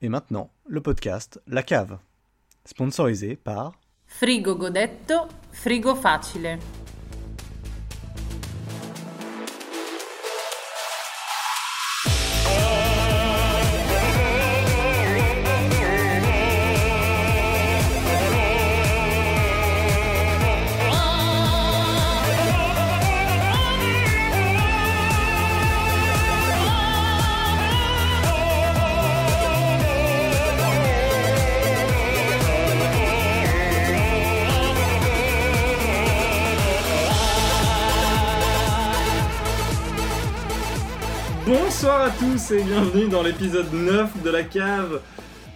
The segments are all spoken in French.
Et maintenant, le podcast La Cave, sponsorisé par Frigo Godetto, frigo facile. Tous et bienvenue dans l'épisode 9 de la cave.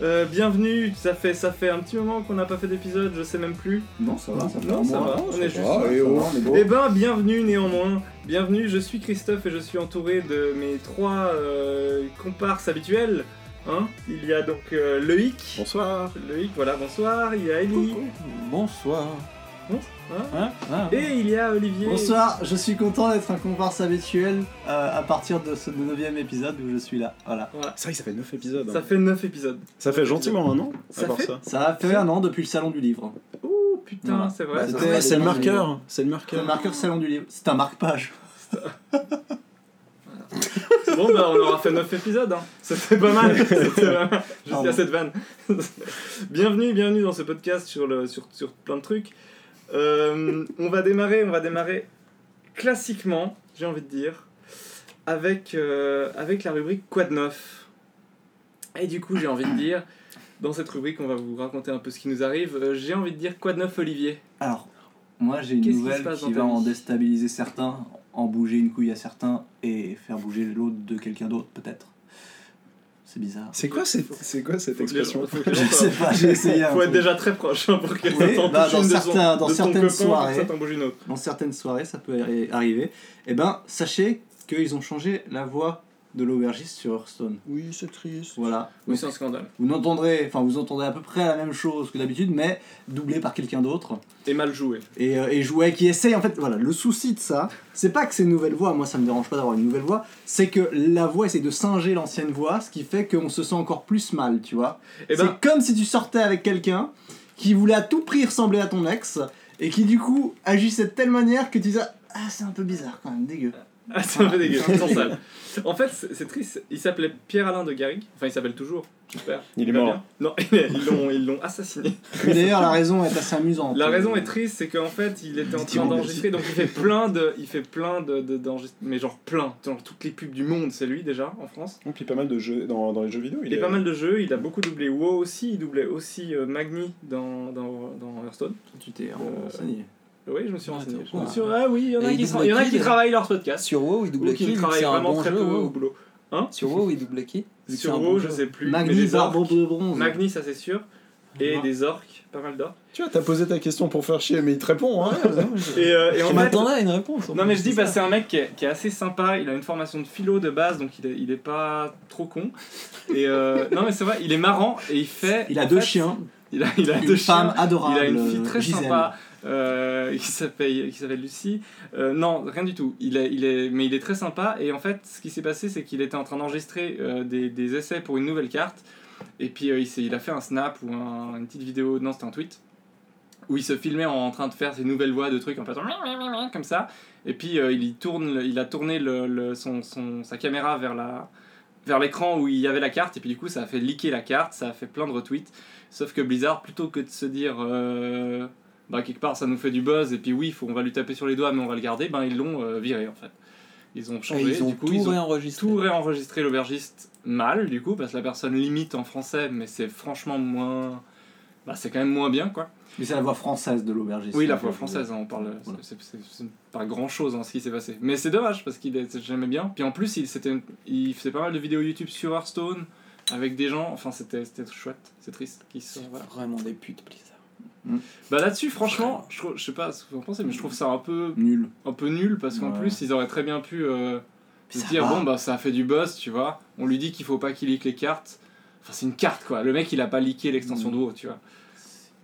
Euh, bienvenue, ça fait, ça fait un petit moment qu'on n'a pas fait d'épisode, je sais même plus. Non, ça va, ça fait Non, ça va, on est juste va, là, et ça oh, va. on est beau. Eh ben, bienvenue néanmoins. Bienvenue, je suis Christophe et je suis entouré de mes trois euh, comparses habituels. Hein Il y a donc euh, Loïc. Bonsoir. Loïc, voilà, bonsoir. Il y a Ellie. Bonsoir. Bon, hein Hein Hein et il y a Olivier. Bonsoir, je suis content d'être un comparse habituel euh, à partir de ce neuvième épisode où je suis là. Voilà. Voilà. C'est vrai que ça fait 9 épisodes. hein. Ça fait 9 épisodes. Ça fait gentiment un an, Ça fait ça. Ça a fait un an depuis le salon du livre. Ouh, putain, Voilà. c'est vrai. Bah, c'est c'était- vrai. C'est le marqueur. C'est le C'est marqueur. un marqueur salon du livre. C'est un marque-page. Bon, bah, on aura fait 9 épisodes, hein. C'était pas mal. C'était pas mal. Jusqu'à cette vanne. bienvenue, bienvenue dans ce podcast sur, le, sur, sur plein de trucs. Euh, on va démarrer, on va démarrer classiquement, j'ai envie de dire, avec, euh, avec la rubrique Quoi de neuf? Et du coup, j'ai envie de dire, dans cette rubrique, on va vous raconter un peu ce qui nous arrive. Euh, j'ai envie de dire Quoi de neuf, Olivier? Alors, moi j'ai une Qu'est-ce qui se nouvelle passe qui, ta va en déstabiliser certains, en bouger une couille à certains et faire bouger l'autre de quelqu'un d'autre peut-être. C'est bizarre. C'est quoi cette, c'est quoi cette gens- expression Je sais pas, j'ai essayé un Faut être déjà très proche hein, pour que Oui, bah, dans certains- dans certaines soirées. Ça t'en bouge une autre. Dans certaines soirées, ça peut arri- arriver. Eh ben, sachez qu'ils ont changé la voix de l'aubergiste sur Hearthstone. Oui, c'est triste. Voilà. Oui, c'est un scandale. Vous entendrez, enfin vous entendrez à peu près la même chose que d'habitude, mais doublé par quelqu'un d'autre. Et mal joué. Et, euh, et jouet qui essaye en fait, voilà, le souci de ça, c'est pas que c'est une nouvelle voix, moi ça me dérange pas d'avoir une nouvelle voix, c'est que la voix essaie de singer l'ancienne voix, ce qui fait qu'on se sent encore plus mal, tu vois. Et ben, C'est comme si tu sortais avec quelqu'un qui voulait à tout prix ressembler à ton ex, et qui du coup agissait de telle manière que tu disais Ah, c'est un peu bizarre quand même, dégueu. Ah, c'est un peu dégueu, c'est sale. En fait, c'est triste. Il s'appelait Pierre-Alain de Garrigue. Enfin, il s'appelle toujours, j'espère. Il est mort. Non, ils l'ont, ils l'ont assassiné. Mais d'ailleurs, la raison est assez amusante. La raison est triste, c'est qu'en fait, il était en train d'enregistrer, donc il fait plein de, il fait plein de, de- mais genre plein, genre toutes les pubs du monde, c'est lui déjà en France. Et puis pas mal de jeux dans, dans les jeux vidéo. Il, a pas mal de jeux, il a beaucoup doublé WoW aussi, il doublait aussi euh, Magni dans, dans, dans Hearthstone. Tu t'es Euh, renseigné. Oui, je me suis Ah, renseigné. me suis- Ah oui, il y en a qui, double il y en a qui, travaillent leur podcast. Sur WoW, il Ou doublait qui travaillent vraiment bon très jeu, peu au boulot. Sur WoW, il doublait qui Sur un WoW, bon je jeu. sais plus. Magni, orques. de bronze. Magni, ça c'est sûr. Et des orques, pas mal d'orques. Tu vois, t'as posé ta question pour faire chier, mais il te répond. Hein. Et, euh, et en m'attendais à une réponse. non mais je dis c'est bah c'est un mec qui est, qui est assez sympa, il a une formation de philo de base donc il est, il est pas trop con. Et euh, non mais c'est vrai, il est marrant et il fait. Il a deux fait, chiens, Il a, il a une deux femme chiens. adorable. Il a une fille très Gisèle. sympa euh, qui s'appelle Lucie. Euh, non, rien du tout. Il est, il est, mais il est très sympa. Et en fait, ce qui s'est passé, c'est qu'il était en train d'enregistrer euh, des, essais pour une nouvelle carte. Et puis il, a fait un snap ou un- une petite vidéo. Non, c'était un tweet où il se filmait en train de faire ses nouvelles voix de trucs en fait comme ça. Et puis il tourne, il a tourné son, sa caméra vers l'écran où il y avait la carte et puis du coup ça a fait leaker la carte, ça a fait plein de retweets. Sauf que Blizzard, plutôt que de se dire bah quelque part ça nous fait du buzz et puis oui, faut, on va lui taper sur les doigts mais on va le garder, ben ils l'ont euh, viré en fait. Ils ont Et changé, ils ont du coup tout ils ont réenregistré. tout réenregistré l'aubergiste mal du coup parce que la personne limite en français mais c'est franchement moins bah c'est quand même moins bien quoi. Mais c'est la voix française de l'aubergiste. Oui, la voix française, hein, on parle. Voilà. c'est- pas grand chose ce qui s'est passé. Mais c'est dommage parce qu'il j'aimais bien. Puis en plus, il, c'était une- il faisait pas mal de vidéos YouTube sur Hearthstone avec des gens. Enfin, c'était c'était chouette. C'est triste. qu'ils se- C'est voilà. vraiment des putes, Blizzard. Bah là-dessus, franchement, je, je sais pas ce que vous en pensez, mais je trouve ça un peu, Nul. un peu nul parce qu'en Ouais. plus, ils auraient très bien pu euh, se dire va. bon, bah ça a fait du buzz, tu vois. On lui dit qu'il faut pas qu'il leak les cartes. Enfin, c'est une carte quoi. Le mec, il a pas leaké l'extension Mm. de WoW, tu vois.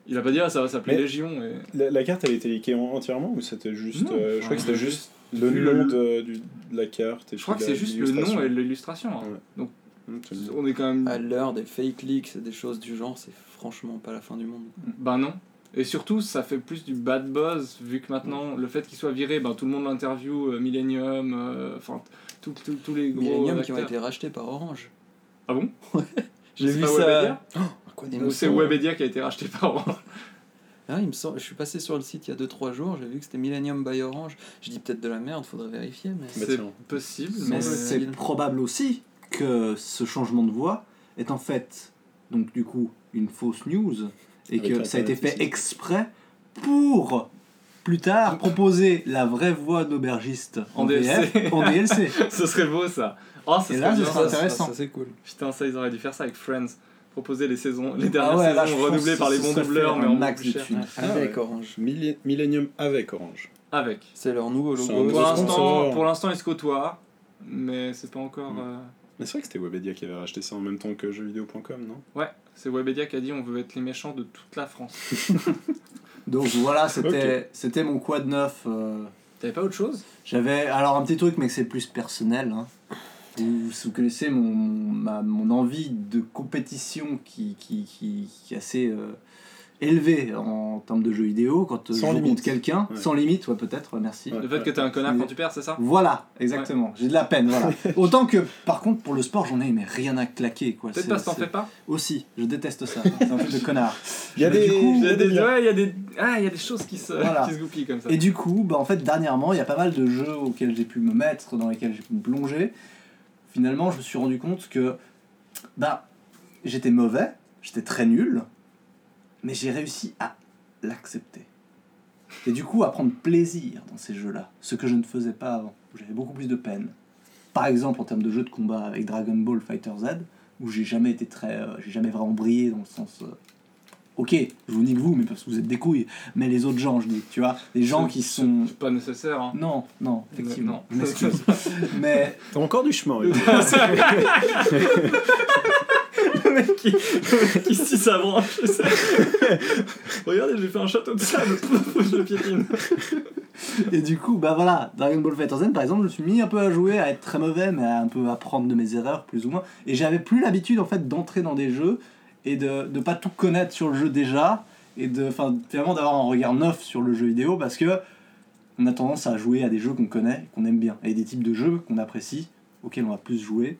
Il a pas dit ah, ça va s'appeler Légion. Et... La, la carte, elle était leakée en- entièrement ou c'était juste. Non. euh, je crois que c'était juste le nom le- de, du- de la carte. Et Je crois que c'est juste le nom et l'illustration. hein. Ouais. Donc dis. On est quand même. À l'heure des fake leaks et des choses du genre, c'est franchement pas la fin du monde. Bah non. Et surtout, ça fait plus du bad buzz, vu que maintenant, le fait qu'il soit viré, ben, tout le monde l'interview, euh, Millennium, euh, enfin, tous les gros Millennium qui ont été rachetés par Orange. Ah bon? J'ai vu ça. Ou c'est. Webedia qui a été racheté par Orange Ah, il me semble, je suis passé sur le site il y a 2-3 jours, j'ai vu que c'était Millennium by Orange. Je dis peut-être de la merde, faudrait vérifier, mais. Bah, C'est possible, mais c'est probable aussi que ce changement de voix est en fait, donc du coup, une fausse news et Avec que ça a été fait exprès pour plus tard proposer la vraie voix d'aubergiste En DLC. en DLC. ce serait beau ça. Oh, ça Et serait là, ce bien. sera Ça, ça, intéressant. ça, c'est cool. Putain, ça, ils auraient dû faire ça avec Friends. Proposer les saisons, les dernières Ah ouais, là, je saisons renouvelées par les bons serait doubleurs, mais en max plus cher. thunes. Avec ouais. Orange. Millen- Millennium avec Orange. Avec. C'est leur nouveau logo. Pour l'instant, pour l'instant, ils se côtoient, mais c'est pas encore. Mm. euh, Mais c'est vrai que c'était Webedia qui avait racheté ça en même temps que jeuxvideo.com, non? Ouais, c'est Webedia qui a dit on veut être les méchants de toute la France. Donc voilà, c'était c'était mon quad neuf. euh, T'avais pas autre chose? J'avais alors un petit truc, mais que c'est plus personnel. Hein. Vous, vous connaissez mon, ma- mon envie de compétition qui, qui, qui, qui est assez euh, élevée en termes de jeux vidéo. Quand euh, Sans je limite. quelqu'un, Ouais. sans limite, ouais, peut-être, ouais, merci. Ouais. Le fait que t'es un connard quand tu perds, c'est ça Voilà, exactement. J'ai de la peine, voilà. Autant que, par contre, pour le sport, j'en ai mais rien à claquer, quoi. Peut-être parce que t'en fais pas Aussi, je déteste ça. C'est un truc de connard. Il y a Mais des. coup, Il y a des, ouais, il y a des, ah, il y a des choses qui se, Voilà. qui se goupillent comme ça. Et du coup, bah, en fait, dernièrement, il y a pas mal de jeux auxquels j'ai pu me mettre, dans lesquels j'ai pu me plonger. Finalement, je me suis rendu compte que bah, j'étais mauvais, j'étais très nul, mais j'ai réussi à l'accepter. Et du coup, à prendre plaisir dans ces jeux-là, ce que je ne faisais pas avant, où j'avais beaucoup plus de peine. Par exemple, en termes de jeux de combat avec Dragon Ball Fighter Z, où j'ai jamais été très. euh, j'ai jamais vraiment brillé dans le sens. euh, Ok, je vous nique vous, mais parce que vous êtes des couilles. Mais les autres gens, je dis, tu vois, les gens qui sont. C'est pas nécessaire. Hein. Non, non, effectivement. Non. Je m'excuse. mais T'as encore du chemin. le mec qui, le mec qui scie sa branche. Regardez, j'ai fait un château de sable. je et du coup, bah voilà, Dragon Ball Fighter Z par exemple, je me suis mis un peu à jouer, à être très mauvais, mais à un peu apprendre de mes erreurs, plus ou moins. Et j'avais plus l'habitude en fait d'entrer dans des jeux et de de pas tout connaître sur le jeu déjà et de enfin finalement d'avoir un regard neuf sur le jeu vidéo parce que on a tendance à jouer à des jeux qu'on connaît, qu'on aime bien, et des types de jeux qu'on apprécie, auxquels on va plus jouer.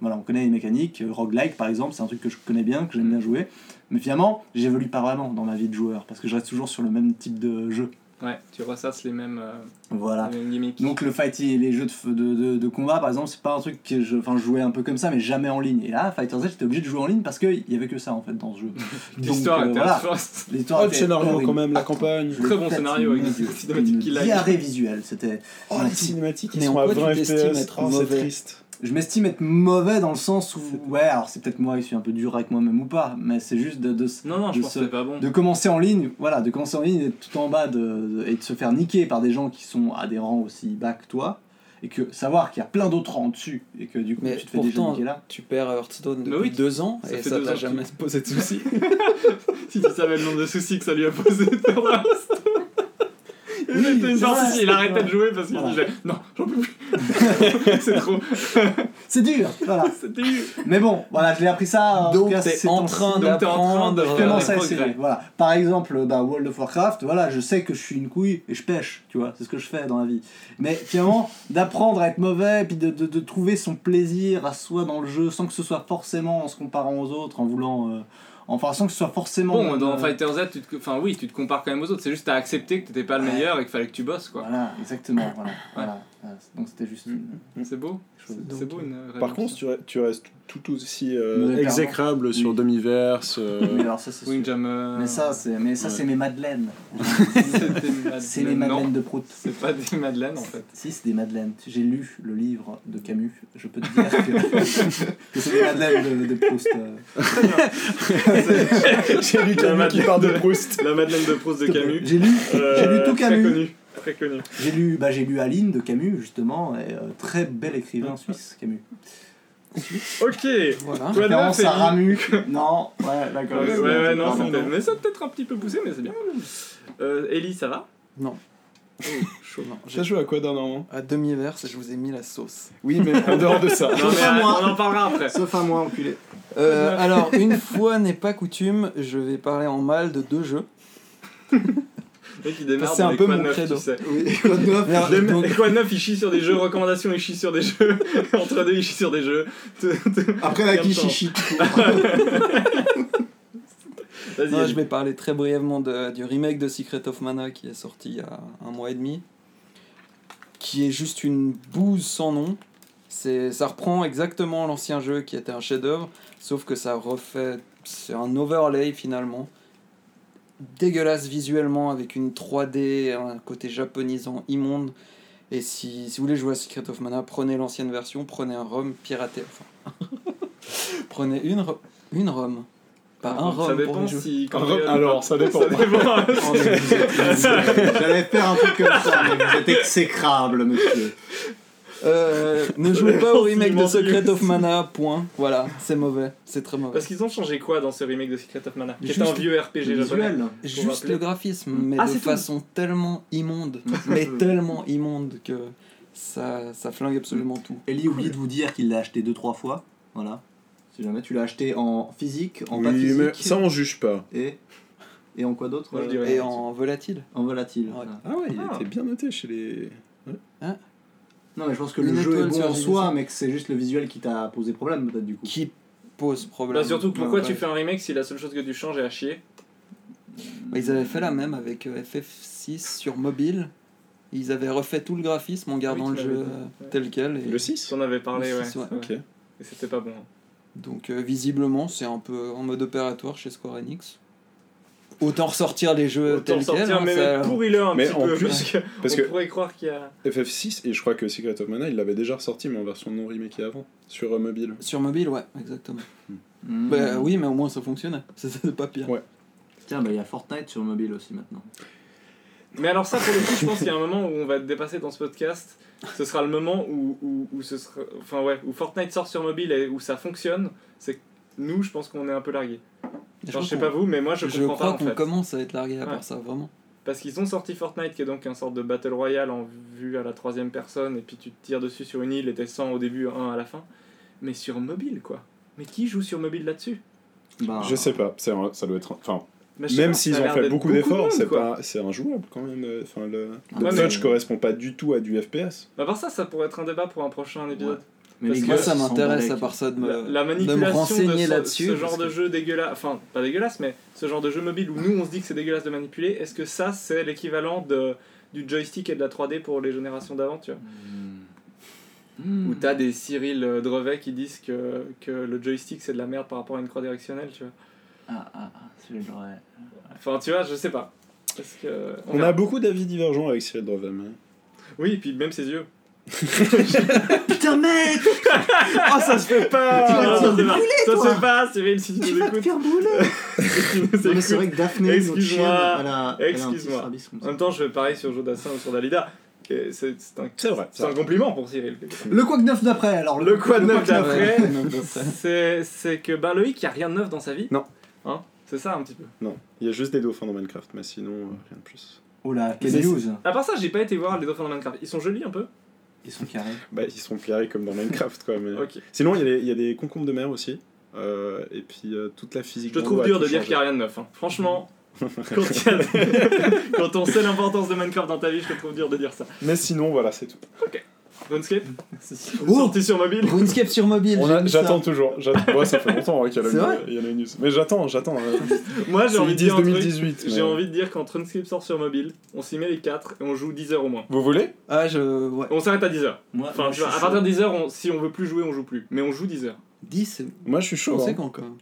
Voilà, on connaît les mécaniques, roguelike par exemple, c'est un truc que je connais bien, que j'aime bien jouer. Mais finalement, j'évolue pas vraiment dans ma vie de joueur, parce que je reste toujours sur le même type de jeu. Ouais, tu ressasses les mêmes, euh, Voilà. les mêmes gimmicks. Donc le fighting, les jeux de, de, de, de combat par exemple, c'est pas un truc que je, enfin, je jouais un peu comme ça, mais jamais en ligne. Et là, Fighter Z, j'étais obligé de jouer en ligne parce qu'il y avait que ça en fait dans ce jeu. Donc, L'histoire euh, était voilà. atroce. L'histoire Oh, le scénario quand même, la campagne. Très bon scénario avec une- des cinématiques une qui lag. diarrhée visuelle, c'était. Oh, les cinématiques, ils sont à quoi tu 20 t'estimes FPS. Oh, c'est triste. Je m'estime être mauvais dans le sens où, ouais, alors c'est peut-être moi qui suis un peu dur avec moi-même ou pas, mais c'est juste de, de, Non, non, je de se- c'est pas bon. de commencer en ligne, voilà, de commencer en ligne et tout en bas de, de- et de se faire niquer par des gens qui sont à des rangs aussi bas que toi, et que savoir qu'il y a plein d'autres rangs dessus, et que du coup Mais tu te fais déjà pourtant, niquer là. tu perds Hearthstone depuis oui, deux ans ça et ça t'a jamais que posé de soucis. Si tu savais le nombre de soucis que ça lui a posé de Hearthstone. Il Oui, c'est partie, vrai. il arrêtait de jouer parce qu'il Voilà. disait Non, j'en peux plus. c'est trop. C'est dur, voilà. C'était nul. Mais bon, voilà, je l'ai appris ça. en tout Donc cas, t'es en en train de d'apprendre. faire Je commence des à progrès. essayer, voilà. Par exemple, bah, World of Warcraft, voilà, je sais que je suis une couille et je pêche, tu vois, c'est ce que je fais dans la vie. Mais finalement, d'apprendre à être mauvais, puis de, de, de trouver son plaisir à soi dans le jeu, sans que ce soit forcément en se comparant aux autres, en voulant. euh, enfin, sans que ce soit forcément. Bon, dans euh, Fighter Z, tu te... enfin oui, tu te compares quand même aux autres. C'est juste t'as accepté que t'étais pas le Ouais. meilleur et qu'il fallait que tu bosses quoi. Voilà, exactement, voilà. voilà. Voilà. Donc c'était juste une C'est beau. C'est beau une. Par contre, tu, tu restes tout aussi euh, exécrable sur Oui. Demiverse. euh, Mais alors ça c'est. Windjammer. Mais ça c'est mais ça Ouais. c'est mes madeleines. C'est les Madeleine. madeleines de Prout. c'est pas des madeleines en fait. Si, c'est des madeleines. J'ai lu le livre de Camus. Je peux te dire que, que c'est des madeleines de, de Proust. euh. J'ai lu Camus qui parle de Proust. La Madeleine de Proust de Camus. J'ai lu, j'ai lu tout Euh, Très Camus. Connu. Très connu. J'ai lu, bah, j'ai lu Aline de Camus justement, et euh, très bel écrivain suisse Camus. Ok. Voilà. Toi, à Ellie. Ramu. Non, ouais, d'accord. Ouais, non, mais ça peut-être un petit peu poussé, mais c'est bien. Euh, Ellie, ça va? Non. chaud. Non, T'as j'ai joué à quoi dernièrement à demi-verse je vous ai mis la sauce. Oui, mais en dehors de ça. Non, mais Enfin, moi. on en parlera après. Sauf à moi, enculé. Euh, alors, une fois n'est pas coutume, je vais parler en mal de deux jeux. C'est un peu mon credo. tu sais. Oui, donc- il chie sur des jeux, recommandations, il chie sur des jeux. Entre deux, il chie sur des jeux. Après la. Kishishi. Vas-y, Non, je vais parler très brièvement de- du remake de Secret of Mana qui est sorti il y a un mois et demi, qui est juste une bouse sans nom. C'est, ça reprend exactement l'ancien jeu qui était un chef-d'œuvre, sauf que ça refait, c'est un overlay finalement, dégueulasse visuellement avec une 3D, un côté japonisant immonde. Et si, si vous voulez jouer à Secret of Mana, prenez l'ancienne version, prenez un ROM piraté. Enfin, prenez une, une ROM. Pas un ROM Ça pour dépend si. quand alors, ça dépend. Ça dépend. Oh, J'allais faire un truc comme ça, mais vous êtes exécrable, monsieur. Euh, ne jouez pas au remake de Secret of Mana, point. Voilà, c'est mauvais, c'est très mauvais. Parce qu'ils ont changé quoi dans ce remake de Secret of Mana Qui un vieux RPG japonais. Visuel. Juste le graphisme, mais Ah, de tout. façon tellement immonde, mais tellement immonde que ça, ça flingue absolument tout. Ellie oublie de vous dire qu'il l'a acheté 2-3 fois. Voilà. Si jamais tu l'as acheté en physique, en pas Oui, physique. mais ça on juge pas. Et, et en quoi d'autre euh, Et en volatile. En volatile. Ouais. Ah ouais, il Ah. était bien noté chez les. Non, mais je pense que le jeu est bon en soi, mais que c'est juste le visuel qui t'a posé problème, peut-être du coup. Qui pose problème. Bah, surtout, pourquoi Ouais, tu fais un remake si la seule chose que tu changes est à chier? Bah, Ils avaient fait la même avec euh, FF6 sur mobile. Ils avaient refait tout le graphisme en gardant Oui, le jeu euh, ouais. tel quel. Et... Le 6 T'en avais parlé, Le ouais. six, ouais. ouais. Ok. Et c'était pas bon. Donc euh, visiblement, c'est un peu en mode opératoire chez Square Enix. Autant ressortir les jeux Autant tels sortir, quels. hein, mais ça- pourris-le un Mais petit en peu. plus, parce que Parce on pourrait croire qu'il y a. FF6, et je crois que Secret of Mana, il l'avait déjà ressorti, mais en version non remaké avant, sur euh, mobile. Sur mobile, ouais, exactement. Mmh. Bah oui, mais au moins ça fonctionnait. C'est pas pire. Ouais. Tiens, bah il y a Fortnite sur mobile aussi maintenant. Mais alors, ça, pour le coup, je pense qu'il y a un moment où on va être dépassé dans ce podcast. Ce sera le moment où, où, où ce sera. Enfin, ouais, où Fortnite sort sur mobile et où ça fonctionne. C'est que nous, je pense qu'on est un peu largués. Enfin, je sais crois pas vous, mais moi, je, Je comprends crois pas en qu'on fait. commence à être largué à Ouais. part ça, vraiment. Parce qu'ils ont sorti Fortnite, qui est donc un sorte de Battle Royale en vue à la troisième personne, et puis tu te tires dessus sur une île et t'es 100 au début, 1 à la fin. Mais sur mobile, quoi. Mais qui joue sur mobile là-dessus? Bah, Je sais pas, c'est un- ça doit être. Enfin, je même pas, s'ils ont fait beaucoup de d'efforts, c'est pas, c'est injouable quand même. euh, Enfin, le, le Ouais, touch mais- correspond pas du tout à du FPS. Bah, par ça, ça pourrait être un débat pour un prochain épisode. Mais parce les gars ça m'intéresse à part ça de me, La, la de me manipulation de, renseigner ce, là-dessus. ce genre de jeu dégueulasse, enfin pas dégueulasse, mais ce genre de jeu mobile où nous on se dit que c'est dégueulasse de manipuler, est-ce que ça c'est l'équivalent de, du joystick et de la 3D pour les générations d'avant, tu vois Mmh. Où t'as des Cyril euh, Drevet qui disent que, que le joystick c'est de la merde par rapport à une croix directionnelle, tu vois. Ah, ah, ah, celui-là, j'aurais. Enfin, tu vois, je sais pas. Parce que. on On verra. a beaucoup d'avis divergents avec Cyril Dreven. hein. Oui, et puis même ses yeux. Putain, mec Oh, ça se fait pas Tu vas te Ça faire se fait pas. Ça se fait pas, Cyril, si tu Tu nous vas te faire Non, mais c'est vrai que Daphné, notre Excuse-moi. chienne, elle a, Excuse-moi. En même temps, je fais pareil sur Jodassin ou sur Dalida. C'est un, C'est vrai. c'est un compliment pour Cyril. Le quoi de neuf d'après alors Le quoi de neuf d'après. C'est que ben Loïc, il n'y a rien de neuf dans sa vie. Non. Hein C'est ça un petit peu. Non, il y a juste des dauphins dans Minecraft, mais sinon, euh, rien de plus. Oh là, quelle C'est- news À part ça, j'ai pas été voir les dauphins dans Minecraft. Ils sont jolis un peu? Ils sont carrés. Bah, ils sont carrés comme dans Minecraft, quoi. Mais... Ok. Sinon, il y, a des- il y a des concombres de mer aussi. euh, et puis euh, toute la physique. Je trouve dur de dire qu'il n'y a rien de neuf. hein. Franchement, quand, quand on sait l'importance de Minecraft dans ta vie, je te trouve dur de dire ça. Mais sinon, voilà, c'est tout. RuneScape Oh Sorti sur mobile RuneScape sur mobile. On a- ça. J'attends toujours. J'attends- Ouais, ça fait longtemps hein, qu'il y a C'est la- vrai il y a la news. Mais j'attends, j'attends. euh, Moi, j'ai c'est- envie de dire disent un truc. 2018. J'ai envie de dire quand RuneScape sort sur mobile, on s'y met les 4 et on joue 10 heures au moins. Vous voulez? Ah, je. Ouais. On s'arrête à 10 heures. Moi, Enfin, moi, tu je vois, suis à partir de 10 heures, on- si on veut plus jouer, on joue plus. Mais on joue 10 heures. 10, c'est Moi, je suis chaud. hein. conséquent quand même.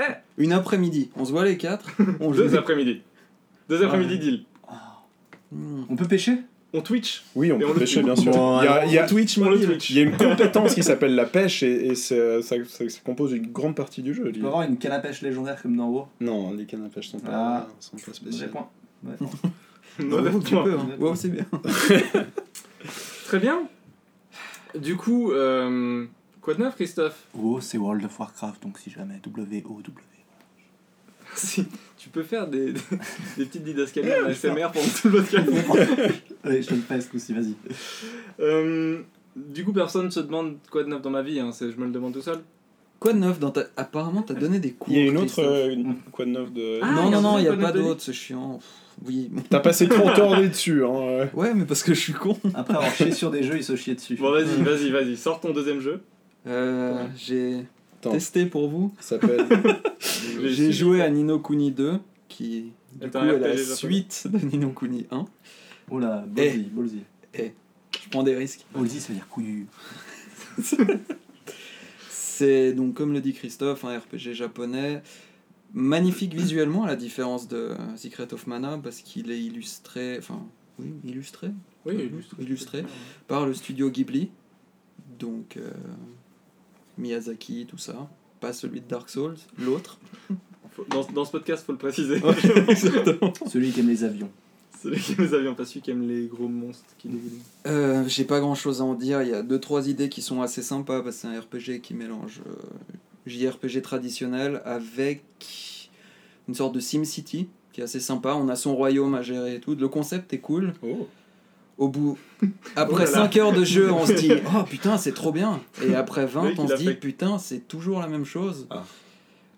Eh. Une après-midi, on se voit les quatre, on joue. Deux après-midi. Deux après-midi Ouais. deal. Hmm. On peut pêcher? On Twitch. Oui, on peut pêcher, bien sûr. Il y a, alors, il y a- Twitch, on le Twitch. il y a une compétence qui s'appelle la pêche et, et c'est- ça, ça- ça compose une grande partie du jeu. On peut avoir une canne à pêche légendaire comme dans WoW Non, les cannes à pêche sont pas, Ah. sont pas spéciales. point. Mauvais Oh, tu point. peux, hein. Wow, c'est bien. Très bien. Du coup, euh, quoi de neuf, Christophe? WoW, c'est World of Warcraft, donc si jamais W-O-W. Si tu peux faire des, des, des petites didascalies en ASMR pendant tout le podcast. Allez, je te le fais ce coup-ci, vas-y. Euh, du coup, personne se demande quoi de neuf dans ma vie, hein, c'est- je me le demande tout seul. Quoi de neuf dans ta... Apparemment, t'as donné des cours. Il y a une autre. Christophe. euh, une- quoi de neuf de. Ah, non, il y a non, non, un il n'y a truc pas de d'autre, c'est chiant. Pff, Oui. bon. T'as passé ton temps dessus, hein. ouais. Ouais, mais parce que je suis con. Après avoir chié sur des jeux, il se chiait dessus. Bon, vas-y, vas-y, vas-y, sors ton deuxième jeu. Euh, j'ai Attends. testé pour vous. Ça s'appelle. J'ai joué à Nino Kuni 2, qui du Est coup est la suite de Nino Kuni 1. Oh là, ballsy, ballsy. Je prends des risques. Ballsy, ça veut dire couillu. C'est donc, comme le dit Christophe, un RPG japonais. Magnifique visuellement, à la différence de Secret of Mana, parce qu'il est illustré. Enfin, oui, illustré Oui, illustré. Illustré. par le studio Ghibli. Donc, euh, Miyazaki, tout ça. Pas celui de Dark Souls, l'autre. Dans, dans ce podcast, faut le préciser. Celui qui aime les avions. Celui qui nous avions pas su qui aime les gros monstres qui. Euh, J'ai pas grand chose à en dire. Il y a deux trois idées qui sont assez sympas parce que c'est un RPG qui mélange euh, JRPG traditionnel avec une sorte de SimCity qui est assez sympa. On a son royaume à gérer et tout. Le concept est cool. Oh. Au bout, Oh après là là. 5 heures de jeu, on se dit Oh putain, c'est trop bien. Et après 20, mec, on se dit fait- Putain, c'est toujours la même chose. Ah.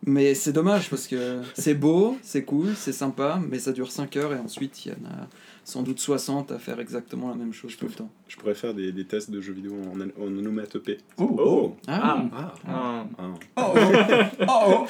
Mais c'est dommage parce que c'est beau, c'est cool, c'est sympa, mais ça dure 5 heures et ensuite il y en a sans doute 60 à faire exactement la même chose tout le temps. Je pourrais faire des, des tests de jeux vidéo en, en onomatopée. Oh, Oh Ah, Ah. Ah. Ah. Oh, oh, oh,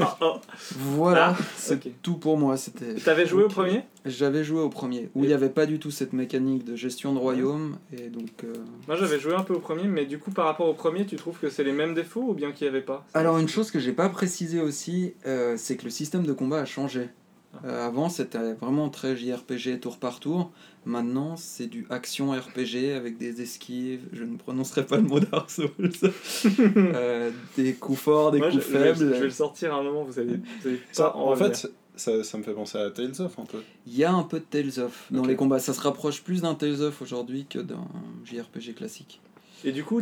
Ah, oh. voilà, Ah, c'est ok. tout pour moi. C'était. T'avais joué au premier? J'avais joué au premier, où il n'y avait pas du tout cette mécanique de gestion de royaume, et donc. euh, Moi j'avais joué un peu au premier, mais du coup par rapport au premier, tu trouves que c'est les mêmes défauts ou bien qu'il n'y avait pas? Alors une chose que j'ai pas précisé aussi, euh, c'est que le système de combat a changé. Euh, avant c'était vraiment très JRPG tour par tour. Maintenant c'est du action RPG avec des esquives. Je ne prononcerai pas le mot Dark Souls. Euh, des coups forts, des Moi, je, coups je vais, faibles. je vais le sortir à un moment, vous allez, vous allez Ça, en fait, ça, ça me fait penser à Tales of un peu. Il y a un peu de Tales of dans les combats. Ça se rapproche plus d'un Tales of aujourd'hui que d'un JRPG classique. Et du coup,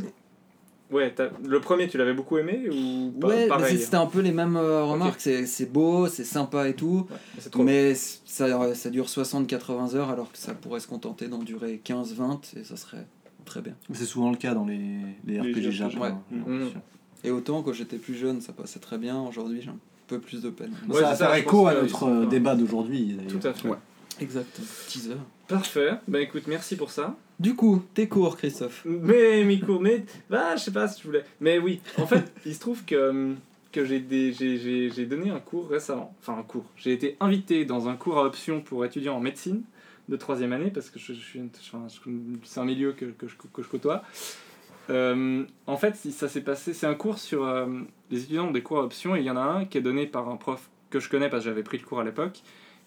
ouais, le premier tu l'avais beaucoup aimé ou pas, ouais, c'était un peu les mêmes euh, remarques. C'est- C'est beau, c'est sympa et tout. Ouais, mais Mais c- ça, ça dure 60-80 heures alors que ça pourrait se contenter d'en durer 15-20 et ça serait très bien. C'est souvent le cas dans les, les Les RPG RPG, japonais. ouais. hein, bien sûr. Et autant quand j'étais plus jeune ça passait très bien, aujourd'hui j'ai un peu plus de peine. Ouais, ça ça, faire je écho à notre euh, débat d'aujourd'hui. d'ailleurs. Tout à fait. Ouais. Exact, teaser. Parfait. Bah écoute, merci pour ça. Du coup, tes cours Christophe. Mais Miko, mais bah je sais pas si je voulais. Mais oui, en fait, il se trouve que hum, que j'ai des- j'ai- j'ai j'ai donné un cours récemment. Enfin un cours. J'ai été invité dans un cours à option pour étudiants en médecine de troisième année parce que je, je suis je- c'est un milieu que, que, je, que je côtoie. Euh, en fait, ça s'est passé. C'est un cours sur euh, les étudiants des cours à option et il y en a un qui est donné par un prof que je connais parce que j'avais pris le cours à l'époque,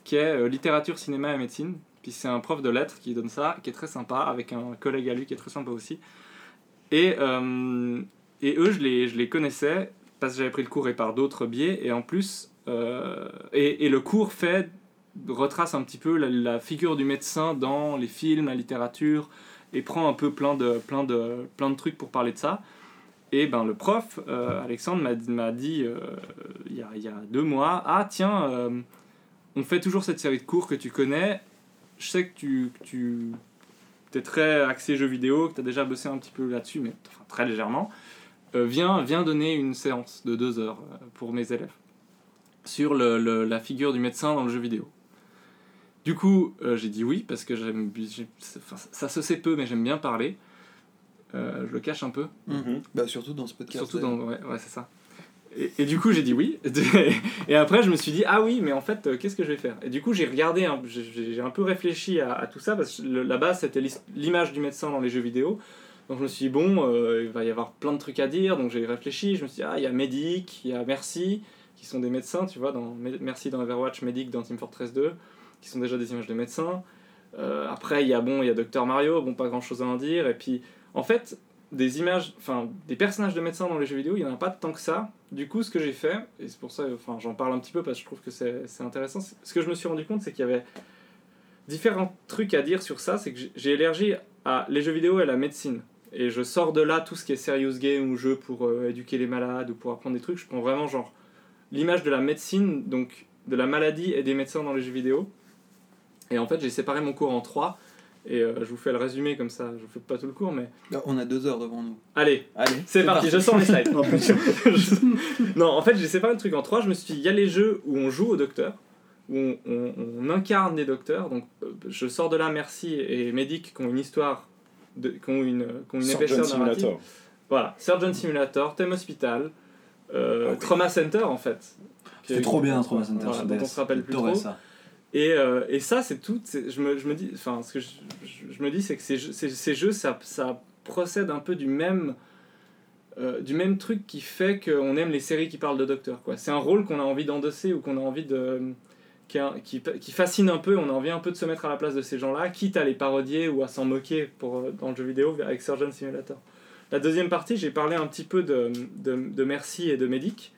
qui est euh, littérature, cinéma et médecine. Puis c'est un prof de lettres qui donne ça, qui est très sympa, avec un collègue à lui qui est très sympa aussi. Et, euh, et eux, je les, je les connaissais parce que j'avais pris le cours et par d'autres biais. Et en plus, euh, et, et le cours fait retrace un petit peu la, figure du médecin dans les films, la littérature, et prend un peu plein de, plein de, plein de trucs pour parler de ça. Et ben le prof, euh, Alexandre, m'a dit il y, y a deux mois, ah tiens, on fait toujours cette série de cours que tu connais. Je sais que tu, que tu es très axé jeux vidéo, que tu as déjà bossé un petit peu là-dessus, mais enfin, très légèrement. Euh, viens, viens donner une séance de deux heures euh, pour mes élèves sur le, le- la figure du médecin dans le jeu vidéo. Du coup, euh, j'ai dit oui, parce que j'aime, enfin, ça se sait peu, mais j'aime bien parler. Euh, je le cache un peu. Mhm. Bah surtout dans ce podcast. Surtout dans. Ouais, ouais c'est ça. Et, du coup, j'ai dit oui. et après, je me suis dit, ah oui, mais en fait, euh, qu'est-ce que je vais faire? Et du coup, j'ai regardé, j'ai un peu réfléchi à, tout ça, parce que base, c'était l'image du médecin dans les jeux vidéo. Donc, je me suis dit, bon, euh, il va y avoir plein de trucs à dire. Donc, j'ai réfléchi. Je me suis dit, ah, il y a Medic, il y a Merci, qui sont des médecins, tu vois, dans Me- Merci dans Overwatch, Medic dans Team Fortress 2, qui sont déjà des images de médecins. Euh, après, il y a, bon, il y a Dr Mario, bon, pas grand chose à en dire. Et puis, en fait, des images, enfin des personnages de médecins dans les jeux vidéo, il n'y en a pas tant que ça. Du coup, ce que j'ai fait, et c'est pour ça, enfin j'en parle un petit peu parce que je trouve que c'est intéressant, ce que je me suis rendu compte, c'est qu'il y avait différents trucs à dire sur ça, c'est que j'ai- j'ai élargi à les jeux vidéo et la médecine. Et je sors de là tout ce qui est serious game ou jeu pour euh, éduquer les malades ou pour apprendre des trucs, je prends vraiment genre l'image de la médecine, donc de la maladie et des médecins dans les jeux vidéo. Et en fait, j'ai séparé mon cours en trois. Et euh, je vous fais le résumé comme ça, je vous fais pas tout le cours, mais. On a deux heures devant nous. Allez, Allez, c'est parti, je sors les slides. Non, en fait, j'ai séparé le truc en trois. Je me suis dit, il y a les jeux où on joue au docteur, où on, on- on incarne des docteurs. Donc, euh, je sors de là, Merci et Medic, qui ont une histoire, de, qui ont une, qui ont une Surgeon épaisseur narrative. Simulator. Voilà, Surgeon Simulator, Thème Hospital, euh, Ah. Trauma Center, en fait. C'était trop bien, Trauma Center. Voilà, sur dont on se rappelle plus trop. ça. Et, euh, et ça, c'est tout. Je me, je me dis, enfin, ce que je, me dis, c'est que ces jeux, ça, ça procède un peu du même, euh, du même truc qui fait qu'on aime les séries qui parlent de docteurs. Quoi. C'est un rôle qu'on a envie d'endosser ou qu'on a envie de. Qui, qui, qui fascine un peu, on a envie un peu de se mettre à la place de ces gens-là, quitte à les parodier ou à s'en moquer pour, euh, dans le jeu vidéo avec Surgeon Simulator. La deuxième partie, j'ai parlé un petit peu de, de, de Merci et de Medic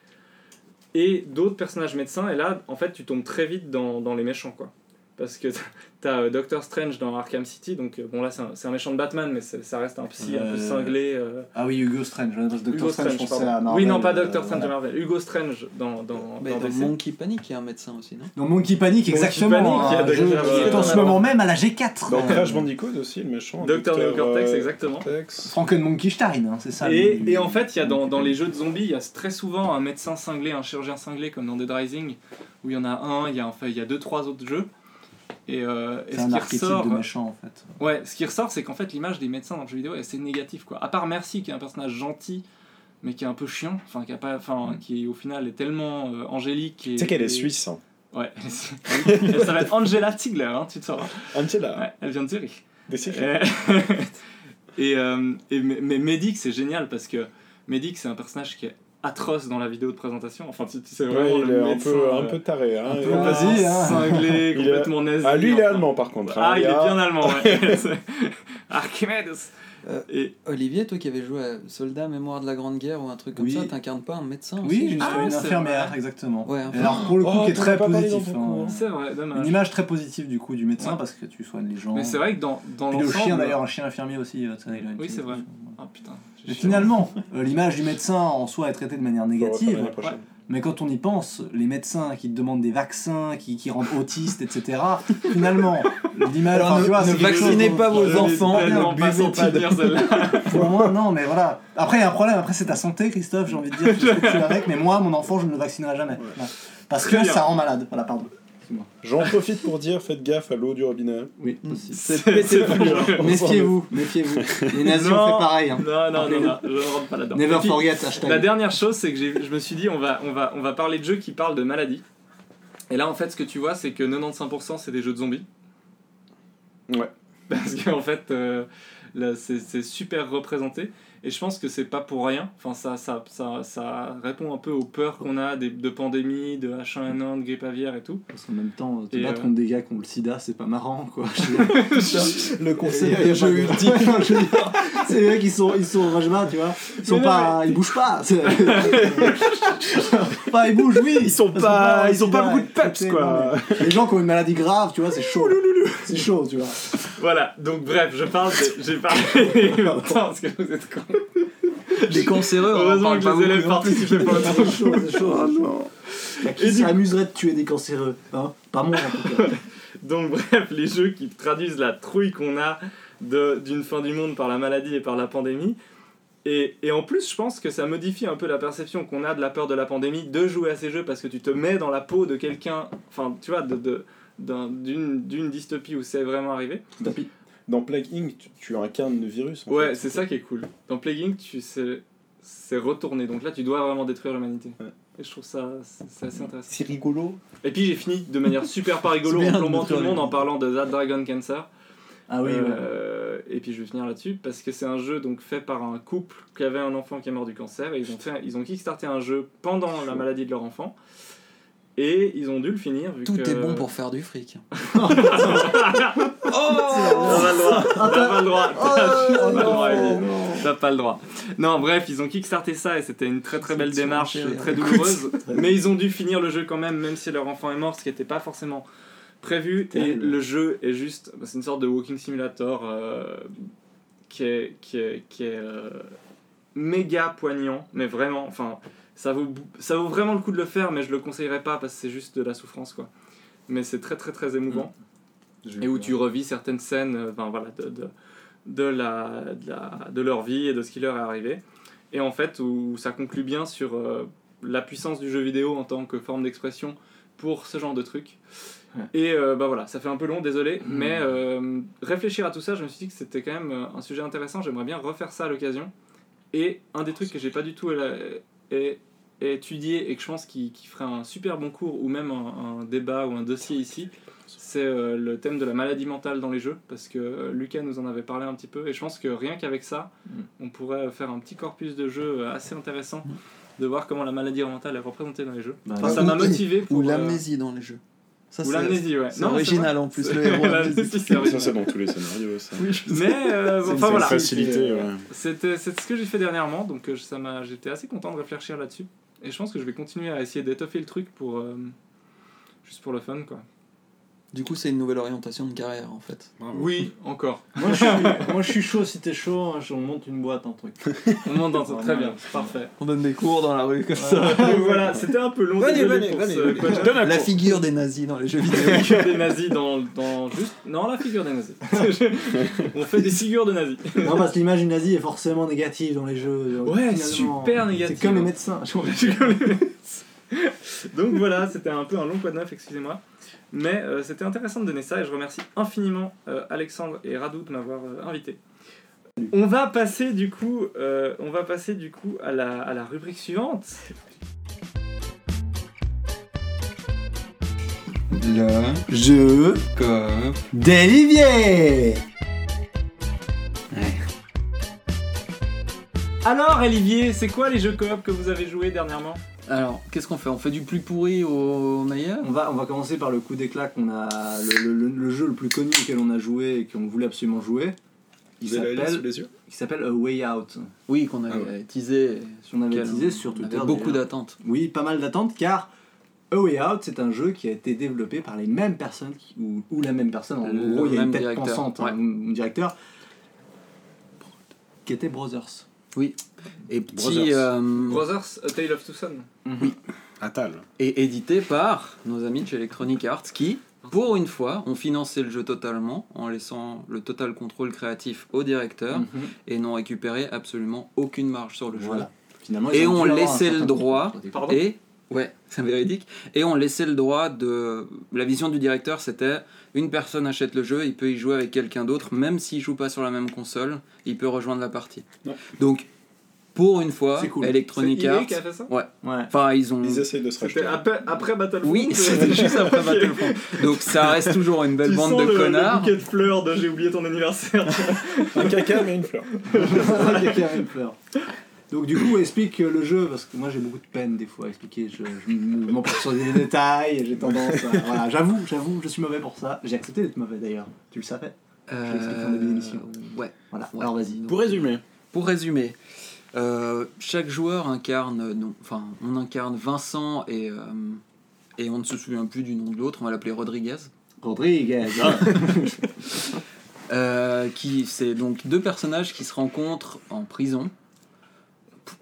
et d'autres personnages médecins. Et là, en fait, tu tombes très vite dans, les méchants, quoi. Parce que t'as euh, Doctor Strange dans Arkham City, donc euh, bon là c'est un, c'est un méchant de Batman, mais ça reste un psy un peu Euh, cinglé. euh, Ah oui, Hugo Strange. que Hugo Doctor Strange, je pensais pardon. à Marvel. oui, non, pas euh, Doctor Strange de voilà. Marvel. Hugo Strange dans, dans, Mais dans dans DC. Monkey Panic, il y a un médecin aussi, non? Dans Monkey Panic, Monkey exactement. Panic, il y a déjà, qui est en ce moment même à la G4. Dans Crash Bandicoot aussi, le méchant. Docteur Neocortex, exactement. Cortex. Frankenmonkeystein, hein, c'est ça. Et, le- et en fait, il y a dans, dans les jeux de zombies, il y a très souvent un médecin cinglé, un chirurgien cinglé, comme dans Dead Rising, où il y en a un, il y a, enfin, il y a deux, trois autres jeux. Et, euh, et C'est ce un qui archétype ressort, de méchant en fait. ouais, ce qui ressort, c'est qu'en fait, l'image des médecins dans le jeu vidéo est assez négative, quoi. À part Mercy, qui est un personnage gentil, mais qui est un peu chiant, enfin, qui a pas, enfin, qui au final est tellement euh, angélique. Tu sais qu'elle est suisse. Hein. Ouais. elle s'appelle Angela Ziegler, hein, tu te sauras. Angela. Ouais, elle vient de Zurich. Des secrets. Euh, et, euh, et mais mais Medic c'est génial parce que Medic c'est un personnage qui est atroce dans la vidéo de présentation enfin tu, tu sais vraiment Ouais, il le est un peu, un euh, peu taré. Hein, un peu vas-y, hein. cinglé Il est- complètement nazi Ah, lui, il est allemand par contre. ah hein, il est bien allemand ouais C'est- Archimedes Euh, et Olivier, toi qui avais joué à Soldat Mémoire de la Grande Guerre ou un truc comme Oui. ça, t'incarnes pas un médecin Oui, aussi, juste Ah, une c'est infirmière, vrai. exactement. Ouais, alors pour le coup, Oh, qui est très positif. hein. c'est vrai Une dommage image très positive du coup du médecin Ouais. parce que tu soignes les gens. mais c'est vrai que dans, dans Puis le l'ensemble chien d'ailleurs, un chien infirmier aussi. euh, ça, il a une Oui, c'est vrai. Ah putain finalement, euh, l'image du médecin en soi est traitée de manière négative. Mais quand on y pense, les médecins qui te demandent des vaccins, qui, qui rendent autistes, etc., finalement, l'image. Enfin, ne- tu vois, ne vaccinez pas vos Je enfants, ne pas buvez senti pas de- Pour moi, non, mais voilà. Après, il y a un problème, après, c'est ta santé, Christophe, j'ai envie de dire, ce que tu avec, mais moi, mon enfant, je ne le vaccinerai jamais. Parce Très que bien. ça rend malade. Voilà, pardon. J'en profite pour dire faites gaffe à l'eau du robinet. Oui, aussi. Vrai. Méfiez-vous, méfiez-vous. Les nazis ont Non. fait pareil. Hein. non non non non je ne rentre pas là-dedans Never puis, forget, La hashtag. dernière chose, c'est que je me suis dit, on va, on, va, on va parler de jeux qui parlent de maladies. Et là, en fait, ce que tu vois, c'est que 95% c'est des jeux de zombies. Ouais. Parce qu'en fait, euh, c'est super représenté. Et je pense que c'est pas pour rien. Enfin, ça, ça, ça, ça répond un peu aux peurs qu'on a des, de pandémie, de H1N1, de grippe aviaire et tout. Parce qu'en même temps, te Et, battre euh, contre des gars qui ont le sida, c'est pas marrant, quoi. Le conseil conseil de jeu ultime. C'est les mecs, ils sont, ils sont au rajma, tu vois. Ils sont Mais ils bougent pas. Pas, ils bougent, oui. Ils sont pas- ils ont pas beaucoup de peps, quoi. Les gens qui ont une maladie grave, tu vois, c'est chaud. C'est chaud, tu vois. Voilà, donc bref, je parle J'ai parlé longtemps parce que vous êtes cons. Les cancéreux, on en Heureusement parle que pas les élèves hein. participaient pas. C'est chaud, c'est chaud. Ah non. Qui s'amuserait de tuer des cancéreux hein Pas moi, en tout cas. Donc bref, les jeux qui traduisent la trouille qu'on a de- d'une fin du monde par la maladie et par la pandémie. Et, et en plus, je pense que ça modifie un peu la perception qu'on a de la peur de la pandémie de jouer à ces jeux parce que tu te mets dans la peau de quelqu'un, enfin, tu vois, de, de- d'une d'une dystopie où c'est vraiment arrivé. Dans Plague Inc, tu, tu incarnes le virus. en Ouais, fait. c'est ça qui est cool. Dans Plague Inc, tu sais, c'est retourné. Donc là, tu dois vraiment détruire l'humanité. Ouais. Et je trouve ça c'est c'est assez intéressant. C'est rigolo. Et puis j'ai fini de manière super pas rigolo en plombant tout le monde en parlant de That Dragon Cancer. Ah oui, ouais. Euh, Et puis je vais finir là-dessus parce que c'est un jeu donc fait par un couple qui avait un enfant qui est mort du cancer et ils ont fait ils ont kickstarté un jeu pendant la maladie de leur enfant et ils ont dû le finir vu Tout que est bon pour faire du fric. T'as pas le droit, t'as pas le droit, Oh, t'as pas le droit, non, pas le droit. Non, bref, ils ont kickstarté ça et c'était une très très belle démarche, très douloureuse. Mais ils ont dû finir le jeu quand même, même si leur enfant est mort, ce qui n'était pas forcément prévu. Et le jeu est juste, c'est une sorte de walking simulator euh, qui est, qui est, qui est euh, méga poignant, mais vraiment, enfin, Ça vaut, ça vaut vraiment le coup de le faire, mais je le conseillerais pas parce que c'est juste de la souffrance, quoi. Mais c'est très très très émouvant. Et où tu revis certaines scènes enfin, voilà, de, de, de, la, de, la- de leur vie et de ce qui leur est arrivé. Et en fait, où ça conclut bien sur euh, la puissance du jeu vidéo en tant que forme d'expression pour ce genre de. Ouais. Et euh, bah voilà, ça fait un peu long, désolé, mais euh, réfléchir à tout ça, je me suis dit que c'était quand même un sujet intéressant. J'aimerais bien refaire ça à l'occasion. Et un des trucs que j'ai pas du tout étudié et que je pense qui, qui ferait un super bon cours ou même un, un débat ou un dossier ici, c'est euh, le thème de la maladie mentale dans les jeux, parce que euh, Lucas nous en avait parlé un petit peu, et je pense que rien qu'avec ça, Mm. on pourrait faire un petit corpus de jeux euh, assez intéressant, de voir comment la maladie mentale est représentée dans les jeux. Bah, Enfin, ça m'a motivé pour... Ou euh, l'amnésie dans les jeux. Ça, ou c'est- l'amnésie, ouais. C'est Non, original en plus, le héros Ça, c'est dans tous les scénarios, ça. Oui. Mais euh, enfin voilà. Facilité, ouais. c'était c'est ce que j'ai fait dernièrement, donc ça m'a, j'étais assez content de réfléchir là-dessus. Et je pense que je vais continuer à essayer d'étoffer le truc pour euh, juste pour le fun, quoi. Du coup, c'est une nouvelle orientation de carrière en fait. Bravo. Oui, encore. Moi je, suis, moi je suis chaud si t'es chaud, hein, je- on monte une boîte, un truc. On monte dans ça. Très bien, parfait. On donne des cours dans la rue comme ça. Donc voilà, c'était un peu long. Venez, venez, pour venez, un La cours. figure des nazis dans les jeux vidéo. La figure des nazis dans, dans juste non la figure des nazis. On fait des figures de nazis. Non, parce que l'image du nazi est forcément négative dans les jeux. Ouais, finalement, super négative. C'est comme les médecins. Je comme. Donc voilà, c'était un peu un long quoi de neuf, excusez-moi. Mais euh, c'était intéressant de donner ça et je remercie infiniment euh, Alexandre et Radou de m'avoir euh, invité. On va passer du coup, on va passer du coup à la, à la rubrique suivante. Le Jeu coop. d'Olivier Alors Olivier, c'est quoi les jeux coop que vous avez joués dernièrement? Alors, qu'est-ce qu'on fait? On fait du plus pourri au meilleur? On va, on va commencer par le coup d'éclat qu'on a. Le, le- le jeu le plus connu auquel on a joué et qu'on voulait absolument jouer. Il s'appelle A Way Out. Oui, qu'on avait Ah ouais. teasé. On avait teasé sur on Twitter. avait beaucoup d'attentes. Oui, pas mal d'attentes car A Way Out c'est un jeu qui a été développé par les mêmes personnes qui- ou, ou la même personne. En Le gros, il y a une tête directeur, pensante, ouais. un, un directeur qui était Brothers. Et petit. Brothers. euh, Brothers, A Tale of Two Sons. Atal. et édité par nos amis de chez Electronic Arts qui, pour une fois, ont financé le jeu totalement en laissant le total contrôle créatif au directeur Mhm. et n'ont récupéré absolument aucune marge sur le jeu. Voilà. Finalement, ils Et ont certain le droit. Pardon Et ouais, c'est véridique. Et on laissait le droit de. La vision du directeur, c'était une personne achète le jeu, il peut y jouer avec quelqu'un d'autre, même s'il joue pas sur la même console, il peut rejoindre la partie. Ouais. Donc, pour une fois, C'est cool. Electronic Arts. qui a fait ça Ouais. Enfin, ils ont. Ils essayent de se racheter. après, après Battlefront Oui, c'est- c'était juste après. Battlefront. Donc, ça reste toujours une belle Tu bande sens de le, le connards. bouquet de fleurs de j'ai oublié ton anniversaire. Un caca, mais une fleur. Il y a Karen Fleur. Donc du coup, explique euh, le jeu, parce que moi j'ai beaucoup de peine des fois à expliquer, je, je m'emporte sur des détails, j'ai tendance à... Voilà, j'avoue, j'avoue, je suis mauvais pour ça. J'ai accepté d'être mauvais d'ailleurs, tu le savais? Euh, l'ai expliqué en début d'émission. ouais. Voilà, Ouais. alors vas-y. Donc, Pour résumer, Pour résumer, euh, chaque joueur incarne, euh, non, enfin, on incarne Vincent et, euh, et on ne se souvient plus du nom de l'autre, on va l'appeler Rodriguez. Rodriguez. Euh, qui, c'est donc deux personnages qui se rencontrent en prison.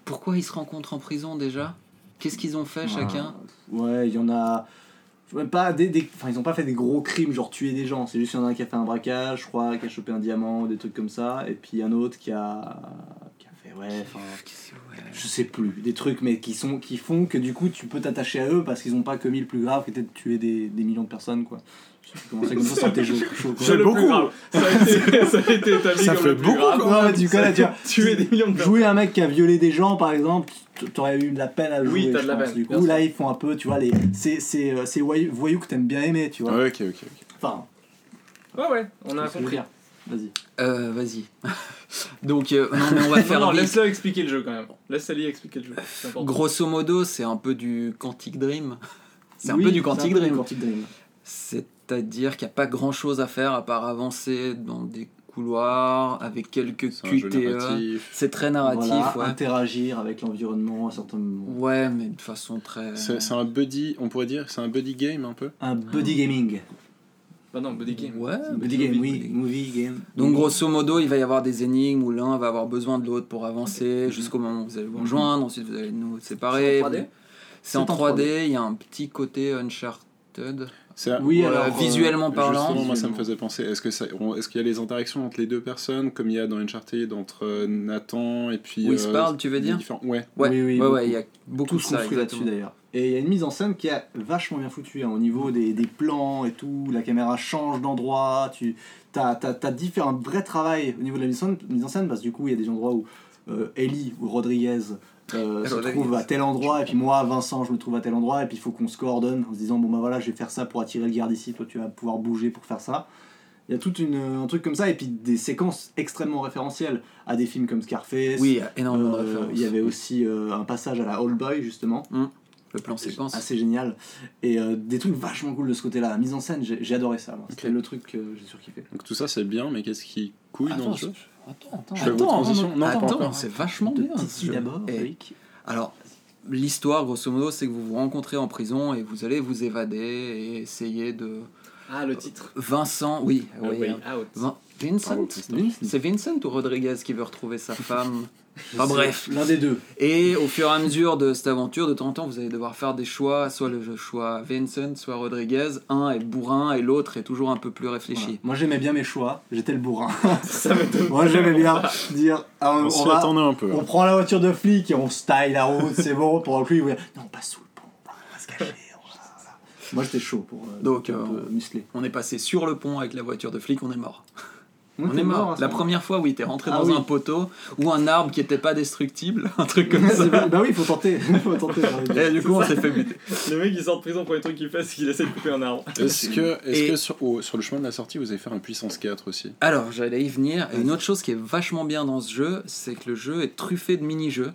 Pourquoi ils se rencontrent en prison déjà? Qu'est-ce qu'ils ont fait chacun? Ouais, il y en a... Pas des, des- Enfin, ils ont pas fait des gros crimes, genre tuer des gens. C'est juste qu'il y en a un qui a fait un braquage, je crois, qui a chopé un diamant, des trucs comme ça. Et puis un autre qui a... qui a fait... Ouais, enfin... Je sais plus, des trucs mais qui sont qui font que du coup tu peux t'attacher à eux parce qu'ils ont pas commis le plus grave qui était de tuer des, des millions de personnes quoi. C'est comme ça. Chaud. C'est beaucoup. grave. Ça a été, ça a été établi Ça comme fait le plus beaucoup, grave. Du coup là tu vois, Tuer des millions de personnes. jouer un mec qui a violé des gens par exemple, t'aurais eu de la peine à le Oui, jouer. t'as de la pense. peine, Du coup là ils font un peu, tu vois les c'est c'est euh, c'est voyous, que t'aimes bien aimer, tu vois. Ouais, ok, ok. ok. Enfin, Ouais, ouais, on a compris. Vas-y. Euh, Vas-y. donc, euh, non, mais on va faire non, laisse-le expliquer le jeu quand même. Laisse Ali expliquer le jeu. Grosso modo, c'est un peu du Quantic Dream. C'est un peu du c'est Quantic peu du Dream. Quantic Dream. C'est-à-dire qu'il n'y a pas grand-chose à faire à part avancer dans des couloirs avec quelques QTE. C'est très narratif, Voilà, ouais. interagir avec l'environnement à certains moments. Ouais, mais de façon très. C'est un buddy, on pourrait dire, c'est un buddy game un peu? Un buddy gaming. Bah non, Body Game. Ouais. Body game, oui, movie game. Donc grosso modo, il va y avoir des énigmes où l'un va avoir besoin de l'autre pour avancer jusqu'au moment où vous allez vous rejoindre, ensuite vous allez nous séparer. C'est en 3D C'est en C'est en 3D, il y a un petit côté Uncharted. C'est Oui, Voilà, alors, euh, visuellement parlant. Justement, moi ça me faisait penser. Est-ce que ça, est-ce qu'il y a les interactions entre les deux personnes, comme il y a dans Uncharted entre euh, Nathan et puis. Où ils se euh, parlent, tu veux dire différents- Ouais. Ouais, Oui, oui, ouais, ouais, il y a beaucoup de ça. construit là-dessus d'ailleurs. Et il y a une mise en scène qui est vachement bien foutue hein, au niveau des, des plans et tout. La caméra change d'endroit. Tu as, différents un vrai travail au niveau de la mise en scène, mise en scène parce que du coup, il y a des endroits où euh, Ellie ou Rodriguez euh, se trouve à tel endroit et puis moi, Vincent, je me trouve à tel endroit et puis il faut qu'on se coordonne en se disant bon bah voilà, je vais faire ça pour attirer le garde ici, toi tu vas pouvoir bouger pour faire ça. Il y a tout une, un truc comme ça et puis des séquences extrêmement référentielles à des films comme Scarface. Oui, il y a énormément de Euh, références. il y avait aussi euh, un passage à la Old Boy justement, Le plan séquence. assez génial. Et euh, des trucs vachement cool de ce côté-là. La mise en scène, j'ai adoré ça. moi. C'était le truc que j'ai surkiffé. Donc tout ça c'est bien, mais qu'est-ce qui couille dans le jeu? Attends, Attends, Je attends, Non, attends, c'est vachement de bien. d'abord. Alors, l'histoire, grosso modo, c'est que vous vous rencontrez en prison et vous allez vous évader et essayer de. Ah, le titre. Vincent, oui, A oui. Way hein. Out. Vin- Vincent C'est Vincent ou Rodriguez qui veut retrouver sa femme Enfin bref. L'un des deux. Et au fur et à mesure de cette aventure, de temps en temps, vous allez devoir faire des choix, soit le choix Vincent, soit Rodriguez. Un est bourrin et l'autre est toujours un peu plus réfléchi. Voilà. Moi j'aimais bien mes choix, j'étais le bourrin. Ça. Moi j'aimais bien dire ah, on, On va- attendait un peu. on prend la voiture de flic et on style la route, c'est bon pour lui. ouais. Non, on passe sous le pont, on va se cacher. Moi j'étais chaud pour euh, Donc, euh, musclé. On est passé sur le pont avec la voiture de flic, on est mort. On est mort. ce La première fois, oui, t'es rentré Ah dans oui. un poteau ou un arbre qui était pas destructible, un truc comme ça. Bah oui, il faut tenter. faut tenter. Et du coup, on s'est fait buter. Le mec, il sort de prison pour les trucs qu'il fait, c'est qu'il essaie de couper un arbre. Est-ce que, est Et- que sur, le chemin de la sortie, vous allez faire un puissance 4 aussi? Alors, j'allais y venir. Et une autre chose qui est vachement bien dans ce jeu, c'est que le jeu est truffé de mini-jeux.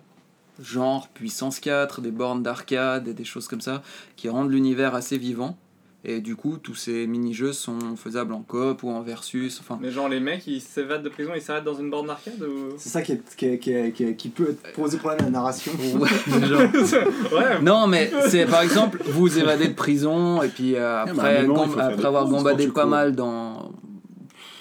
Genre puissance 4, des bornes d'arcade et des choses comme ça, qui rendent l'univers assez vivant. Et du coup, tous ces mini-jeux sont faisables en coop ou en versus. Enfin, Mais genre, les mecs, ils s'évadent de prison, ils s'arrêtent dans une borne d'arcade ou? C'est ça qui, est, qui, est- qui, est- qui, est- qui peut poser problème à la narration. ouais, genre- ouais, Non, mais c'est par exemple, vous évadez de prison et puis euh, après, avoir tu pas mal dans,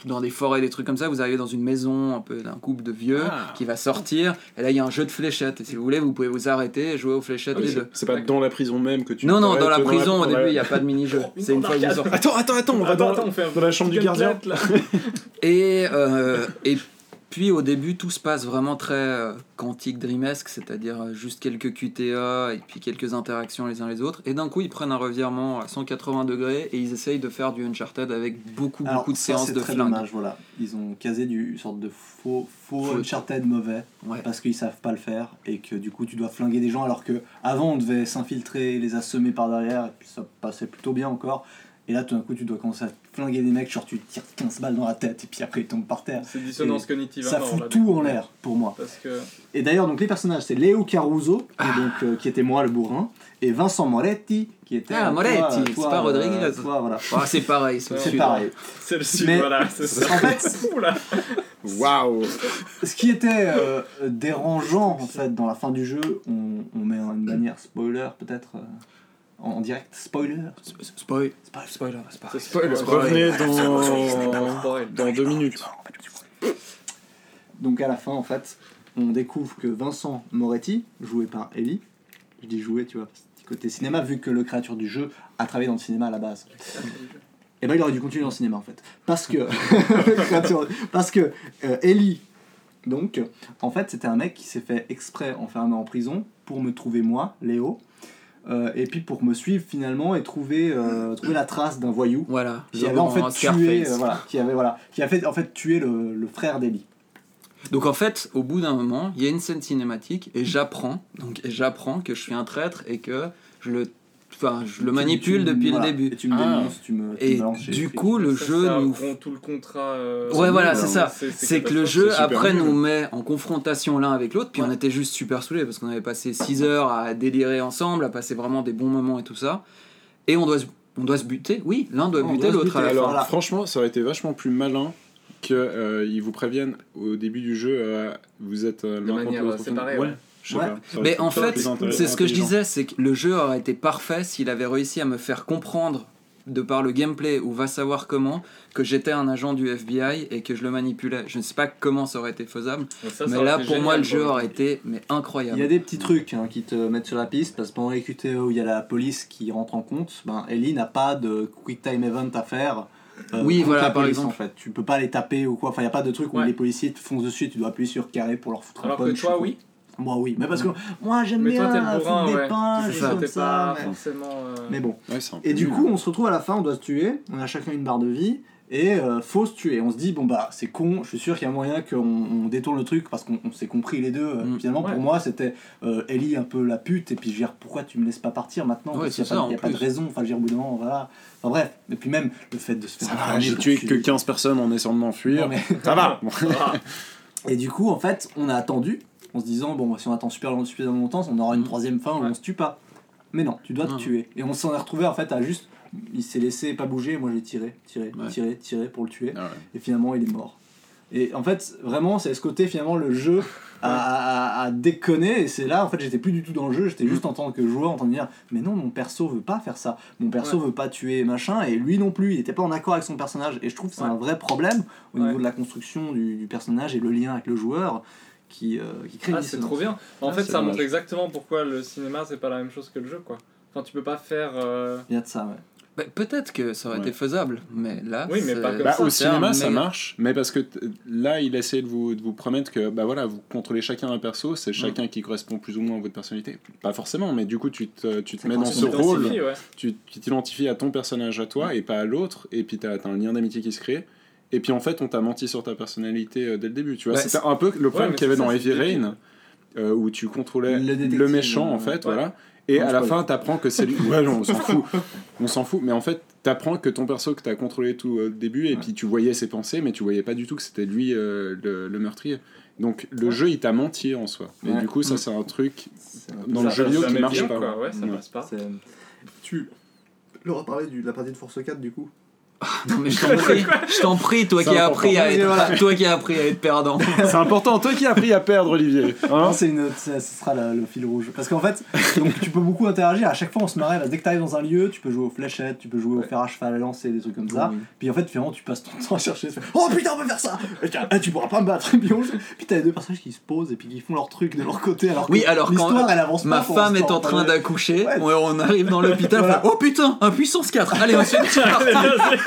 dans des forêts, des trucs comme ça, vous arrivez dans une maison un peu d'un couple de vieux Ah. qui va sortir. Et là, il y a un jeu de fléchettes. Et si vous voulez, vous pouvez vous arrêter et jouer aux fléchettes Ah les deux. C'est pas dans la prison même que tu. Non, non, dans la prison, au dans la- début, il n'y a pas de mini-jeu. C'est une fois que vous sortez. Attends, attends, attends, on va Attends, dans, attends, on fait un dans la chambre du gardien. Là. Et, euh, et puis au début, tout se passe vraiment très euh, quantique dreamesque, c'est-à-dire euh, juste quelques QTA et puis quelques interactions les uns les autres. Et d'un coup, ils prennent un revirement à 180 degrés et ils essayent de faire du Uncharted avec beaucoup, Alors, beaucoup de ça, séances de très flingue. dommage, voilà. Ils ont casé du une sorte de faux, faux Faux. Uncharted mauvais Ouais. parce qu'ils savent pas le faire et que du coup tu dois flinguer des gens alors que avant on devait s'infiltrer, les assommer par derrière et puis ça passait plutôt bien encore. Et là tout d'un coup tu dois commencer à flinguer des mecs, genre tu tires 15 balles dans la tête et puis après ils tombent par terre. C'est dissonance cognitive. Ça mort, fout là, tout en l'air pour moi. Parce que. Et d'ailleurs, donc les personnages, c'est Léo Caruso, donc, euh, qui était moi le bourrin, et Vincent Moretti, qui était. Ah, euh, Moretti, c'est toi, pas euh, Rodriguez. toi, voilà. Ah, c'est pareil, c'est pareil. C'est le sud, Mais- voilà. C'est ça. En fait, Oula. Waouh ce qui était euh, dérangeant en fait dans la fin du jeu, on, on met une bannière spoiler peut-être euh, en, direct. Spoiler. Spoil. Spoiler. Spoiler. Revenez dans, dans deux minutes. Donc à la fin, en fait, on découvre que Vincent Moretti, joué par Ellie, je dis joué, tu vois, petit côté cinéma, vu que le créateur du jeu a travaillé dans le cinéma à la base. Et ben il aurait dû continuer dans le cinéma en fait. Parce que. parce que euh, Ellie, donc, en fait, c'était un mec qui s'est fait exprès enfermer en prison pour me trouver moi, Léo. Euh, et puis pour me suivre finalement et trouver, euh, trouver la trace d'un voyou Voilà. qui avait en fait tué, euh, voilà, qui avait voilà, qui a fait en fait tué le, le frère d'Ellie. Donc en fait, au bout d'un moment, il y a une scène cinématique et j'apprends, donc et j'apprends que je suis un traître et que je le, enfin, je le manipule tu- depuis voilà, le début. Et tu me Ah. dénonces, tu me. tu Et me du coup, le Ça, jeu ça nous tout le contrat. euh, Ouais, voilà, c'est ça. c'est C'est que le jeu, après, nous met en confrontation l'un avec l'autre, puis on était juste super saoulés parce qu'on avait passé 6 heures à délirer ensemble, à passer vraiment des bons moments et tout ça. Et on doit se, on doit se buter, oui, l'un doit On buter l'autre à la fin. Alors, franchement, ça aurait été vachement plus malin que euh, ils vous préviennent au début du jeu, euh, vous êtes euh, De l'un contre manière l'autre. Je sais Ouais. pas. Mais en fait, c'est ce que je disais, c'est que le jeu aurait été parfait s'il avait réussi à me faire comprendre de par le gameplay ou va savoir comment, que j'étais un agent du FBI et que je le manipulais. Je ne sais pas comment ça aurait été faisable, Donc ça, ça mais là pour moi le jeu aurait été mais Il y a incroyable. des petits trucs hein, qui te mettent sur la piste parce que pendant les QTE où il y a la police qui rentre en compte, ben Ellie n'a pas de quick time event à faire. euh, Oui, voilà, la par police, exemple. En fait, tu peux pas les taper ou quoi. Enfin, il y a pas de truc où Ouais. les policiers te foncent dessus tu dois appuyer sur carré pour leur foutre Alors un que punch. toi, ou- oui. Moi, oui, mais parce que moi j'aime bien toi, bourrin, des ouais. pains, ça. comme ça. pas mais- forcément. euh, Mais bon. Ouais, Et du coup, on se retrouve à la fin, on doit se tuer. On a chacun une barre de vie. Et euh, faut se tuer. On se dit, bon bah c'est con, je suis sûr qu'il y a moyen qu'on on détourne le truc parce qu'on on s'est compris les deux. Euh, Mm. Finalement, Ouais. pour moi, c'était euh, Ellie un peu la pute. Et puis je veux dire, pourquoi tu me laisses pas partir maintenant? Ouais, Parce qu'il c'est n'y a, ça, pas- il y a pas de raison. Enfin, je veux dire, au bout d'un moment, voilà. Enfin bref. Et puis même le fait de se faire Ça va, enfermer j'ai tué tuer- que 15 personnes en essayant de m'enfuir. Ça va Et du coup, en fait, on a attendu en se disant, bon, si on attend super long- suffisamment longtemps, on aura une Mm. troisième fin où Ouais. on se tue pas. Mais non, tu dois te Non. tuer. Et on s'en est retrouvé en fait à juste. Il s'est laissé pas bouger, moi j'ai tiré, tiré, Ouais. tiré, tiré pour le tuer. Ah ouais. Et finalement, il est mort. Et en fait, vraiment, c'est ce côté, finalement, le jeu a, a- a déconné. Et c'est là, en fait, j'étais plus du tout dans le jeu. J'étais juste en tant que joueur, en train de dire Mais non, mon perso veut pas faire ça. Mon perso veut pas tuer machin. Et lui non plus, il était pas en accord avec son personnage. Et je trouve que c'est un vrai problème au niveau de la construction du, du personnage et le lien avec le joueur qui, euh, qui crée Ah, c'est trop bien. En Ah, fait, ça dommage. montre exactement pourquoi le cinéma, c'est pas la même chose que le jeu, quoi. Enfin, tu peux pas faire. euh, Il y a de ça, ouais. Bah, Peut-être que ça aurait Ouais. été faisable, mais là. Oui, mais pas comme Bah, ça, au cinéma, ça marche, mais parce que t- là, il essaie de vous, de vous promettre que bah voilà, vous contrôlez chacun un perso, c'est chacun qui correspond plus ou moins à votre personnalité. Pas forcément, mais du coup, tu te, tu te mets dans ce rôle, ouais. tu tu t'identifies à ton personnage à toi et pas à l'autre, et puis tu as, un lien d'amitié qui se crée. Et puis en fait, on t'a menti sur ta personnalité euh, dès le début. Tu vois, Ouais, c'était un peu le problème qu'il y avait dans Heavy Rain, euh, où tu contrôlais Le méchant euh, en fait, ouais. voilà. Et Non, à la fin, t'apprends que c'est lui. Ouais, non, on s'en fout. On s'en fout. Mais en fait, t'apprends que ton perso que t'as contrôlé tout au début, et Ouais. puis tu voyais ses pensées, mais tu voyais pas du tout que c'était lui euh, le, le meurtrier. Donc le jeu, il t'a menti en soi. Et du coup, ça, Mm. c'est un truc C'est un dans le jeu vidéo qui marche bien, pas. quoi. Ouais, ça Ouais. passe pas. C'est- Tu leur as parlé de la partie de Force 4 du coup Non, mais je t'en prie, je t'en prie, toi qui as appris à être, voilà. toi qui as appris à être perdant. C'est important. Toi qui as appris à perdre, Olivier. Hein Non, c'est une, ça, ce sera la- le fil rouge. Parce qu'en fait, donc, tu peux beaucoup interagir. À chaque fois, on se marrait. Parce que dès que t'arrives dans un lieu, tu peux jouer aux fléchettes, tu peux jouer au fer à cheval à lancer, des trucs comme ça. Puis en fait, finalement, tu passes ton temps à chercher. oh putain, on peut faire ça Et tiens, eh, Tu pourras pas me battre. Et puis, on- puis t'as les deux personnages qui se posent et puis qui font leur truc de leur côté. Alors que Oui, alors quand l'histoire, elle avance ma pas femme est en train d'accoucher, Ouais. on, arrive dans l'hôpital, Voilà. oh putain, un puissance 4, allez on se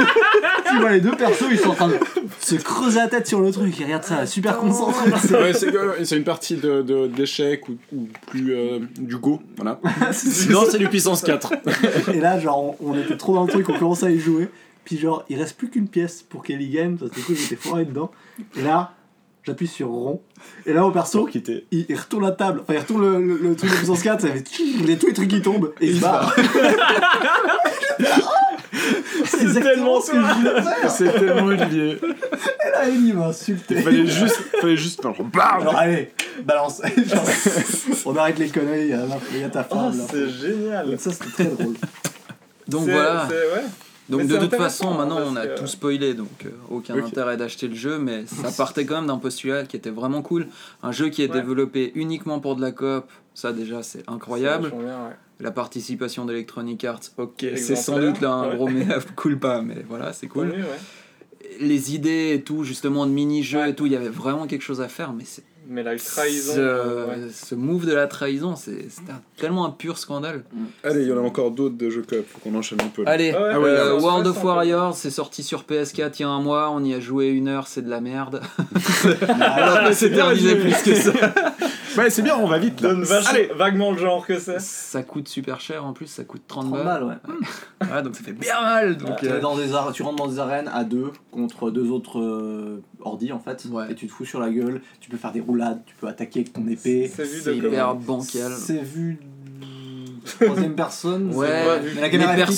Tu vois, les deux persos, ils sont en train de se creuser la tête sur le truc. Ils regardent ça, super concentrés. C'est- Ouais, c'est c'est une partie de, de- d'échecs ou, ou plus euh, du go. Voilà. non, c'est du puissance 4. Et là, genre, on, on était trop dans le truc, on commençait à y jouer. Puis, genre, il reste plus qu'une pièce pour qu'Ellie gagne, parce que du coup, j'étais foiré dedans. Et là, j'appuie sur rond. Et là, au perso, il, il retourne la table. Enfin, il retourne le, le- le truc de puissance 4, ça fait tchou, il y a tous les trucs qui tombent. Et il se barre. C'est exactement ce que je. C'est tellement Olivier. Et là, Ellie m'a insulté. Il fallait juste. fallait juste alors, bam Alors, allez, balance. Genre, on arrête les conneries, il y a, il ta femme. là. c'est génial. Donc ça, c'était très drôle. Donc voilà. ouais. Donc Mais de toute façon, maintenant on a que- tout spoilé, donc euh, aucun intérêt d'acheter le jeu, mais ça partait quand même d'un postulat qui était vraiment cool. Un jeu qui est Ouais. développé uniquement pour de la coop, ça déjà c'est incroyable. Bien, ouais. La participation d'Electronic Arts, ok, c'est sans doute là un ouais. gros mea culpa, mais voilà, c'est cool. mieux, ouais. Les idées et tout, justement de mini-jeux Ouais. et tout, il y avait vraiment quelque chose à faire, mais c'est Mais la trahison. ce, euh, ouais. ce move de la trahison, c'est tellement un pur scandale. Allez, il y en a encore d'autres de jeux coop. Faut qu'on enchaîne un peu. là. Allez, Ah euh, World of Warriors, c'est sorti sur PS4 il y a un mois, on y a joué une heure, c'est de la merde. Alors c'est terminé plus que ça. Ouais, c'est bien, on va vite là. Donne vache- Allez vaguement le genre que c'est. Ça coûte super cher en plus, ça coûte 30, 30 balles. balles, ouais. Ouais, donc ça fait bien mal. Donc, Tu, euh, dans des ar- tu rentres dans des arènes à deux contre deux autres euh, ordi en fait Ouais. et tu te fous sur la gueule tu peux faire des roulades tu peux attaquer avec ton épée C'est vu c'est de hyper bancal. c'est vu troisième personne Ouais, mais la caméra à des moins,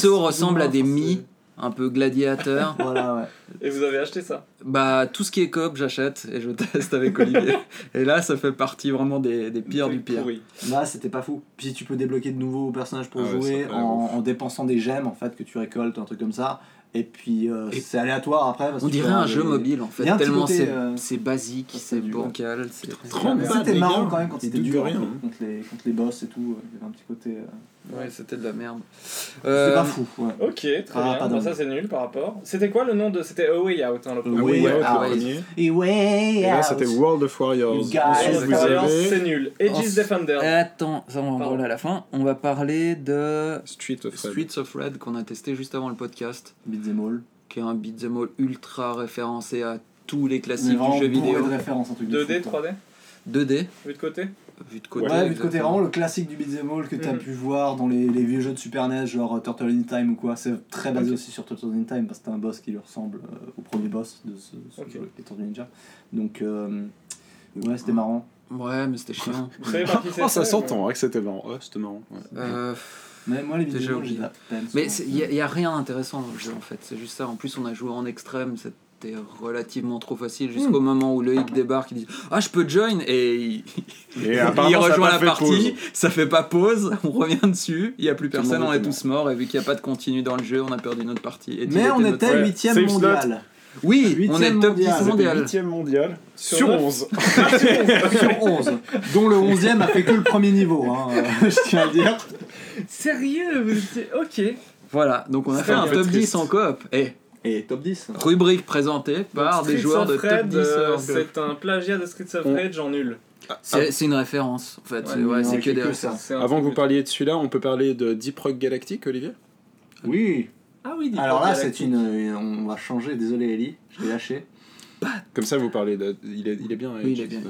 mi, un peu gladiateurs. c'est- voilà ouais Et vous avez acheté ça bah, tout ce qui est coop, j'achète et je teste avec Olivier. et là, ça fait partie vraiment des, des pires du pire. Pourri. là c'était pas fou puis tu peux débloquer de nouveaux personnages pour Ah jouer en, dépensant des gemmes en fait que tu récoltes un truc comme ça Et puis euh, Et- c'est aléatoire après. Parce On que dirait un jeu mobile en fait, tellement c'est euh, c'est basique, c'est bancal, C'était marrant quand même quand c'était dur rien, contre, les, contre les boss et tout. Il y avait un petit côté. euh, Ouais, c'était de la merde. C'était Euh, pas fou. Ouais. Ok, très Ah, bien. pas Bah, ça c'est nul par rapport. C'était quoi le nom de. C'était A Way Out, hein, le premier. Way Ouais, Out. le Ah, premier. Et là, c'était World of Warriors. Ensuite, vous avez c'est nul. Aegis Defender. Attends, ça on va en à la fin. On va parler de Street of Rage. Streets of Red qu'on a testé juste avant le podcast, Beat'em all. qui est un beat'em all ultra référencé à tous les classiques du jeu vidéo. de références, un truc de 2D, fou, quoi. 3D 2D, Vu de côté vu de côté. Ouais, vu de côté, vraiment le classique du beat'em all que tu as Mhm. pu voir dans les, les vieux jeux de Super NES, genre euh, Turtle in Time ou quoi. C'est très basé aussi sur Turtle in Time parce que c'est un boss qui lui ressemble euh, au premier boss de ce, jeu, les Tortues Ninja. Donc, euh, ouais, c'était marrant. Ouais, mais c'était chiant. Oh, ça s'entend, hein, que c'était marrant. Ouais, c'était marrant. ouais. Euh, Mais moi, les all, j'ai mais il n'y a, rien d'intéressant dans le jeu en fait, c'est juste ça. En plus, on a joué en extrême, c'était relativement trop facile jusqu'au moment où le hic débarque, il dit Ah, je peux join Et il, Et il rejoint la partie, pause. ça fait pas pause, on revient dessus, il n'y a plus personne, on est tous morts, et vu qu'il n'y a pas de continu dans le jeu, on a perdu notre partie. Et Mais on était Ouais. 8ème Safe slot. mondial. Oui, on huitième est top 10 mondial. mondial. 8 mondial Sur sur neuf 11. sur 11, dont le 11ème a fait que le premier niveau, hein, euh, je tiens à le dire. Sérieux Ok. Voilà, donc on a fait un top 10 triste. en coop. Et Et top 10. rubrique présentée par des joueurs de top Rage, 10 euh. C'est un plagiat de Streets of On- Rage en nul. C'est c'est une référence, en fait. Ouais, c'est ouais, que des que ça. Avant que vous parliez de celui-là, on peut parler de Deep Rock Galactic, Olivier? Oui. Ah oui, Deep Alors Rock là, c'est Galactic. une, une- On va changer, désolé Ellie, je l'ai lâché. Comme ça, vous parlez de. Il est, il est bien. Oui, il Edge. est bien.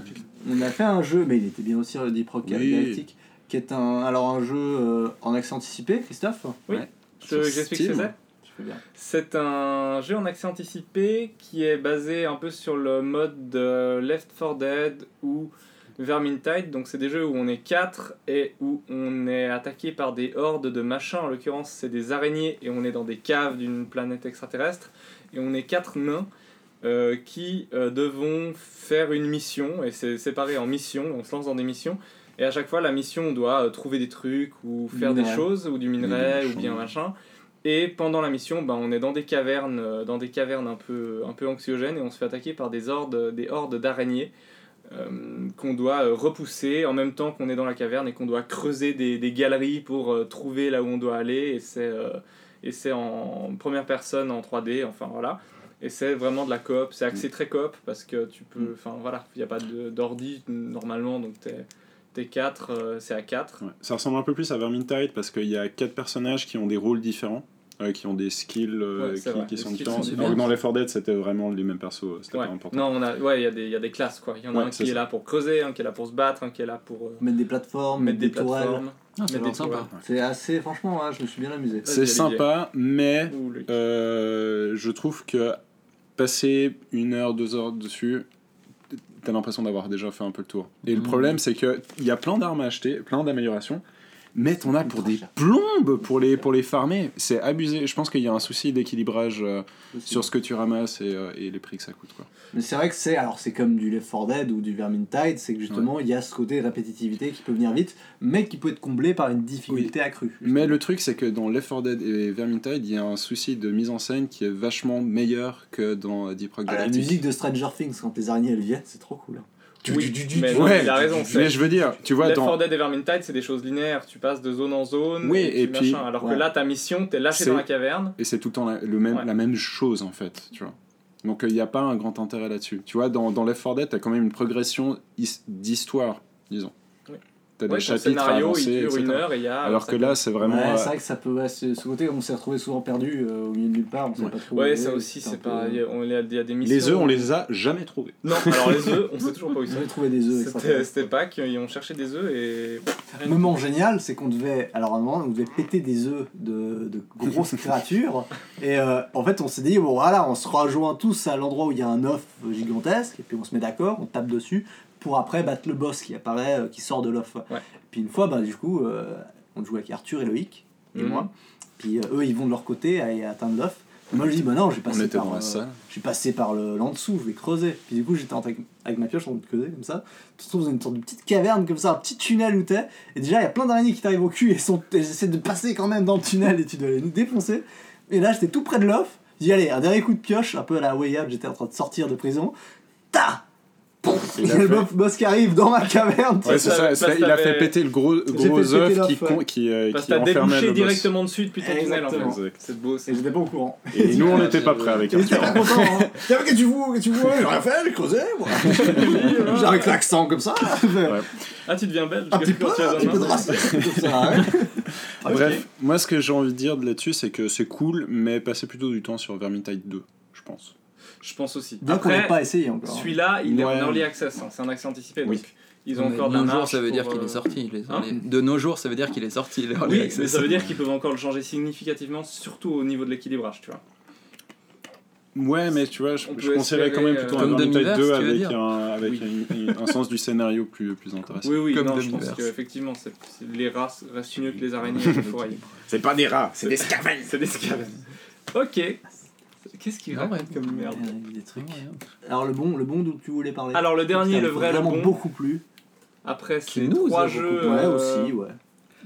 On a fait un jeu, mais il était bien aussi le Deep Rock Oui. Galactic, qui est un, alors un jeu euh, en accès anticipé, Christophe? Oui. Ouais. Je- J'explique ce que c'est. C'est un jeu en accès anticipé qui est basé un peu sur le mode de Left 4 Dead ou Vermintide. Donc c'est des jeux où on est 4 et où on est attaqué par des hordes de machins. En l'occurrence c'est des araignées et on est dans des caves d'une planète extraterrestre. Et on est 4 nains euh, qui euh, devons faire une mission. Et c'est séparé en missions. On se lance dans des missions. Et à chaque fois la mission on doit euh, trouver des trucs ou faire des choses ou du minerai ou bien machin. Et pendant la mission, ben, on est dans des cavernes, euh, dans des cavernes un peu, un peu anxiogènes et on se fait attaquer par des hordes, des hordes d'araignées euh, qu'on doit euh, repousser en même temps qu'on est dans la caverne et qu'on doit creuser des, des galeries pour euh, trouver là où on doit aller. Et c'est, euh, en première personne en 3D, enfin voilà. Et c'est vraiment de la coop, c'est axé très coop parce que tu peux, enfin voilà, il n'y a pas d'ordi normalement, donc t'es, t'es 4, c'est à 4. Ouais. Ça ressemble un peu plus à Vermintide parce qu'il y a quatre personnages qui ont des rôles différents, euh, qui ont des skills euh, Ouais, qui, qui sont différents. Alors dans les 4 Dead, c'était vraiment les mêmes persos, euh, c'était Ouais. pas important. Non, on a, ouais, il y, a des- il y a des classes quoi. Il y en a Ouais, un qui est là pour creuser, un qui est là pour se battre, un qui est là pour euh, Mettre des plateformes, mettre des tourelles. plateformes. Ah, c'est des sympa. assez, franchement, ouais, je me suis bien amusé. C'est sympa, mais euh, je trouve que passer une heure, deux heures dessus, t'as l'impression d'avoir déjà fait un peu le tour. Et le Mhm. problème, c'est qu'il y a plein d'armes à acheter, plein d'améliorations, mais t'en as pour des cher. plombes pour les, pour les farmer. C'est abusé. Je pense qu'il y a un souci d'équilibrage euh, sur ce que tu ramasses et, euh, et les prix que ça coûte. Quoi. Mais c'est vrai que c'est alors c'est comme du Left 4 Dead ou du Vermintide, c'est que justement il y a ce côté répétitivité qui peut venir vite, mais qui peut être comblé par une difficulté accrue. Mais le truc, c'est que dans Left 4 Dead et Vermintide, il y a un souci de mise en scène qui est vachement meilleur que dans Deep Rock Ah, la Galactic. musique de Stranger Things quand les araignées elles viennent, c'est trop cool. hein. Oui, mais non, Ouais, il a raison. mais je veux dire, tu vois, Left dans, 4 Dead et Vermintide, c'est des choses linéaires. Tu passes de zone en zone. Oui, et, et tu puis- machin. Alors ouais. que là, ta mission, t'es lâché dans la caverne. et c'est tout le temps la, le même, Ouais. la même chose en fait, tu vois. Donc il n'y a pas un grand intérêt là-dessus. Tu vois, dans, dans Left 4 Dead, tu as quand même une progression his- d'histoire, disons. Oui. Tu as Ouais, des chapitres à scénario, avancer, il dure une heure et il y a. Alors ça que là, c'est vraiment. Ouais, euh, c'est vrai que ça peut, ouais, ce côté on s'est retrouvé souvent perdu euh, au milieu de nulle part, on sait Ouais. pas trop. où Ouais, aller, ça aussi, c'est pas. Il y a, on- y des missions. les œufs, on les a jamais trouvés. Non, alors les œufs, on sait toujours pas où ils Ils sont. avaient trouvé des œufs. C'était Pâques, ils ont cherché des œufs et. Le moment génial, c'est qu'on devait, alors à un moment, on devait péter des œufs de, de grosses créatures. Et euh, en fait, on s'est dit, bon voilà, on se rejoint tous à l'endroit où il y a un œuf gigantesque, et puis on se met d'accord, on tape dessus, pour après battre le boss qui apparaît, euh, qui sort de. Ouais. Puis une fois, bah, du coup, euh, on joue avec Arthur et Loïc, et Mhm. moi. Puis euh, eux, ils vont de leur côté à, à atteindre l'œuf. Moi, je dis, bah non, j'ai passé par, euh, suis passé par le l'en dessous, je vais creuser. Puis du coup, j'étais en train- avec ma pioche en train de creuser comme ça. Tu te trouves dans une sorte de petite caverne comme ça, un petit tunnel où t'es. Et déjà, il y a plein d'araignées qui t'arrivent au cul et sont, elles essaient de passer quand même dans le tunnel et tu dois les défoncer. Et là, j'étais tout près de. Je dis allez, un dernier coup de pioche, un peu à la Way Up, j'étais en train de sortir de prison. Ta Il y a le boss- boss qui arrive dans ma caverne. Ouais, c'est ça, Parce c'est il a t'avais- fait péter le gros, fait gros péter œuf qui, ouais. con- qui, euh, Parce qui que t'as enfermait débouché le boss. directement dessus depuis ton tunnel en Exactement. fait. Exact. C'est beau ça. Et j'étais pas au courant. Et nous, on n'était pas prêts avec Et j'étais Arthur. pas content. Hein. Tiens, qu'est-ce que tu fous Qu'est-ce que tu fous? J'ai rien fait, j'ai creusé, moi. J'ai avec l'accent comme ça. Ah, tu deviens belge Un petit peu, quand tu as un petit peu de racisme, ça. hein. Bref, moi, ce que j'ai envie de dire là-dessus, c'est que c'est cool, mais passez plutôt du temps sur Vermintide 2, je pense. Je pense aussi. Bien qu'on n'ait Après, pas essayé encore. celui-là, il est Ouais. en early access, hein, c'est un accès anticipé. Oui. Donc, ils ont Mais encore de de la nos jours, ça veut dire qu'il euh, est sorti. hein de nos jours, ça veut dire qu'il est sorti. Oui, Access. mais ça veut dire qu'ils peuvent encore le changer significativement, surtout au niveau de l'équilibrage, tu vois. Ouais, mais tu vois, je, je quand même plutôt euh, un Demiverse, 2 tu veux avec, un, avec un, un sens du scénario plus, plus intéressant. Oui, oui, Comme non, je pense qu'effectivement, les rats restent mieux que les araignées et les fourrailles. C'est pas des rats, c'est des scarabées. C'est des scarabées. Ok. Qu'est-ce qu'il raconte comme merde des trucs. Alors le bon, le bon dont tu voulais parler. Alors, le dernier, le vrai, le vraiment bon. beaucoup plu. Après, c'est nous trois a jeux Ouais, euh, aussi, ouais.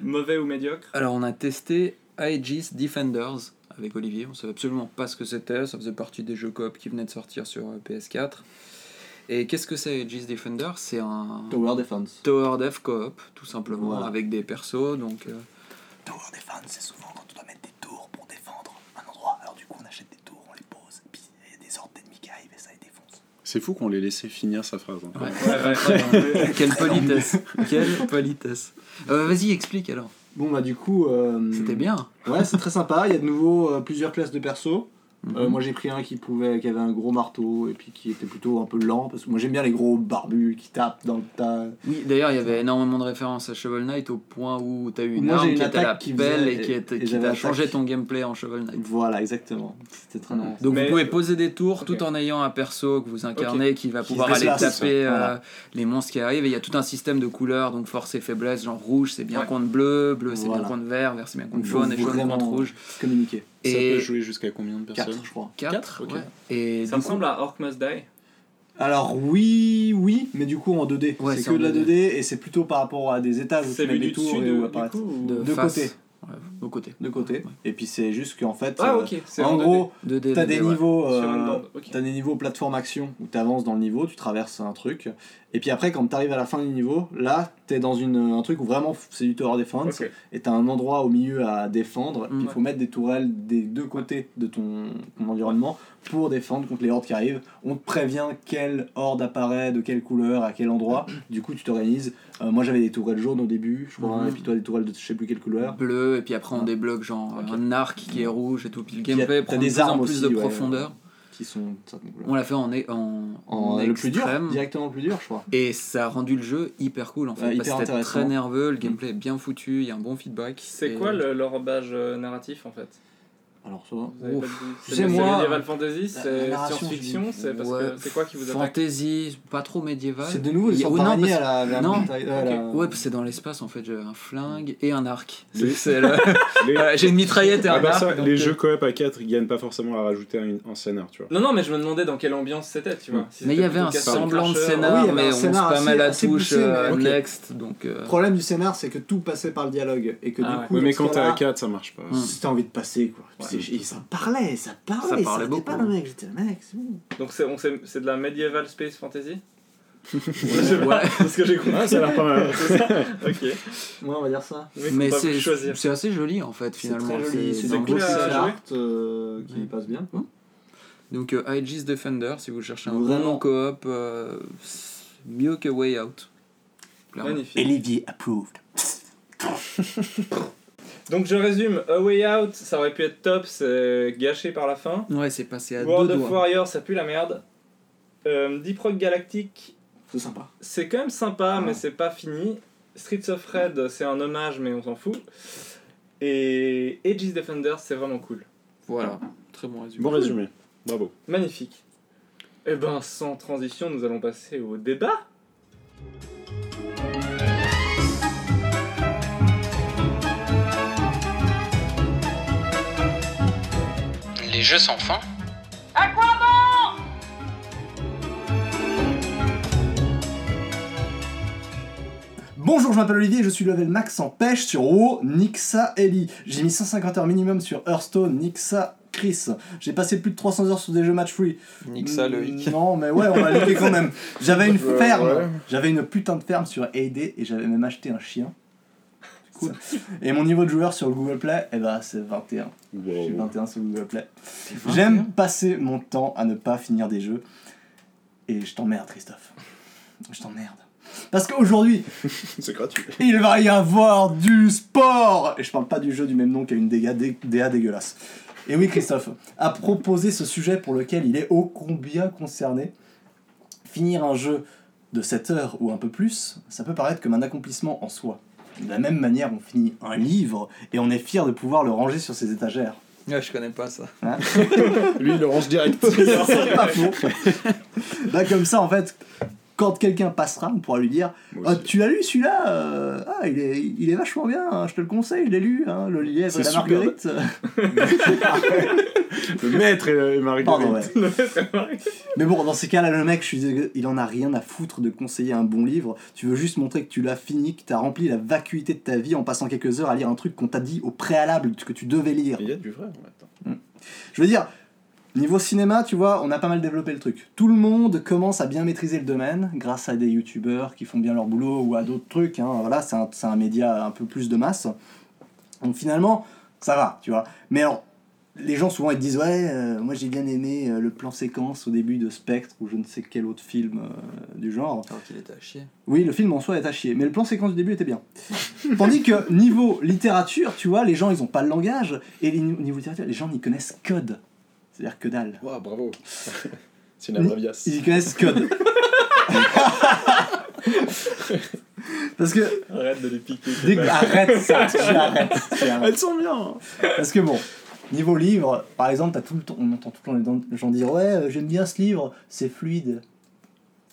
mauvais ou médiocres. Alors, on a testé Aegis Defenders avec Olivier. On savait absolument pas ce que c'était. Ça faisait partie des jeux coop qui venaient de sortir sur euh, PS4. Et qu'est-ce que c'est Aegis Defenders? C'est un Tower Defense. Tower Def coop, tout simplement, Voilà. avec des persos. Donc, euh, Tower Defense, c'est souvent quand on doit mettre des tours pour défendre un endroit. Alors du coup, on achète des tours, on les pose, et puis il y a des ordres d'ennemis qui arrivent et ça les défonce. C'est fou qu'on l'ait laissé finir sa phrase. hein. ouais. Ouais, ouais, ouais. Quelle politesse Quelle politesse Euh, Vas-y, explique alors. Bon bah du coup... euh, C'était bien. Ouais, c'est très sympa. Il y a de nouveau euh, plusieurs classes de persos. Euh, Mhm. moi j'ai pris un qui pouvait, qui avait un gros marteau et puis qui était plutôt un peu lent parce que moi j'aime bien les gros barbus qui tapent dans le tas. Oui, d'ailleurs, il y avait énormément de références à Shovel Knight au point où tu as eu une Moi, arme une qui était la attaque qui pelle et qui, était, attaque. changé ton gameplay en Shovel Knight. Voilà, exactement. C'était très nice. Donc Mais- vous pouvez poser des tours tout en ayant un perso que vous incarnez qui va pouvoir aller taper euh, voilà. les monstres qui arrivent. Et il y a tout un système de couleurs, donc force et faiblesse, genre rouge c'est bien Ouais. contre bleu, bleu c'est Voilà. bien contre vert, vert c'est bien contre jaune et jaune contre rouge. Communiquer. Ça Et peut jouer jusqu'à combien de 4 personnes je crois. 4, ok. Et Ça du coup- ressemble à Orc Must Die. Alors oui, oui, mais du coup en 2D. Ouais, c'est c'est que en de la 2D. 2D et c'est plutôt par rapport à des étages où C'est tu mets vu des du tours dessus et où de, apparaître. du coup ou- de, de face. côté. Ouais, de côté. De côté. Ouais. Et puis c'est juste qu'en fait, Ah euh, ok, c'est en 2D. gros, 2D, t'as 2D, des ouais. niveaux, Sur euh, une bande, ok. t'as des niveaux plateforme action où tu avances dans le niveau, tu traverses un truc, et puis après quand t'arrives à la fin du niveau, là t'es dans une, un truc où vraiment c'est du tower defense, Ok. et t'as un endroit au milieu à défendre, Mm. il faut mettre des tourelles des deux côtés de ton, ton environnement pour défendre contre les hordes qui arrivent. On te prévient quelle horde apparaît, de quelle couleur, à quel endroit, du coup tu t'organises. Euh, moi j'avais des tourelles jaunes au début, je crois, Mhm. et puis toi des tourelles de je sais plus quelle couleur. Bleu, et puis après on débloque genre un arc qui est rouge et tout. Puis le gameplay t'as prend de des plus en armes plus aussi, de ouais, profondeur. Qui sont de certaines couleurs. On l'a fait en, é- en, En, en euh, le plus dur, extrême. directement le plus dur, je crois. Et ça a rendu le jeu hyper cool en fait. Ouais, parce que très nerveux, le gameplay est bien foutu, il y a un bon feedback. C'est Et- quoi le- l'enrobage euh, narratif en fait? Alors ça C'est moi, médiéval fantasy, c'est science-fiction, c'est parce Ouais, que c'est quoi qui vous attaque Fantasy, pas trop médiéval. C'est de nouveau, Il ils y a- sont oh, non, parce- à la, la non. montagne- euh, la- Ouais, parce que c'est dans l'espace en fait, j'ai un flingue et un arc. Les- Les- j'ai une mitraillette et un Ah bah arc. ça, donc, les euh, jeux coop à 4 ils gagnent pas forcément à rajouter un, un scénar, tu vois. Non, non, mais je me demandais dans quelle ambiance c'était, tu vois. Si Mais il y avait un semblant de scénar, avait mais un on se pas mal assez touche poussé, euh, next. Donc, euh, Le problème du scénar, c'est que tout passait par le dialogue. Et que Ah du ouais. coup, mais quand t'es à 4, ça marche pas. Hmm. C'était envie de passer, quoi. Ouais. C'est- et ça parlait, ça parlait, Ça parlait beaucoup. pas le mec. J'étais le mec, c'est bon. Donc c'est on sait- c'est de la medieval space fantasy Ouais. pas, c'est ce que j'ai compris. Ah, ça a l'air pas mal. C'est ça Ok. Ouais, on va dire ça. Mais, mais c'est c'est assez joli en fait C'est finalement. très joli. C'est c'est des cool art euh, qui Ouais. passent bien. quoi. Donc euh, Aegis Defender, si vous cherchez un Vraiment. bon coop, euh, c'est mieux que Way Out. Clairement. Magnifique. Olivier approved. Donc je résume, A Way Out, ça aurait pu être top, c'est gâché par la fin. Ouais, c'est passé à World deux of doigts. Warriors, ça pue la merde. Euh, Deep Rock Galactic, C'est sympa. c'est quand même sympa, Ouais. mais c'est pas fini. Streets of Red, c'est un hommage, mais on s'en fout. Et Aegis Defenders, c'est vraiment cool. Voilà, très bon résumé. Bon résumé. Bravo. Magnifique. Et ben, sans transition, nous allons passer au débat. Jeux sans fin Bonjour, je m'appelle Olivier, je suis level max en pêche sur WoW Nixa Ellie. J'ai mis 150 heures minimum sur Hearthstone Nixa Chris. J'ai passé plus de 300 heures sur des jeux match free. Nique ça, Loïc. Non, mais ouais, on va liker quand même. J'avais une ferme. J'avais une putain de ferme sur AD et j'avais même acheté un chien. Cool. Et mon niveau de joueur sur le Google Play, eh ben, c'est 21. J'ai 21 sur Google Play. J'aime passer mon temps à ne pas finir des jeux. Et je t'emmerde, Christophe. Je t'emmerde. Parce qu'aujourd'hui, C'est gratuit. il va y avoir du sport Et je parle pas du jeu du même nom qui a une DA, dé- DA dégueulasse. Et oui, Christophe a proposé ce sujet pour lequel il est ô combien concerné. Finir un jeu de 7 heures ou un peu plus, ça peut paraître comme un accomplissement en soi. De la même manière, on finit un livre et on est fier de pouvoir le ranger sur ses étagères. Ouais, je connais pas ça. Lui, il le range direct. C'est pas faux. Bah, comme ça, en fait, quand quelqu'un passera, on pourra lui dire Ah. Tu l'as lu celui-là Euh, Ah, il est, il est vachement bien, hein, je te le conseille, je l'ai lu, hein, le lièvre et la marguerite. Le maître et, Marguerite. Pardon, ouais. Mais bon, dans ces cas-là, le mec, je suis il en a rien à foutre de conseiller un bon livre. Tu veux juste montrer que tu l'as fini, que tu as rempli la vacuité de ta vie en passant quelques heures à lire un truc qu'on t'a dit au préalable que tu devais lire. Il y a du vrai. ouais, attends. Je veux dire, niveau cinéma, tu vois, on a pas mal développé le truc. Tout le monde commence à bien maîtriser le domaine grâce à des youtubeurs qui font bien leur boulot ou à d'autres trucs. Hein. Voilà, c'est un, média un peu plus de masse. Donc finalement, ça va, tu vois. Mais alors, les gens souvent ils te disent Ouais, euh, moi j'ai bien aimé euh, le plan séquence au début de Spectre ou je ne sais quel autre film euh, du genre. Alors qu'il était à chier. Oui, le film en soi est à chier, mais le plan séquence du début était bien. Tandis que niveau littérature, tu vois, les gens ils ont pas le langage, et les- niveau littérature, les gens n'y connaissent code. C'est-à-dire que dalle. Ouah, bravo. C'est une abréviasse. Ils y connaissent code. Parce que. Arrête de les piquer. dès que- arrête ça, tu arrêtes, tu arrêtes. Elles sont bien. Parce que bon, niveau livre, par exemple, t'as tout le temps, on entend tout le temps les gens dire Ouais, euh, j'aime bien ce livre, c'est fluide.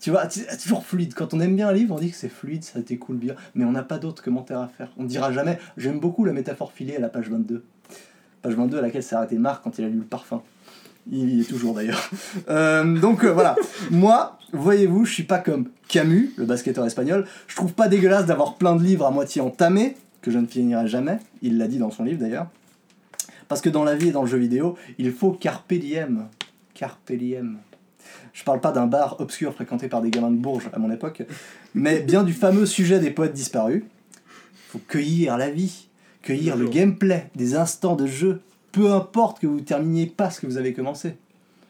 Tu vois, c'est toujours fluide. Quand on aime bien un livre, on dit que c'est fluide, ça t'écoule bien. Mais on n'a pas d'autres commentaires à faire. On dira jamais J'aime beaucoup la métaphore filée à la page 22. Page 22 à laquelle s'est arrêté Marc quand il a lu le parfum. Il y est toujours d'ailleurs. Euh, donc euh, voilà. Moi, voyez-vous, je suis pas comme Camus, le basketteur espagnol. Je trouve pas dégueulasse d'avoir plein de livres à moitié entamés, que je ne finirai jamais. Il l'a dit dans son livre d'ailleurs. Parce que dans la vie et dans le jeu vidéo, il faut carpe diem. Carpe diem. Je parle pas d'un bar obscur fréquenté par des gamins de Bourges à mon époque, mais bien du fameux sujet des poètes disparus. faut cueillir la vie, cueillir le gameplay, des instants de jeu, peu importe que vous terminiez pas ce que vous avez commencé,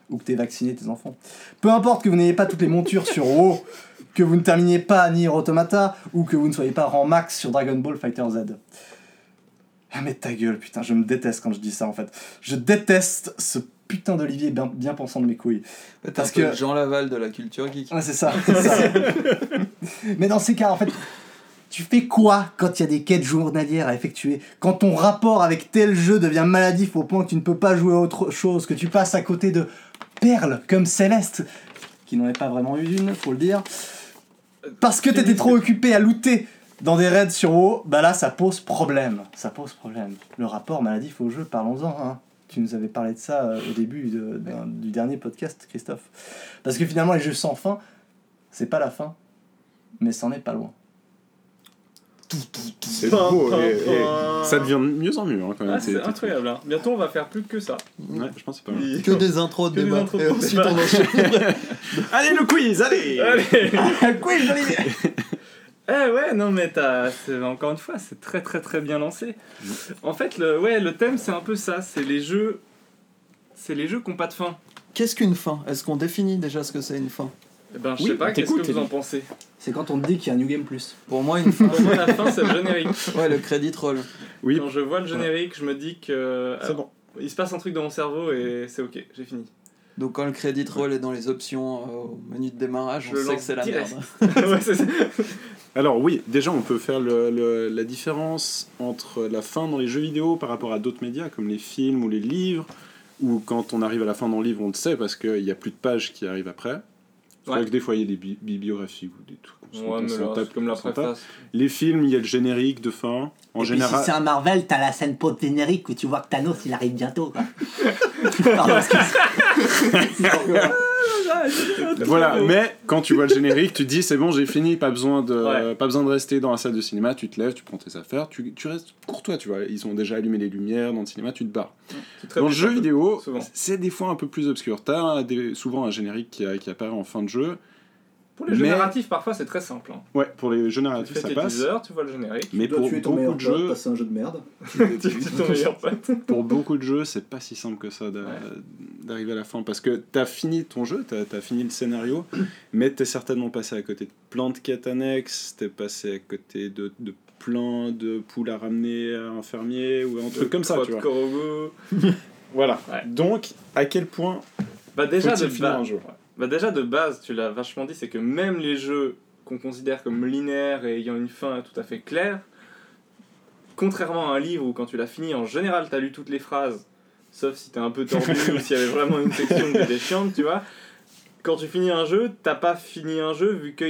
ou que tu vacciné tes enfants. Peu importe que vous n'ayez pas toutes les montures sur WoW, que vous ne terminiez pas Nier Automata, ou que vous ne soyez pas rang max sur Dragon Ball Fighter Z. Ah mais ta gueule, putain, je me déteste quand je dis ça en fait. Je déteste ce putain d'Olivier bien, bien pensant de mes couilles. Parce un peu que- Jean Laval de la culture geek. Ouais, c'est ça, c'est ça. Mais dans ces cas, en fait, tu fais quoi quand il y a des quêtes journalières à effectuer Quand ton rapport avec tel jeu devient maladif au point que tu ne peux pas jouer à autre chose, que tu passes à côté de perles comme Céleste, qui n'en est pas vraiment eu une, faut le dire, parce que t'étais trop occupé à looter dans des raids sur WoW, bah là ça pose problème. Ça pose problème. Le rapport maladif au jeu, parlons-en. Hein. Tu nous avais parlé de ça euh, au début du dernier podcast, Christophe. Parce que finalement, les jeux sans fin, c'est pas la fin, mais c'en est pas loin. C'est beau. et- et ça devient de mieux en mieux hein, quand même. Ah, ces c'est incroyable. hein. Bientôt, on va faire plus que ça. Ouais, je pense que c'est pas mal. Que des intros de débat. Et ensuite on enchaîne. Allez, le quiz, allez Allez Quoi, Olivier Eh ouais, non mais encore une fois, c'est très très très bien lancé. En fait, le, ouais, le thème c'est un peu ça, c'est les jeux, c'est les jeux qui n'ont pas de fin. Qu'est-ce qu'une fin? Est-ce qu'on définit déjà ce que c'est une fin? Ben, je Oui, sais pas, qu'est-ce que vous en pensez C'est quand on te dit qu'il y a un New Game Plus. Pour moi, une fin. Pour moi, la fin c'est le générique. Ouais, le crédit roll. Oui, Quand je vois le générique, je me dis que c'est bon. il se passe un truc dans mon cerveau et c'est ok, j'ai fini. Donc quand le crédit roll est dans les options euh, au menu de démarrage, Je on sait que lance c'est la merde. ouais, c'est ça. Alors oui, déjà on peut faire le- le- la différence entre la fin dans les jeux vidéo par rapport à d'autres médias comme les films ou les livres, ou quand on arrive à la fin dans le livre on le sait parce qu'il n'y a plus de pages qui arrivent après. C'est Ouais. vrai que des fois il y a des bi- bibliographies ou des trucs. Ouais, mais là, tape, c'est comme la préface. Les films, il y a le générique de fin. En général, un Marvel, t'as la scène post-générique où tu vois que Thanos il arrive bientôt. Quoi. Pardon, Voilà, mais quand tu vois le générique, tu te dis c'est bon, j'ai fini, pas besoin, de, Ouais. pas besoin de rester dans la salle de cinéma, tu te lèves, tu prends tes affaires, tu, tu restes courtois, tu vois. Ils ont déjà allumé les lumières dans le cinéma, tu te barres. Dans le jeu vidéo, c'est des fois un peu plus obscur. T'as souvent un générique qui, qui apparaît en fin de jeu. Pour les jeux Mais- narratifs, parfois c'est très simple. hein. Ouais, pour les jeux Tu narratifs, fais ça tes passe. teasers, tu vois le générique. Mais Tu dois pour tuer ton beaucoup de jeux, c'est un jeu de merde. tu tues ton meilleur pote. pour beaucoup de jeux, c'est pas si simple que ça d'a- d'arriver à la fin parce que t'as fini ton jeu, t'as as fini le scénario, mais t'es certainement passé à côté de plein de quêtes annexes, t'es passé à côté de, de plein de poules à ramener à un fermier ou un truc comme ça, tu vois. Voilà. Ouais. Donc, à quel point Bah déjà de finir un jeu? ouais. Bah déjà de base, tu l'as vachement dit, c'est que même les jeux qu'on considère comme linéaires et ayant une fin tout à fait claire, contrairement à un livre où quand tu l'as fini, en général, t'as lu toutes les phrases, sauf si t'es un peu tordu ou s'il y avait vraiment une section qui était chiante, tu vois. Quand tu finis un jeu, t'as pas fini un jeu vu que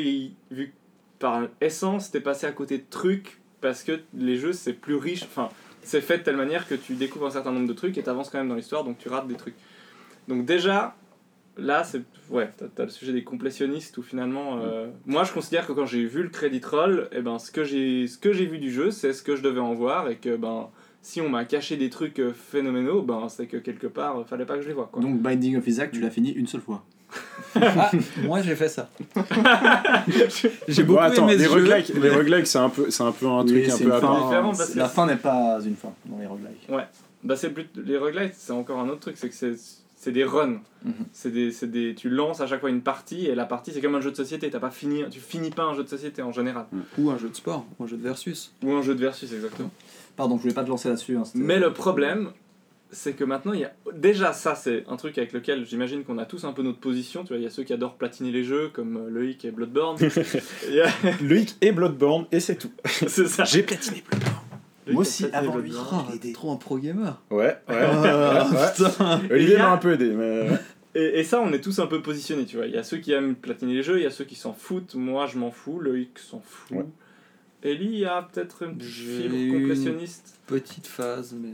vu par essence t'es passé à côté de trucs parce que les jeux c'est plus riche, enfin c'est fait de telle manière que tu découvres un certain nombre de trucs et t'avances quand même dans l'histoire donc tu rates des trucs. Donc déjà, là, c'est ouais, t'as, le sujet des complétionnistes où finalement, euh, moi je considère que quand j'ai vu le credit roll, et ben ce que j'ai, ce que j'ai vu du jeu, c'est ce que je devais en voir et que ben si on m'a caché des trucs euh, phénoménaux, ben c'est que quelque part, euh, fallait pas que je les vois quoi. Donc Binding of Isaac, tu l'as fini une seule fois. Ah, moi j'ai fait ça. J'ai beaucoup Bon, attends, aimé les ce jeu. roguelikes, les roguelikes, c'est un peu, c'est un peu un truc un peu à part. La fin n'est pas une fin dans les roguelikes. Bah c'est plus les roguelites, c'est encore un autre truc, c'est que c'est c'est des runs. Mhm. C'est des, c'est des tu lances à chaque fois une partie et la partie c'est comme un jeu de société, t'as pas fini, tu finis pas un jeu de société en général Ou un jeu de sport, ou un jeu de versus. ou un jeu de versus exactement. Pardon, je voulais pas te lancer là-dessus. hein, Mais le problème, c'est que maintenant, il y a. Déjà, ça, c'est un truc avec lequel j'imagine qu'on a tous un peu notre position. Tu vois, il y a ceux qui adorent platiner les jeux, comme euh, Loïc et Bloodborne. A- Loïc et Bloodborne, et c'est tout. c'est ça. J'ai platiné Bloodborne. Moi a aussi, avant lui. Oh, trop un pro gamer. Ouais, ouais. Ah, ouais. putain. Olivier m'a un peu aidé, mais. Et, et ça, on est tous un peu positionnés, tu vois. Il y a ceux qui aiment platiner les jeux, il y a ceux qui s'en foutent. Moi, je m'en fous. Loïc s'en fout. Ouais. Ellie a peut-être une fibre une- complétionniste. Petite phase, mais.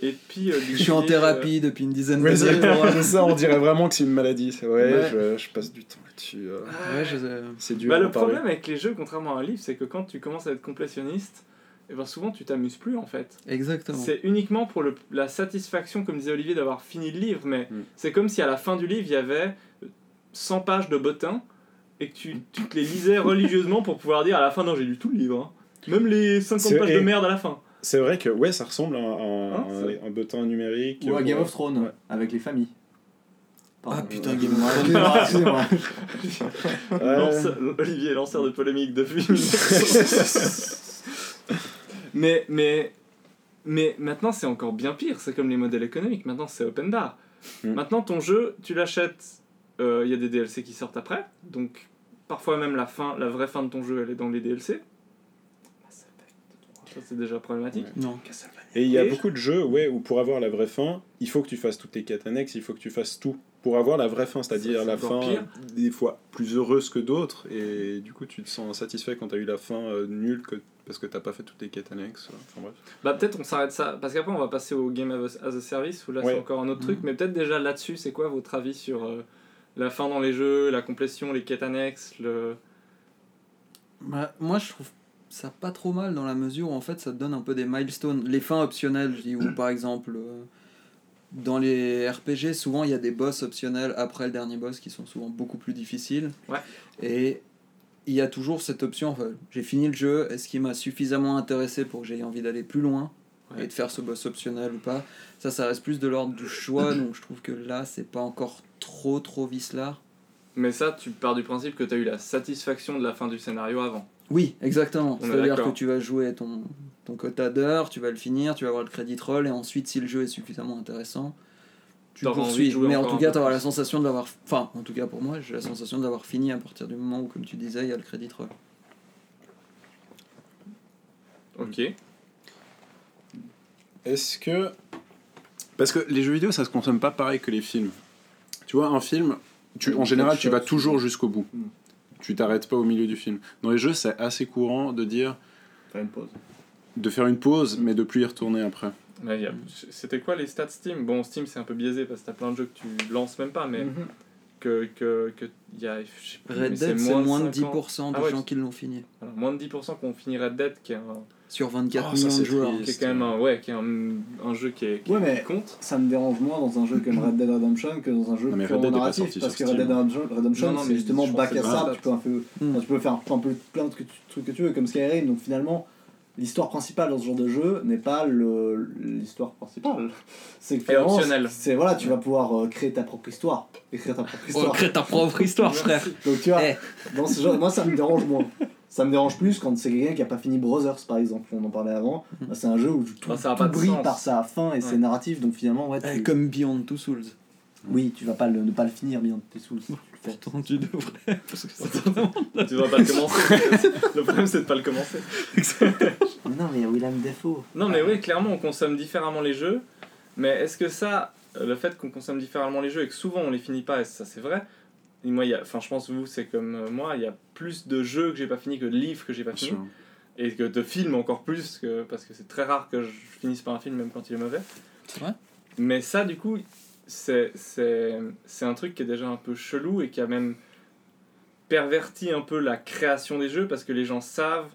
Et puis, euh, Je suis en euh, thérapie depuis une dizaine Ouais, d'années. c'est ça, on dirait vraiment que c'est une maladie. C'est- Ouais, Ouais. Je, je passe du temps là-dessus. euh. Ouais, je... C'est dur. Bah, le parler. problème avec les jeux, contrairement à un livre, c'est que quand tu commences à être complétionniste, et ben souvent tu t'amuses plus en fait. Exactement. C'est uniquement pour le, la satisfaction, comme disait Olivier, d'avoir fini le livre, mais Mm. c'est comme si à la fin du livre il y avait 100 pages de bottins et que tu, tu te les lisais religieusement pour pouvoir dire à la fin non, j'ai lu tout le livre. hein. Même les 50 C'est- pages de merde à la fin. C'est vrai que ouais, ça ressemble à un, Hein, un- c'est- un bottin numérique. Ou à euh, Game of Thrones, ouais. avec les familles. Pardon. Ah, putain, Euh, Game of. Lanceur- Olivier, lanceur de polémique depuis. mais, mais, mais maintenant c'est encore bien pire, c'est comme les modèles économiques, maintenant c'est open bar. Mm. Maintenant ton jeu, tu l'achètes, il y a des DLC qui sortent après, donc parfois même la fin, la vraie fin de ton jeu elle est dans les DLC. Ça c'est déjà problématique. Non. Et il y a beaucoup de jeux ouais, où pour avoir la vraie fin, il faut que tu fasses toutes les quêtes annexes, il faut que tu fasses tout. Pour avoir la vraie fin, c'est-à-dire C'est la fin pire. des fois plus heureuse que d'autres, et du coup tu te sens insatisfait quand tu as eu la fin euh, nulle que, parce que t'as pas fait toutes les quêtes annexes. Enfin bref. Bah peut-être on s'arrête ça, parce qu'après on va passer au Game as a, as a Service, où là Ouais. c'est encore un autre Mm. truc, mais peut-être déjà là-dessus, c'est quoi votre avis sur euh, la fin dans les jeux, la complétion, les quêtes annexes, le... Bah, moi, je trouve ça pas trop mal dans la mesure où en fait ça te donne un peu des milestones, les fins optionnelles, je dis, ou par exemple euh, dans les RPG, souvent il y a des boss optionnels après le dernier boss qui sont souvent beaucoup plus difficiles. Ouais. Et il y a toujours cette option, enfin, j'ai fini le jeu, est-ce qu'il m'a suffisamment intéressé pour que j'aie envie d'aller plus loin Ouais. et de faire ce boss optionnel ou pas? Ça, ça reste plus de l'ordre du choix, donc je trouve que là, c'est pas encore trop trop vicelard. Mais ça, tu pars du principe que tu as eu la satisfaction de la fin du scénario avant. Oui, exactement. C'est-à-dire que tu vas jouer ton, ton quota d'heures, tu vas le finir, tu vas avoir le crédit roll, et ensuite, si le jeu est suffisamment intéressant, tu poursuis. Mais en tout cas, tu auras la sensation de l'avoir. Enfin, en tout cas pour moi, j'ai la sensation de l'avoir fini à partir du moment où, comme tu disais, il y a le crédit roll. Ok. Est-ce que. Parce que les jeux vidéo, ça se consomme pas pareil que les films. Tu vois, un film, tu, en général, tu vas toujours jusqu'au bout. Mm. Tu t'arrêtes pas au milieu du film. Dans les jeux, c'est assez courant de dire Faire une pause. de faire une pause, mais de plus y retourner après. A- C'était quoi les stats Steam? Bon, Steam c'est un peu biaisé parce que t'as plein de jeux que tu lances même pas, mais Mhm. que, que, que y a, plus, Red Dead, c'est moins de 50. 10% de Ah ouais, gens qui l'ont fini. Alors, moins de 10% qu'on finit Red Dead, qui est, un, Sur 24 Oh, ça, millions c'est de joueurs. triste. qui est quand même un, ouais, qui est un, un jeu qui, est, qui Ouais, mais compte. ça me dérange moins dans un jeu comme Red Dead Redemption que dans un jeu Non, mais Red Dead pas narratif. sorti Parce que Red Dead. Redemption, c'est mais justement bac que à sable, ça. tu peux, un peu, Hmm. enfin, tu peux faire un peu plein de trucs trucs que tu veux, comme Skyrim. Donc finalement, l'histoire principale dans ce genre de jeu n'est pas le- l'histoire principale. C'est que Et finalement, optionnel. c'est voilà, tu vas pouvoir euh, créer ta propre histoire. Écrire ta propre Oh, histoire. crée ta propre histoire, frère. Donc tu vois, Eh. dans ce genre, moi ça me dérange moins. Ça me dérange plus quand c'est quelqu'un qui a pas fini Brothers par exemple, on en parlait avant. Mhm. Bah, c'est un jeu où tout, Bah, ça a tout brille sens. par sa fin et ses narratifs, donc finalement, ouais, Eh, tu- Comme Beyond Two Souls. oui, tu vas pas le, ne pas le finir tu le fais. Pourtant, tu devrais. Parce que c'est Tu vas pas le commencer. le problème, c'est de pas le commencer. Mais non, mais il y a Willem Defoe. Non, mais oui, clairement, on consomme différemment les jeux. Mais est-ce que ça, euh, le fait qu'on consomme différemment les jeux et que souvent on les finit pas, et ça c'est vrai, et moi, il y a, enfin, je pense que vous, c'est comme euh, moi, il y a plus de jeux que j'ai pas fini que de livres que j'ai pas fini. Et que de films encore plus, que, parce que c'est très rare que je finisse pas un film, même quand il est mauvais. C'est vrai? Mais ça, du coup, c'est, c'est, c'est un truc qui est déjà un peu chelou et qui a même perverti un peu la création des jeux parce que les gens savent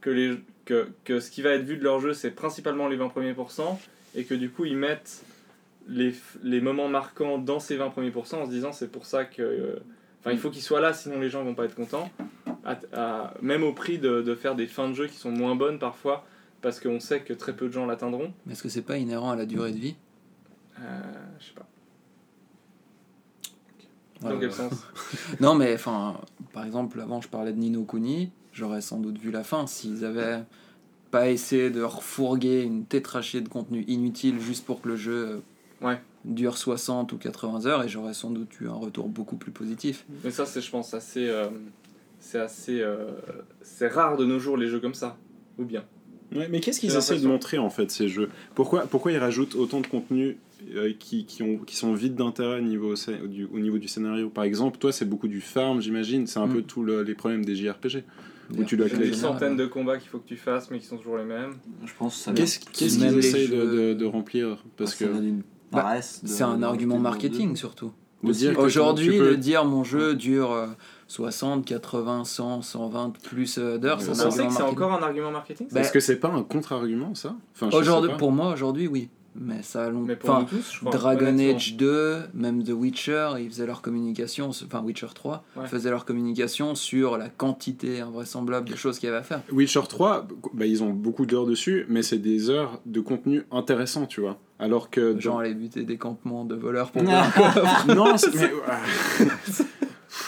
que, les, que, que ce qui va être vu de leur jeu, c'est principalement les 20 premiers pourcents et que du coup, ils mettent les, les moments marquants dans ces 20 premiers pourcents en se disant c'est pour ça que. Enfin, il faut qu'ils soient là, sinon les gens vont pas être contents. À- à- même au prix de, de faire des fins de jeu qui sont moins bonnes parfois, parce qu'on sait que très peu de gens l'atteindront. Mais est-ce que c'est pas inhérent à la durée de vie? Euh, je sais pas. Dans quel sens? Non, mais enfin, par exemple, avant je parlais de Nino Kuni, j'aurais sans doute vu la fin s'ils avaient pas essayé de refourguer une tétrachée de contenu inutile juste pour que le jeu Ouais. dure 60 ou 80 heures et j'aurais sans doute eu un retour beaucoup plus positif. Mais ça, c'est, je pense, assez. euh, c'est assez. euh, c'est rare de nos jours les jeux comme ça. Ou bien. Ouais, mais qu'est-ce qu'ils essaient de montrer en fait ces jeux? Pourquoi, pourquoi ils rajoutent autant de contenu euh, qui, qui, ont, qui sont vides d'intérêt au niveau, du, au niveau du scénario? Par exemple, toi c'est beaucoup du farm, j'imagine, c'est un Mm. peu tous le- les problèmes des JRPG. Où tu dois Il y a créer. des centaines de combats qu'il faut que tu fasses, mais qui sont toujours les mêmes. Je pense que ça Qu'est-ce qu'ils essayent de, de, de remplir? Parce ça que Bah, C'est un argument marketing surtout. de Aujourd'hui, de dire mon jeu dure euh, 60, 80, 100, 120 plus euh, d'heures, Vous c'est un Vous pensez argument que c'est marketing. encore un argument marketing Bah, Est-ce que c'est pas un contre-argument ça? Enfin, Aujourd'hui, pour moi, aujourd'hui, oui. Mais ça a longtemps. Dragon. Age 2, même The Witcher, ils faisaient leur communication, enfin Witcher 3, Ouais. faisaient leur communication sur la quantité invraisemblable de choses qu'il y avait à faire. Witcher 3, bah, ils ont beaucoup d'heures dessus, mais c'est des heures de contenu intéressant, tu vois. Alors que. dans- Genre aller buter des campements de voleurs pour non, c'est- mais.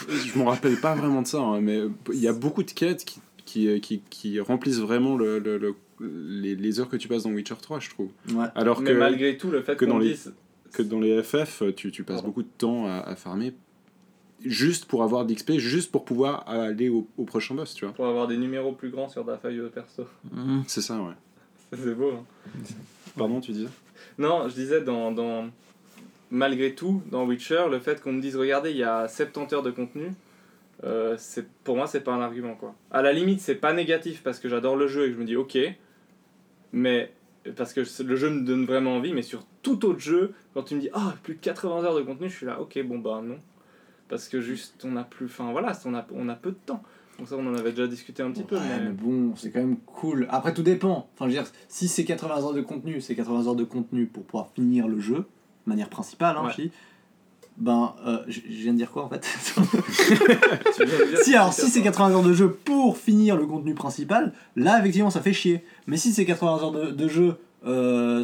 je me rappelle pas vraiment de ça, hein, mais il y a beaucoup de quêtes qui, qui, qui, qui remplissent vraiment le, le- le- les, les heures que tu passes dans Witcher 3, je trouve. Ouais. Alors Mais que, malgré tout, le fait que qu'on dans les- dise. que dans les FF, tu, tu passes Pardon. beaucoup de temps à, à farmer juste pour avoir d'XP, juste pour pouvoir aller au, au prochain boss, tu vois. Pour avoir des numéros plus grands sur ta feuille de perso. Mhm. C'est ça, ouais. C'est beau. hein. Pardon, tu disais? Non, je disais, dans, dans... malgré tout, dans Witcher, le fait qu'on me dise, regardez, il y a 70 heures de contenu, euh, c'est pour moi, c'est pas un argument. quoi. À la limite, c'est pas négatif parce que j'adore le jeu et que je me dis, ok, mais parce que le jeu me donne vraiment envie, mais sur tout autre jeu, quand tu me dis, ah, plus de 80 heures de contenu, je suis là, ok, bon, bah non. Parce que juste, on a plus. Enfin, voilà, on a, on a peu de temps. Donc, ça, on en avait déjà discuté un petit peu. Mais... mais bon, c'est quand même cool. Après, tout dépend. Enfin, je veux dire, si c'est 80 heures de contenu, c'est 80 heures de contenu pour pouvoir finir le jeu, de manière principale, hein, Ouais. Ben, euh, je je viens de dire quoi en fait Si, alors, si c'est 80 heures de jeu pour finir le contenu principal, là, effectivement, ça fait chier. Mais si c'est 80 heures de, de jeu euh,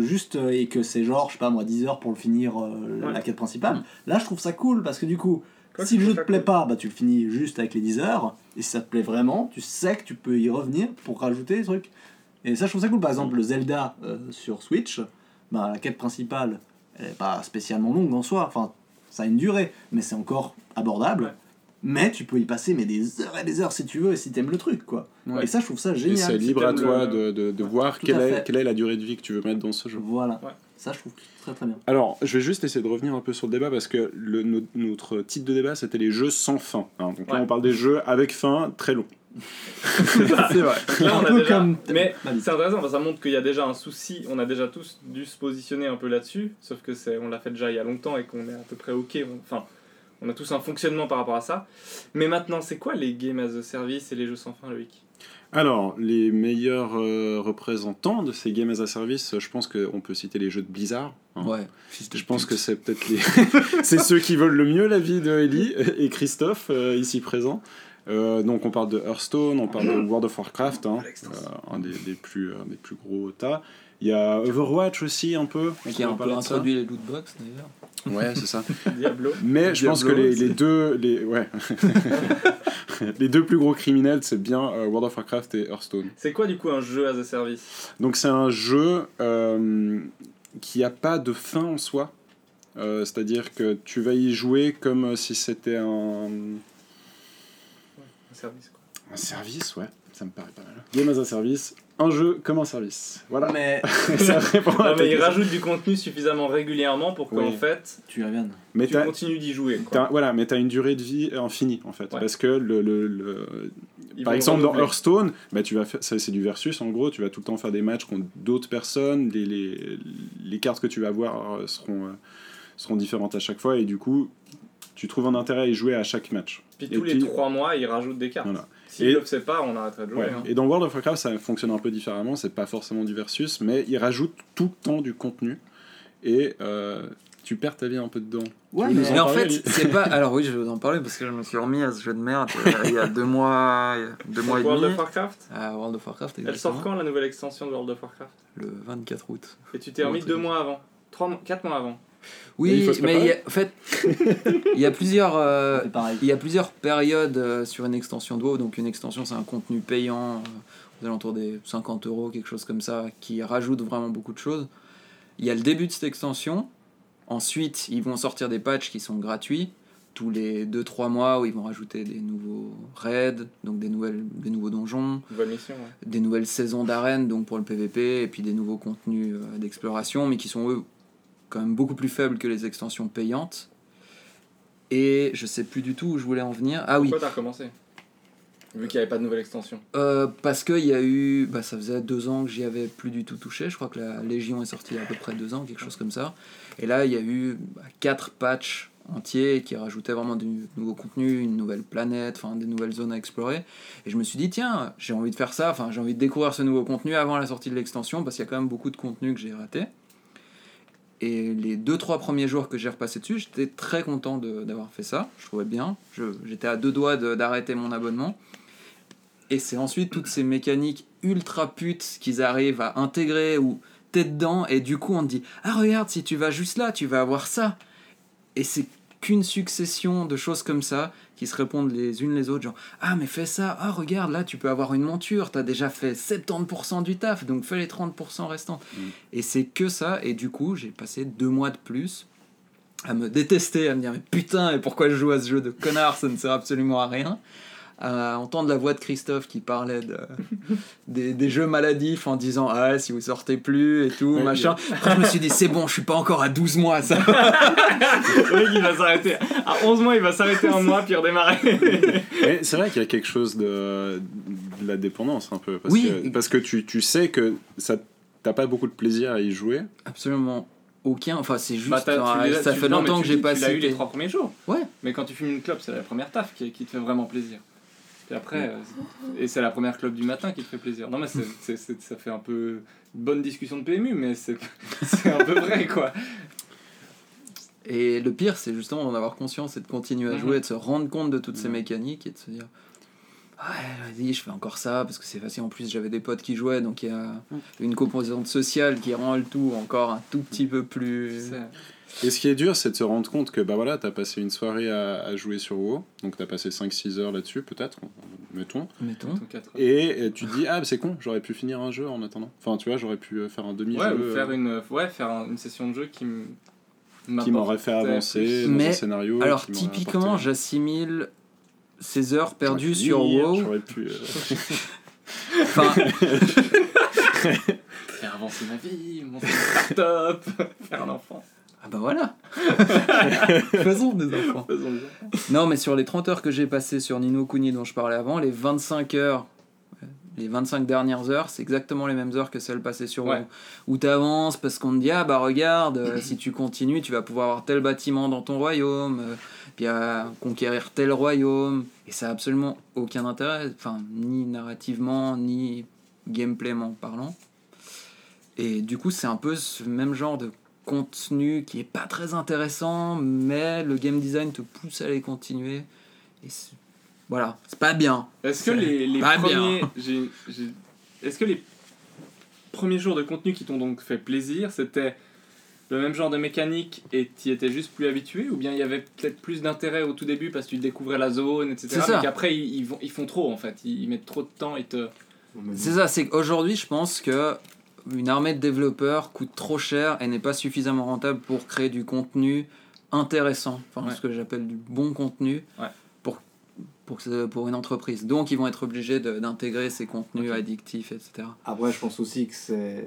juste euh, et que c'est genre, je sais pas moi, 10 heures pour le finir euh, Ouais. la quête principale, là, je trouve ça cool parce que du coup, Quoi, si le jeu te plaît cool pas, bah tu le finis juste avec les 10 heures. Et si ça te plaît vraiment, tu sais que tu peux y revenir pour rajouter des trucs. Et ça, je trouve ça cool. Par exemple, le Zelda euh, sur Switch, bah, la quête principale, est pas spécialement longue en soi. Enfin, ça a une durée, mais c'est encore abordable. Ouais. Mais tu peux y passer mais des heures et des heures si tu veux, et si t'aimes le truc, quoi. Ouais. Et ça, je trouve ça Et génial. c'est si libre à toi le- de, de, de Ouais, voir quelle est, quelle est la durée de vie que tu veux mettre dans ce jeu. Voilà. Ouais. Ça, je trouve très très bien. Alors, je vais juste essayer de revenir un peu sur le débat parce que le, notre titre de débat c'était les jeux sans fin. hein. Donc là, on parle des jeux avec fin très long. C'est vrai. Là, on a déjà- comme- Mais c'est intéressant, parce que ça montre qu'il y a déjà un souci. On a déjà tous dû se positionner un peu là-dessus, sauf que c'est, on l'a fait déjà il y a longtemps et qu'on est à peu près ok. on- Enfin, On a tous un fonctionnement par rapport à ça. Mais maintenant, c'est quoi les games as a service et les jeux sans fin, Loïc? Alors, les meilleurs euh, représentants de ces games as a service, je pense qu'on peut citer les jeux de Blizzard. hein. Ouais. Je pense que c'est peut-être les. c'est ceux qui veulent le mieux la vie de Ellie et Christophe, euh, ici présents. Euh, donc, on parle de Hearthstone, on parle de World of Warcraft, hein, euh, un des, des plus, un des plus gros tas. Il y a Overwatch aussi, un peu. on Qui a un peu introduit les lootbox d'ailleurs. Ouais, c'est ça. Diablo. Mais je pense que les, deux, les, ouais. les deux plus gros criminels, c'est bien euh, World of Warcraft et Hearthstone. C'est quoi du coup un jeu as a service? Donc c'est un jeu euh, qui a pas de fin en soi. Euh, C'est-à-dire que tu vas y jouer comme si c'était Un service quoi. un service, ouais. Ça me paraît pas mal. Game as a service, un jeu comme un service. Voilà. Mais ça répond à Non, ta mais il rajoute du contenu suffisamment régulièrement pour qu'en Oui. fait, tu y reviennes. Mais tu t'as- continues d'y jouer. quoi. voilà, mais tu as une durée de vie infinie en fait. Ouais. Parce que le, le- le- Ils Par exemple, dans. Hearthstone, bah, tu vas faire, ça, c'est du versus en gros, tu vas tout le temps faire des matchs contre d'autres personnes, les, les, les cartes que tu vas avoir euh, seront, euh, seront différentes à chaque fois et du coup, tu trouves un intérêt à y jouer à chaque match. Puis Et tous les 3 mois, ils rajoutent des cartes. Voilà. S'ils Et- le faisaient pas, on arrêterait de jouer. Ouais. hein. Et dans World of Warcraft, ça fonctionne un peu différemment, c'est pas forcément du versus, mais ils rajoutent tout le temps du contenu et euh, tu perds ta vie un peu dedans. Ouais, mais- en parler, fait, c'est pas. Alors oui, je vais vous en parler parce que je me suis remis à ce jeu de merde euh, il y a deux mois, deux mois et World demi. of Warcraft À World of Warcraft, Elle exactement. sort quand la nouvelle extension de World of Warcraft? Le 24 août. Et tu t'es remis deux mois avant 3 4 mois avant. Oui, mais il y a- préparer. en fait, il y a plusieurs. euh. Il y a plusieurs périodes euh, sur une extension de WoW. Donc une extension, c'est un contenu payant euh, aux alentours des 50 euros, quelque chose comme ça, qui rajoute vraiment beaucoup de choses. Il y a le début de cette extension. Ensuite, ils vont sortir des patchs qui sont gratuits tous les 2-3 mois où ils vont rajouter des nouveaux raids, donc des, nouvelles, des nouveaux donjons, Nouvelle mission, ouais. des nouvelles saisons d'arène donc pour le PVP et puis des nouveaux contenus euh, d'exploration mais qui sont eux quand même beaucoup plus faibles que les extensions payantes et je sais plus du tout où je voulais en venir ah oui Pourquoi t'as recommencé Vu qu'il n'y avait pas de nouvelle extension. euh, parce qu'il y a eu bah, ça faisait deux ans que j'y avais plus du tout touché je crois que la Légion est sortie il y a à peu près deux ans quelque chose comme ça et là il y a eu bah, quatre patchs entiers qui rajoutaient vraiment du nouveau contenu, une nouvelle planète, enfin des nouvelles zones à explorer. Et je me suis dit, tiens, j'ai envie de faire ça, enfin j'ai envie de découvrir ce nouveau contenu avant la sortie de l'extension, parce qu'il y a quand même beaucoup de contenu que j'ai raté. Et les deux trois premiers jours que j'ai repassé dessus, j'étais très content d'avoir fait ça. Je trouvais bien. J'étais à deux doigts d'arrêter mon abonnement. Et c'est ensuite toutes ces mécaniques ultra putes qu'ils arrivent à intégrer ou t'es dedans et du coup on te dit ah regarde si tu vas juste là tu vas avoir ça et c'est qu'une succession de choses comme ça qui se répondent les unes les autres genre ah mais fais ça ah regarde là tu peux avoir une monture t'as déjà fait 70% du taf donc fais les 30% restants. Et c'est que ça et du coup j'ai passé deux mois de plus à me détester à me dire mais putain et pourquoi je joue à ce jeu de connard ça ne sert absolument à rien à entendre la voix de Christophe qui parlait de, des, des jeux maladifs en disant ah si vous sortez plus et tout machin après je me suis dit c'est bon je suis pas encore à 12 mois ça Le mec, il va s'arrêter. À 11 mois, il va s'arrêter un mois puis redémarrer. Mais c'est vrai qu'il y a quelque chose de, de la dépendance un peu. Parce Oui. que, parce que tu, tu sais que ça t'as pas beaucoup de plaisir à y jouer. absolument aucun enfin c'est juste Bah, tu ça tu- fait non, longtemps tu que j'ai pas Tu l'as eu les trois premiers jours. Ouais. Mais quand tu fumes une clope, c'est la première taf qui, qui te fait vraiment plaisir. Puis après, euh, et c'est la première clope du matin qui te fait plaisir. Non, mais c'est- ça fait un peu bonne discussion de PMU, mais c'est, un peu vrai quoi. Et le pire, c'est justement d'en avoir conscience et de continuer à Mhm. jouer, de se rendre compte de toutes ces Mhm. mécaniques et de se dire Ouais, vas-y, je fais encore ça parce que c'est facile. En plus, j'avais des potes qui jouaient, donc il y a une composante sociale qui rend le tout encore un tout petit peu plus. Et ce qui est dur, c'est de se rendre compte que bah voilà, t'as passé une soirée à, à jouer sur WoW, donc t'as passé 5-6 heures là-dessus, peut-être, mettons. Mettons. Et, euh, tu te dis, ah, c'est con, j'aurais pu finir un jeu en attendant. Enfin, tu vois, j'aurais pu euh, faire un demi-jeu Ouais, ou euh, faire une, ouais, faire un- une session de jeu qui m- qui m'aurait fait avancer dans Mais, un scénario. Alors, typiquement, apporté- j'assimile ces heures perdues sur WoW. J'aurais pu. euh, Enfin, Faire avancer ma vie, monter une start-up, faire un enfant. Ah bah voilà Faisons des enfants Faisons bien. Non, mais sur les 30 heures que j'ai passées sur Nino Kuni dont je parlais avant, les 25 heures, euh, les 25 dernières heures, c'est exactement les mêmes heures que celles passées sur Ouais. Où tu avances parce qu'on te dit, ah bah regarde, euh, si tu continues, tu vas pouvoir avoir tel bâtiment dans ton royaume, euh, puis à conquérir tel royaume, et ça a absolument aucun intérêt, enfin, ni narrativement, ni gameplayment parlant. Et du coup, c'est un peu ce même genre de contenu qui est pas très intéressant, mais le game design te pousse à aller continuer. Et c'est- voilà, c'est pas bien. Est-ce que les, les premiers. j'ai- j'ai- Est-ce que les premiers jours de contenu qui t'ont donc fait plaisir, c'était le même genre de mécanique et t'y étais juste plus habitué Ou bien il y avait peut-être plus d'intérêt au tout début parce que tu découvrais la zone, etc. C'est ça. Mais qu'après ils, ils vont, ils font trop en fait. Ils, ils mettent trop de temps et te. C'est ça, c'est qu'aujourd'hui, je pense que une armée de développeurs coûte trop cher et n'est pas suffisamment rentable pour créer du contenu intéressant, enfin Ouais. ce que j'appelle du bon contenu Ouais. pour, pour, pour une entreprise. Donc ils vont être obligés d'intégrer ces contenus addictifs, etc. Après, je pense aussi que c'est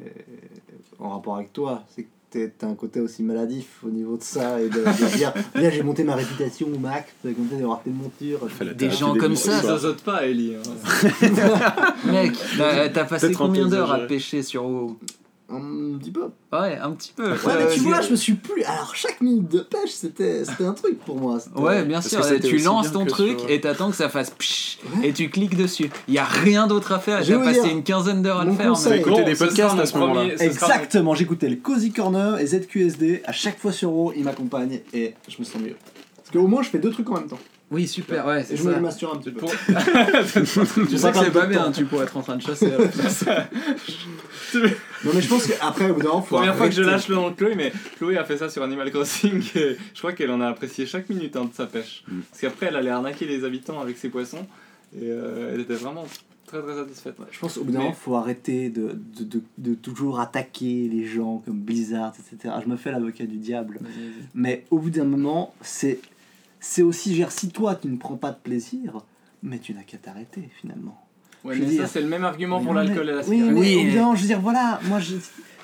en rapport avec toi. C'est t'es- t'as un côté aussi maladif au niveau de ça et de, de dire Là, j'ai monté ma réputation au max, comme ça, d'avoir tes montures. Fais la Des gens des comme ça, Ils zozotent pas, Ellie. hein. Mec, t'as passé combien d'heures à pêcher sur WoW Un petit peu. Ouais, un petit peu. Ouais, Euh, mais tu c'est- vois, je me suis plus. Alors, chaque minute de pêche, c'était c'était un truc pour moi. Ouais, bien sûr, tu lances ton truc sur- et t'attends que ça fasse psh Ouais. et tu cliques dessus. Il y a rien d'autre à faire vous passé dire, une quinzaine d'heures à le faire. conseil- mais- Écoutez des podcasts à ce moment-là. Exactement, j'écoutais le Cozy Corner et ZQSD à chaque fois sur WoW, ils m'accompagnent et je me sens mieux. Parce qu'au moins, je fais deux trucs en même temps. Oui, super, ouais, Et c'est je me ça. masture un petit peu. Tu sais que c'est pas bien, tu pourrais être en train de chasser. Non, mais je pense qu'après, au bout d'un moment, faut Première fois que je lâche le nom de Chloé, mais Chloé a fait ça sur Animal Crossing et je crois qu'elle en a apprécié chaque minute hein, de sa pêche. Mm. Parce qu'après, elle allait arnaquer les habitants avec ses poissons et euh, elle était vraiment très très satisfaite. Je pense qu'au bout d'un Mais- moment, faut arrêter de, de, de, de toujours attaquer les gens comme Blizzard, etc. Je me fais l'avocat du diable. Mais au bout d'un moment, c'est c'est aussi, je veux dire, si toi tu ne prends pas de plaisir, mais tu n'as qu'à t'arrêter finalement. Ouais, Je mais veux ça, dire- c'est le même argument pour Mais non, l'alcool et la Oui, cigarette. mais Oui, mais- d'un moment, je veux dire, voilà, moi je.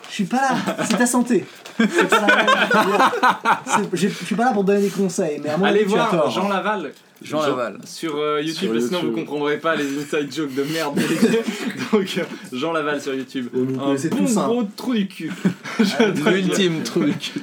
Je suis pas là, c'est ta santé. C'est pas la- je suis pas là pour donner des conseils, mais à mon Allez voir tort. Jean Laval Jean Laval. sur euh, YouTube, Sur sinon YouTube. vous comprendrez pas les inside jokes de merde. Donc euh, Jean Laval sur YouTube. Vous Un bon tous, hein. gros trou du cul. Je dois le dire. L'ultime truc.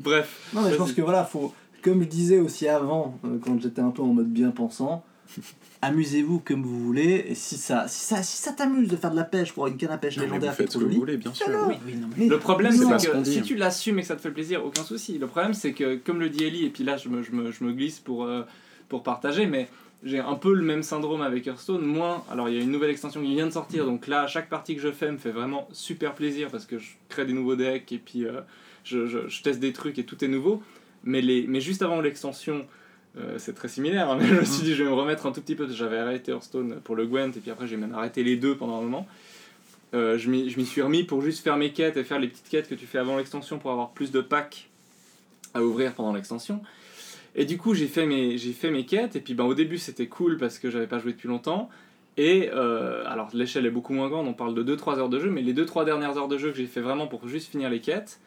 Bref. Non, mais je pense que voilà, faut, comme je disais aussi avant, euh, quand j'étais un peu en mode bien pensant, amusez-vous comme vous voulez, et si ça, si ça, si ça t'amuse de faire de la pêche pour une canne à pêche Non, vous légendaire faites ce que vous voulez, bien sûr. Oui, oui, non, mais- Mais- Le problème, c'est ce que si tu l'assumes et que ça te fait plaisir, aucun souci. Le problème, c'est que, comme le dit Ellie, et puis là, je me, je me, je me glisse pour, euh, pour partager, mais j'ai un peu le même syndrome avec Hearthstone. Moins, alors il y a une nouvelle extension qui vient de sortir, donc là, chaque partie que je fais me fait vraiment super plaisir parce que je crée des nouveaux decks et puis euh, je, je, je teste des trucs et tout est nouveau. Mais, les, mais juste avant l'extension, euh, c'est très similaire, hein, mais je me suis dit, je vais me remettre un tout petit peu. parce que J'avais arrêté Hearthstone pour le Gwent, et puis après, j'ai même arrêté les deux pendant un moment. Euh, je m'y suis remis pour juste faire mes quêtes et faire les petites quêtes que tu fais avant l'extension pour avoir plus de packs à ouvrir pendant l'extension. Et du coup, j'ai fait, mes- fait mes quêtes, et puis ben, au début, c'était cool parce que j'avais pas joué depuis longtemps. Et euh, alors, l'échelle est beaucoup moins grande, on parle de 2-3 heures de jeu, mais les 2-3 dernières heures de jeu que j'ai fait vraiment pour juste finir les quêtes,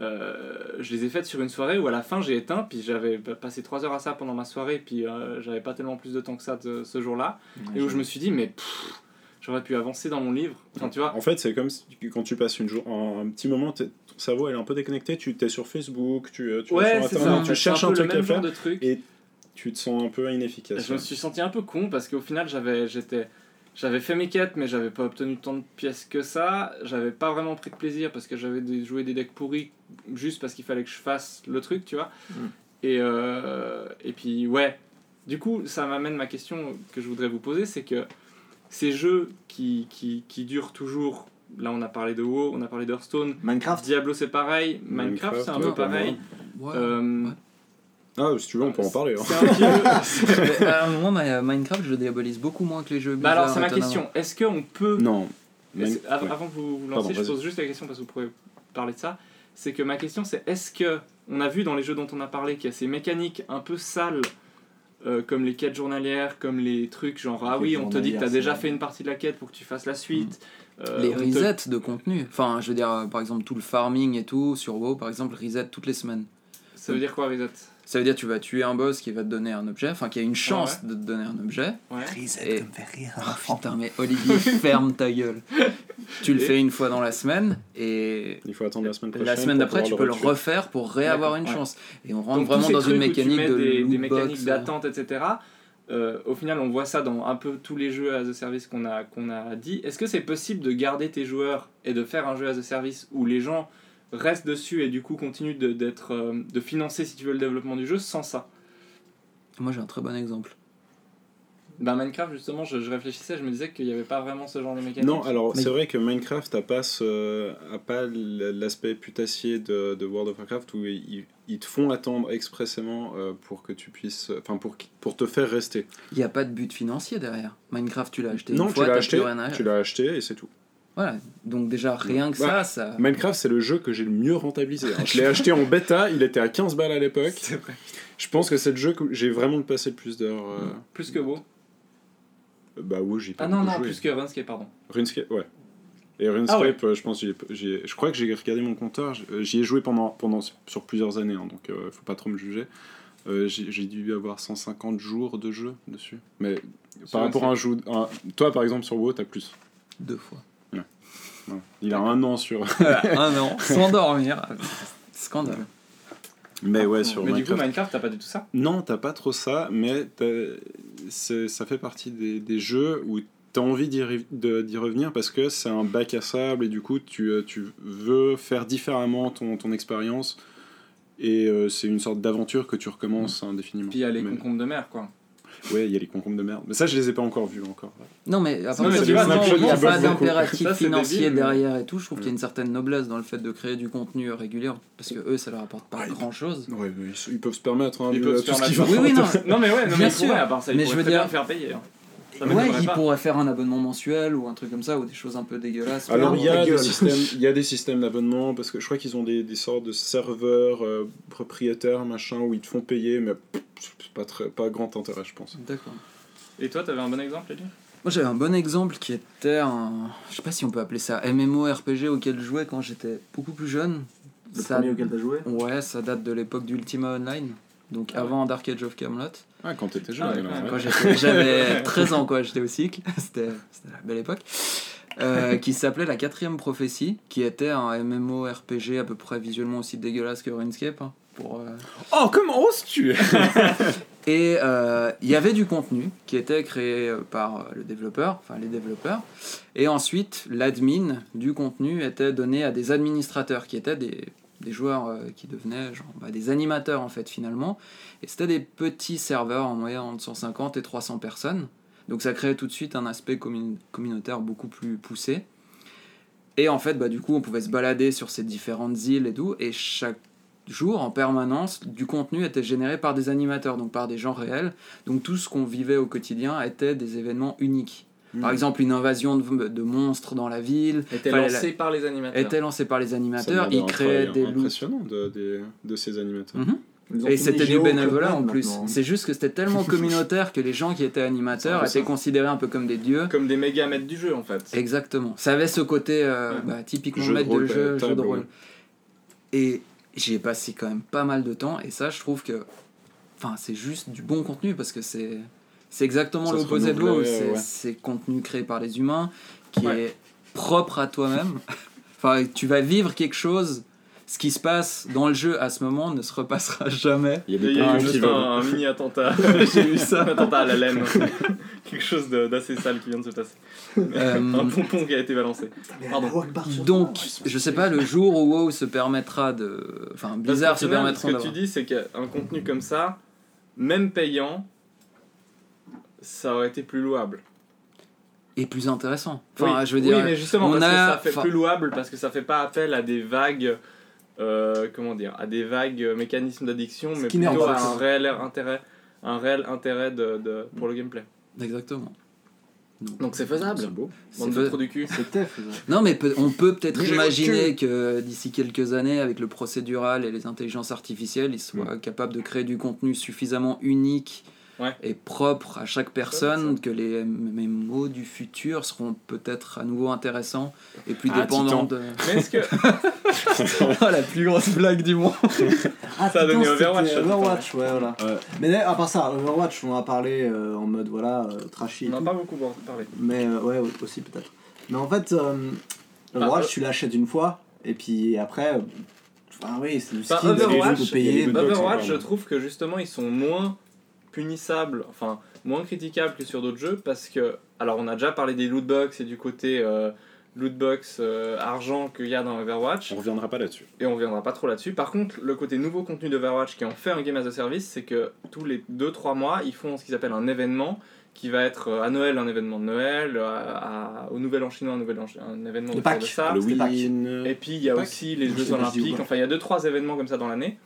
euh, je les ai faites sur une soirée où à la fin j'ai éteint, puis j'avais pa- passé 3 heures à ça pendant ma soirée, puis euh, j'avais pas tellement plus de temps que ça de, ce jour-là, et où je me suis dit, mais pff, j'aurais pu avancer dans mon livre. Enfin, tu vois, En fait, c'est comme si, quand tu passes une jour, un, un petit moment, ton cerveau elle est un peu déconnecté, tu es sur Facebook, tu, tu vas ouais, sur c'est Internet, ça. en tu cherches un peu truc à faire de truc. et tu te sens un peu inefficace. Je me suis senti un peu con parce qu'au final j'avais j'étais j'avais fait mes quêtes mais j'avais pas obtenu tant de pièces que ça. J'avais pas vraiment pris de plaisir parce que j'avais joué des decks pourris juste parce qu'il fallait que je fasse le truc, tu vois. Mm. Et, euh, et puis ouais. Du coup, ça m'amène ma question que je voudrais vous poser, c'est que ces jeux qui, qui, qui durent toujours, là on a parlé de WoW, on a parlé d'Hearthstone, Minecraft, Diablo c'est pareil, Minecraft, Minecraft, c'est un ouais, peu pareil. Ouais. Euh, Ouais. Ah, si tu veux, on peut en parler. hein. c'est un vieux- Mais, euh, moi, Minecraft, je le diabolise beaucoup moins que les jeux Bah alors c'est ma question, est-ce qu'on peut Non. Avant que vous vous Pardon, lanciez, je pose juste la question parce que vous pourrez parler de ça. C'est que ma question c'est est-ce que on a vu dans les jeux dont on a parlé qu'il y a ces mécaniques un peu sales euh, comme les quêtes journalières, comme les trucs genre ah oui on te dit que tu as journalières, déjà fait une partie de la quête pour que tu fasses la suite. Euh, Les te- resets de contenu. Enfin, je veux dire, euh, par exemple, tout le farming et tout, sur WoW, par exemple, reset toutes les semaines. Ça veut dire quoi reset? Ça veut dire que tu vas tuer un boss qui va te donner un objet, enfin, qui a une chance de te donner un objet. Ouais. Et- fait rire un Oh, putain, mais Olivier, ferme ta gueule. tu le Et- fais une fois dans la semaine et Il faut attendre la semaine prochaine. la semaine d'après tu peux le refaire pour réavoir une ouais. chance. Et on rentre Donc, vraiment dans une mécanique de des, mécaniques box, euh. d'attente, etc. euh, au final, on voit ça dans un peu tous les jeux as a service qu'on a, qu'on a dit. Est-ce que c'est possible de garder tes joueurs et de faire un jeu as a service où les gens restent dessus et du coup continuent de, d'être, euh, de financer, si tu veux, le développement du jeu sans ça Moi j'ai un très bon exemple. Ben, Minecraft, justement, je, je réfléchissais, je me disais qu'il n'y avait pas vraiment ce genre de mécanique. Non, alors Mais- c'est vrai que Minecraft n'a pas, ce, a pas l'aspect putassier de, de World of Warcraft où ils, ils te font attendre expressément euh, pour que tu puisses, enfin pour, pour te faire rester. Il n'y a pas de but financier derrière. Minecraft tu l'as acheté non, une fois, tu l'as acheté, plus rien à- tu l'as acheté et c'est tout. Voilà. Donc déjà rien que Bah, ça, ça. Minecraft, c'est le jeu que j'ai le mieux rentabilisé. hein. Je l'ai acheté en bêta, il était à 15 balles à l'époque. C'est vrai. Je pense que c'est le jeu que j'ai vraiment passé le plus d'heures. euh, Plus que beau. Bah oui, j'y pas Ah non, non, joué. plus que RuneScape, pardon. RuneScape, ouais. Et RuneScape, Ah ouais. euh, je pense, ai- ai- je crois que j'ai regardé mon compteur, euh, j'y ai joué pendant, pendant sur plusieurs années, hein, donc euh, faut pas trop me juger. Euh, j'ai j'ai dû avoir 150 jours de jeu dessus. Mais Sur par rapport à un jeu, un- toi par exemple sur WoW, t'as plus. Deux fois. Ouais. Il a un an sur. un an, sans dormir. Scandale. Mais ouais, sur Mais du coup, Minecraft. T'as pas du tout ça Non, t'as pas trop ça, mais ça fait partie des, des jeux où t'as envie d'y revenir parce que c'est un bac à sable et du coup tu, euh, tu veux faire différemment ton, ton expérience et euh, c'est une sorte d'aventure que tu recommences indéfiniment. Puis il y a les Mais- concombres de mer, quoi. Ouais, il y a les concombres de merde. Mais ça, je les ai pas encore vus encore. Non, mais à partir du moment c'est où il n'y a pas d'impératif financier débile, mais- derrière et tout, je trouve qu'il y a une certaine noblesse dans le fait de créer du contenu régulier, parce que eux, ça leur apporte pas Ouais. grand chose. Ouais, mais ils, ils peuvent se permettre. Hein, Ils peuvent se tout ce qu'ils permettre. Oui, oui, non. Non, mais ouais, non, Bien sûr. à part ça, ils Mais pourraient faire payer. Ça Ouais, ils pas. pourraient faire un abonnement mensuel ou un truc comme ça, ou des choses un peu dégueulasses. Alors il y, a des systèmes, il y a des systèmes d'abonnement parce que je crois qu'ils ont des, des sortes de serveurs euh, propriétaires machin où ils te font payer mais pas très pas grand intérêt je pense. D'accord. Et toi, t'avais un bon exemple, Elie? Moi j'avais un bon exemple qui était un. Je sais pas si on peut appeler ça MMORPG auquel je jouais quand j'étais beaucoup plus jeune. Le Ça- premier auquel t'as joué? Ouais, ça date de l'époque d'Ultima Online, donc avant Dark Age of Camelot. Ah quand t'étais jeune Ah, ouais, alors, quand ouais. Quand j'étais- j'avais 13 ans, quoi, j'étais au cycle, c'était c'était la belle époque. Euh, qui s'appelait La Quatrième Prophétie, qui était un MMORPG à peu près visuellement aussi dégueulasse que RuneScape. hein, pour, euh, Oh comment oses-tu? Et euh, il y avait du contenu qui était créé par le développeur, enfin les développeurs. Et ensuite, l'admin du contenu était donné à des administrateurs qui étaient des, des joueurs euh, qui devenaient genre, bah, des animateurs en fait finalement. Et c'était des petits serveurs en moyenne entre 150 et 300 personnes. Donc ça créait tout de suite un aspect commun- communautaire beaucoup plus poussé. Et en fait, bah, du coup, on pouvait se balader sur ces différentes îles et tout. Et chaque jour, en permanence, du contenu était généré par des animateurs, donc par des gens réels. Donc tout ce qu'on vivait au quotidien était des événements uniques. Par exemple, une invasion de, de monstres dans la ville Était Fallait lancé par les animateurs. était lancée par les animateurs. Ils créaient des loots. impressionnant de, de, de ces animateurs. Mhm. Et c'était du bénévolat en plus. C'est juste que c'était tellement communautaire que les gens qui étaient animateurs étaient considérés un peu comme des dieux. Comme des méga maîtres du jeu, en fait. Exactement. Ça avait ce côté euh, Ouais. bah, typiquement Jeu de maître rôle, de jeu, table, jeu de ouais. rôle. Et j'y ai passé quand même pas mal de temps. Et ça, je trouve que. Enfin, c'est juste du bon contenu parce que c'est. C'est exactement l'opposé de WoW. renouvelait, C'est contenu créé par les humains qui Ouais. est propre à toi-même. enfin, tu vas vivre quelque chose. Ce qui se passe dans le jeu à ce moment ne se repassera jamais. Il y a Il des y a points eu juste un, un mini attentat. J'ai vu ça. un attentat à la laine. Quelque chose de- d'assez sale qui vient de se passer. Euh, Un pompon qui a été balancé. Pardon. Donc, je sais pas, le jour où WoW se permettra de. Enfin, Blizzard se permettront Ce que tu dis, c'est qu'un contenu comme ça, même payant, ça aurait été plus louable. Et plus intéressant. Enfin, oui, je veux dire. oui, mais justement, on parce a- que ça fait enfin- plus louable, parce que ça fait pas appel à des vagues. euh, comment dire À des vagues euh, mécanismes d'addiction, mais plutôt à un réel intérêt, un réel intérêt de, de- pour le gameplay. Exactement. Donc c'est faisable. C'est beau. C'est Bande de du cul. C'était faisable. Non, mais peut- on peut peut-être imaginer que d'ici quelques années, avec le procédural et les intelligences artificielles, ils soient capables de créer du contenu suffisamment unique Ouais. et propre à chaque personne que les MMO du futur seront peut-être à nouveau intéressants et plus Ah, dépendants de. Mais est-ce que. la plus grosse blague du monde. Ah, Ça a donné Overwatch, Overwatch, ouais, voilà. Ouais. Mais à part ça, Overwatch, on en a parlé euh, en mode voilà, euh, trashy. On n'a tout. pas beaucoup parlé. Mais euh, ouais, aussi peut-être. Mais en fait, euh, Overwatch, euh, tu l'achètes une fois, et puis après. euh, Enfin, oui, c'est du Enfin, skin, Overwatch, il y a payer. Overwatch, je trouve que justement ils sont moins punissables, enfin moins critiquables que sur d'autres jeux parce que, alors on a déjà parlé des lootbox et du côté euh, lootbox euh, argent qu'il y a dans Overwatch On reviendra pas là-dessus. et on reviendra pas trop là-dessus. Par contre, le côté nouveau contenu d'Overwatch qui en fait un game as a service, c'est que tous les 2-3 mois ils font ce qu'ils appellent un événement qui va être euh, à Noël un événement de Noël, à- à- au Nouvel An chinois un, nouvel an, un événement autour Pâques. de ça. Halloween. Et puis il y a aussi les Jeux Olympiques, enfin il y a 2-3 événements comme ça dans l'année,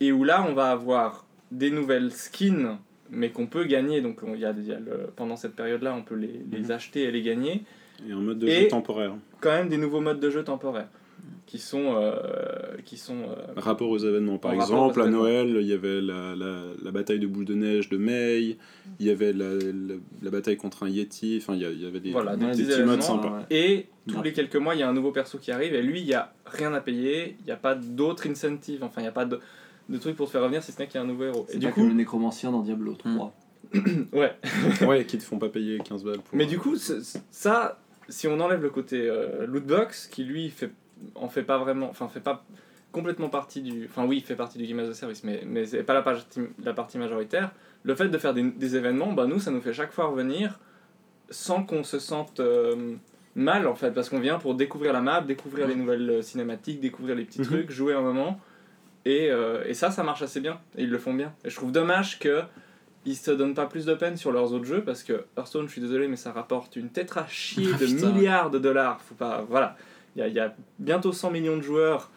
et où là on va avoir des nouvelles skins, mais qu'on peut gagner, donc on- y a, il y a le- pendant cette période-là on peut les, les Mhm. acheter et les gagner, Et un mode de Et- jeu temporaire. quand même des nouveaux modes de jeu temporaires, qui sont... euh, qui sont euh, Rapport aux événements. Par exemple, à. Noël, il y avait la, la, la bataille de boule de neige de May, il y avait la, la, bataille contre un Yeti, enfin il y, y avait des, Voilà, des des petits modes sympas. Et tous Ouais. les quelques mois, il y a un nouveau perso qui arrive, et lui, il n'y a rien à payer, il n'y a pas d'autres incentives, enfin, il n'y a pas de, de truc pour te faire revenir si ce n'est qu'il y a un nouveau héros. Et C'est du pas coup, comme le nécromancien dans Diablo 3. ouais. Ouais, qui te font pas payer 15 balles pour. Mais du coup, ça, si on enlève le côté euh, lootbox, qui lui fait, en fait pas vraiment, enfin fait pas complètement partie du, enfin oui, il fait partie du game as a service, mais mais c'est pas la partie, la partie majoritaire. Le fait de faire des, des événements, bah nous, ça nous fait chaque fois revenir sans qu'on se sente euh, mal en fait, parce qu'on vient pour découvrir la map, découvrir les nouvelles euh, cinématiques, découvrir les petits Mhm. trucs, jouer un moment. Et, euh, et ça, ça marche assez bien. Et ils le font bien. Et je trouve dommage que ils se donnent pas plus de peine sur leurs autres jeux parce que Hearthstone, je suis désolé, mais ça rapporte une tête à chier Ah, de putain. milliards de dollars. Faut pas, voilà, il y a, il y a bientôt 100 millions de joueurs,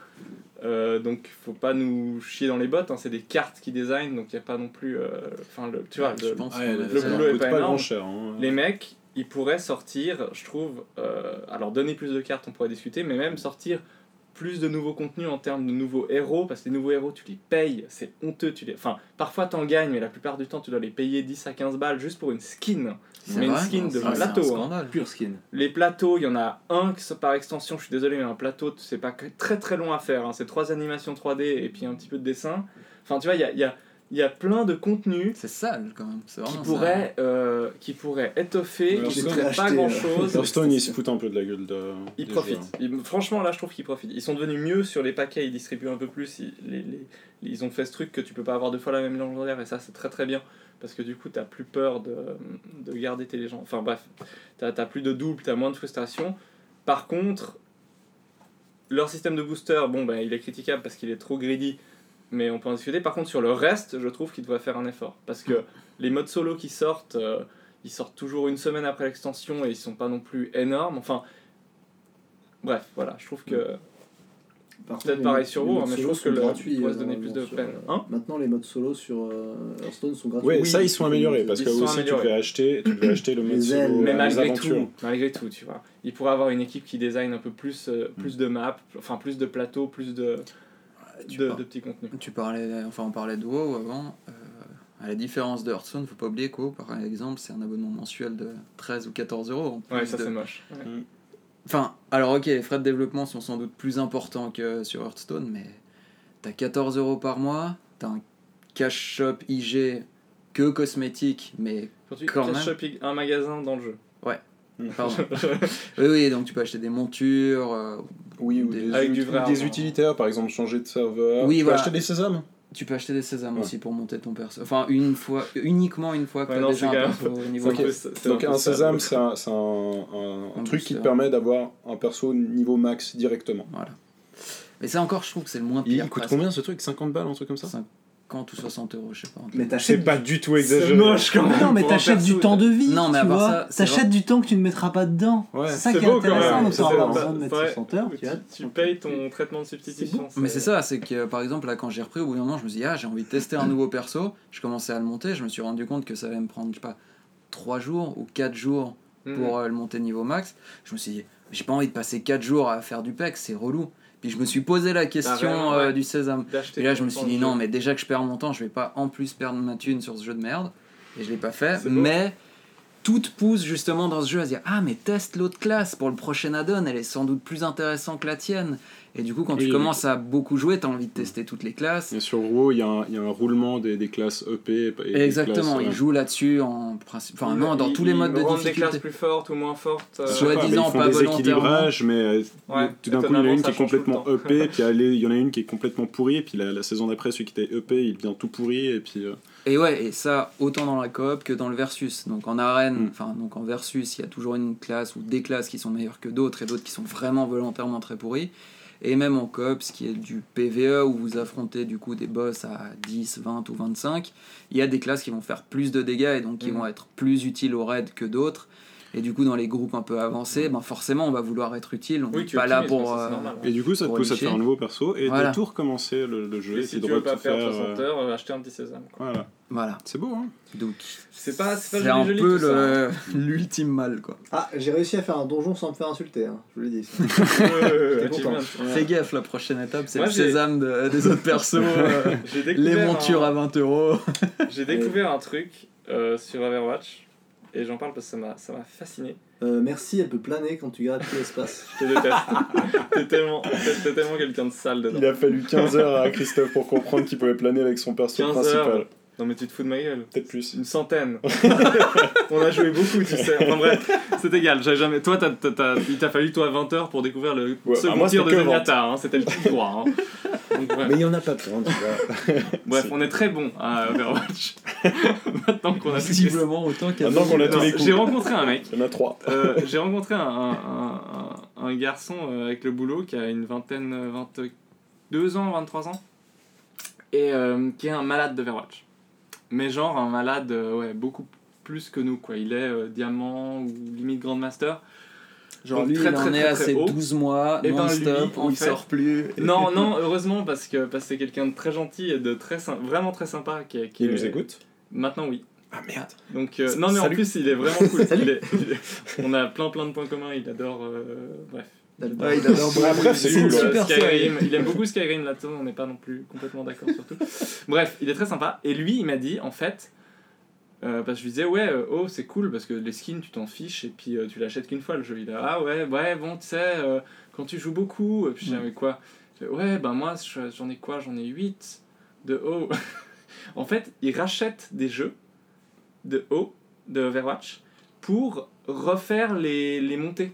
euh, donc faut pas nous chier dans les bottes. hein, c'est des cartes qui designent, donc il y a pas non plus, euh, enfin le, tu vois, le- pense boulot est pas pas énorme. cher. hein. les mecs, ils pourraient sortir, je trouve, euh, alors donner plus de cartes, on pourrait discuter, mais même sortir plus de nouveaux contenus en termes de nouveaux héros, parce que les nouveaux héros, tu les payes, c'est honteux. Tu les... Enfin, parfois t'en gagnes, mais la plupart du temps, tu dois les payer 10 à 15 balles juste pour une skin. C'est mais une skin de Ah, c'est un plateau. hein. scandale. Pure skin. Les plateaux, il y en a un qui- par extension, je suis désolé, mais un plateau, c'est pas très très long à faire. hein. C'est trois animations 3D et puis un petit peu de dessin. Enfin, tu vois, il y a, il y, a, il y a plein de contenus C'est sale quand même. C'est qui pourraient, euh, qui pourraient étoffer, qui ne coûteraient pas grand euh, chose. Hearthstone, ils se foutent un peu de la gueule de. Ils profitent. Ils- franchement, là, je trouve qu'ils profitent. Ils sont devenus mieux sur les paquets, ils distribuent un peu plus. Ils, les- les- ils ont fait ce truc que tu peux pas avoir deux fois la même légendaire, et ça, c'est très très bien. Parce que du coup, t'as plus peur de, de garder tes légendes. Enfin bref, t'as as plus de double, t'as moins de frustration. Par contre, leur système de booster, bon, ben, il est critiquable parce qu'il est trop greedy, mais on peut en discuter. Par contre, sur le reste, je trouve qu'il doit faire un effort. Parce que les modes solo qui sortent, euh, ils sortent toujours une semaine après l'extension et ils sont pas non plus énormes. Enfin, bref, voilà, je trouve que. Peut-être pareil modes- sur vous, hein, mais je trouve que le- gratuits, il pourrait se donner euh, plus de sur, peine. euh, Hein Maintenant, les modes solo sur Hearthstone sont gratuits. Oui, ça ils sont améliorés parce que aussi tu améliorés. devais acheter, tu devais acheter le mode solo, Mais malgré tout, malgré tout, tu vois, il pourrait avoir une équipe qui design un peu plus, plus de maps, enfin plus de plateaux, plus de, Tu, de, par- de petits contenus. tu parlais, enfin on parlait de WoW avant. euh, à la différence de Hearthstone, faut pas oublier que WoW, par exemple, c'est un abonnement mensuel de 13 ou 14 euros. en plus Ouais, ça de- c'est moche. Ouais. Enfin, alors ok, les frais de développement sont sans doute plus importants que sur Hearthstone, mais t'as 14 euros par mois, t'as un cash shop IG que cosmétique, mais Quand cash même. un magasin dans le jeu. Pardon. oui, oui, donc tu peux acheter des montures. euh, Oui, ou Des- des, Avec du ut- vrai ou des argent. utilitaires, par exemple changer de serveur. Oui, tu peux voilà. acheter des sésames. tu peux acheter des sésames Ouais. aussi pour monter ton perso. Enfin, une fois, uniquement une fois que Ouais, t'as non, déjà c'est un quand perso au niveau. Ok. C'est un peu- c'est Donc peu un ça, sésame, c'est un, c'est un, un- un Un truc qui booster. te permet d'avoir un perso niveau max directement. Voilà. Mais ça encore, je trouve que c'est le moins pire. il coûte presque. combien ce truc? 50 balles, un truc comme ça? 50 ou 60 euros, je sais pas. Mais C'est t'achètes pas du tout C'est exagéré. moche quand même. Non, mais t'achètes du temps de vie. Non, mais à tu part vois. ça, c'est T'achètes du temps que tu ne mettras pas dedans. Ouais. c'est ça C'est qui est intéressant c'est t'avoir beau. besoin de mettre Ouais. 60 heures. Tu payes ton traitement de substitution. Mais c'est ça, c'est que par exemple, là quand j'ai repris, au bout d'un moment, je me suis dit, ah, j'ai envie de tester un nouveau perso. Je commençais à le monter, je me suis rendu compte que ça allait me prendre, je sais pas, 3 jours ou 4 jours pour euh, le monter niveau max. Je me suis dit, j'ai pas envie de passer 4 jours à faire du PEC, c'est relou. Puis je me suis posé la question euh, ouais. du sésame. Et là, je me suis dit, non, mais déjà que je perds mon temps, je vais pas en plus perdre ma thune sur ce jeu de merde. Et je l'ai pas fait. Beau. Tout te pousse justement dans ce jeu à se dire, ah, mais teste l'autre classe pour le prochain add-on, elle est sans doute plus intéressante que la tienne. Et du coup, quand tu commences à beaucoup jouer, tu as envie de tester toutes les classes. Et sur WoW, il y, a un- il y a un roulement des, des classes EP. Et Exactement, classes, ils euh, jouent là-dessus en principe. Enfin, non, dans ils- tous les modes de rendent des difficulté. classes plus fortes ou moins fortes. euh, Soit pas, pas des équilibrages, mais euh, Ouais, tout d'un coup, il y en a une qui est complètement. EP, puis elle est- il y en a une qui est complètement pourrie, et puis la, la saison d'après, celui qui était EP, il devient tout pourri, et puis. Et ouais, et ça, autant dans la coop que dans le versus. Donc en arène, Mm. enfin, donc en versus, il y a toujours une classe ou des classes qui sont meilleures que d'autres et d'autres qui sont vraiment volontairement très pourries. Et même en coop, ce qui est du PVE, où vous affrontez du coup des boss à 10, 20 ou 25, il y a des classes qui vont faire plus de dégâts et donc qui Mm. vont être plus utiles au raid que d'autres. Et du coup, dans les groupes un peu avancés, ben forcément, on va vouloir être utile. On Oui, n'est tu pas là pour. euh, normal. Et du coup, ça te pousse à te faire un nouveau perso, et Voilà. de tout recommencer le, le jeu, Et et si tu veux pas faire. 60 euh, heures, euh, acheter un petit sésame. quoi. Voilà. Voilà. C'est beau, hein Donc, C'est pas, c'est pas c'est un joli, peu tout ça, le- l'ultime mal, quoi. Ah, j'ai réussi à faire un donjon sans me faire insulter, hein, je vous l'ai dit. Content. Fais gaffe, la prochaine étape, c'est Moi, le j'ai- sésame de- des autres persos, euh, J'ai les montures un- à 20 euros. J'ai découvert un truc euh, sur Overwatch et j'en parle parce que ça m'a ça m'a fasciné. Euh, merci, elle peut planer quand tu gardes tout l'espace. Je te déteste. T'es tellement, quelqu'un de sale dedans. Il a fallu 15 heures à Christophe pour comprendre qu'il pouvait planer avec son perso 15 principal. heures. Non mais tu te fous de ma gueule. Peut-être plus. Une centaine. On a joué beaucoup, tu sais. Enfin bref, c'est égal. J'avais jamais. Toi, t'as, t'as- t'as- il t'a fallu toi 20 heures pour découvrir le Ouais, second ah, moi, tir de Zenyatta. Hein. C'était le tout droit. Hein. Donc. Mais il y en a pas besoin, tu vois. Bref, on est très bon à Overwatch. Maintenant qu'on a Visiblement autant qu'il y a Maintenant qu'on a tous Non, les coups. J'ai rencontré un mec Il y en a 3. Euh, j'ai rencontré un, un, un- un- un garçon euh, avec le boulot qui a une vingtaine, euh, 22 ans, 23 ans, et euh, qui est un malade d'Overwatch. Mais genre un malade, ouais, beaucoup plus que nous, quoi. Il est euh, diamant ou limite Grandmaster. Genre Donc, lui, très, il en très, est très, à très ses haut. 12 mois, ben, non-stop, où il fait- sort plus. Non, non, heureusement, parce que parce que c'est quelqu'un de très gentil et de très vraiment très sympa. Qui, qui Il est- nous écoute Maintenant, oui. Ah merde. Donc, euh, non, mais en plus, il est vraiment cool. Il est- il est- on a plein plein de points communs. Il adore. euh, bref. Ouais, il adore beaucoup. Après, c'est C'est une cool, ouais. super. Skyrim, il aime beaucoup Skyrim là-dessus, on n'est pas non plus complètement d'accord sur tout. Bref, il est très sympa. Et lui, il m'a dit, en fait, euh, parce que je lui disais, ouais, euh, oh, c'est cool parce que les skins, tu t'en fiches et puis euh, tu l'achètes qu'une fois le jeu. Il a, ah ouais, ouais, bon, tu sais, quand tu joues beaucoup, et puis j'ai dit, mais quoi? Je Ouais, ben moi, je- j'en ai quoi? J'en ai 8 de haut. en fait, il rachète des jeux de haut, de Overwatch, pour refaire les, les montées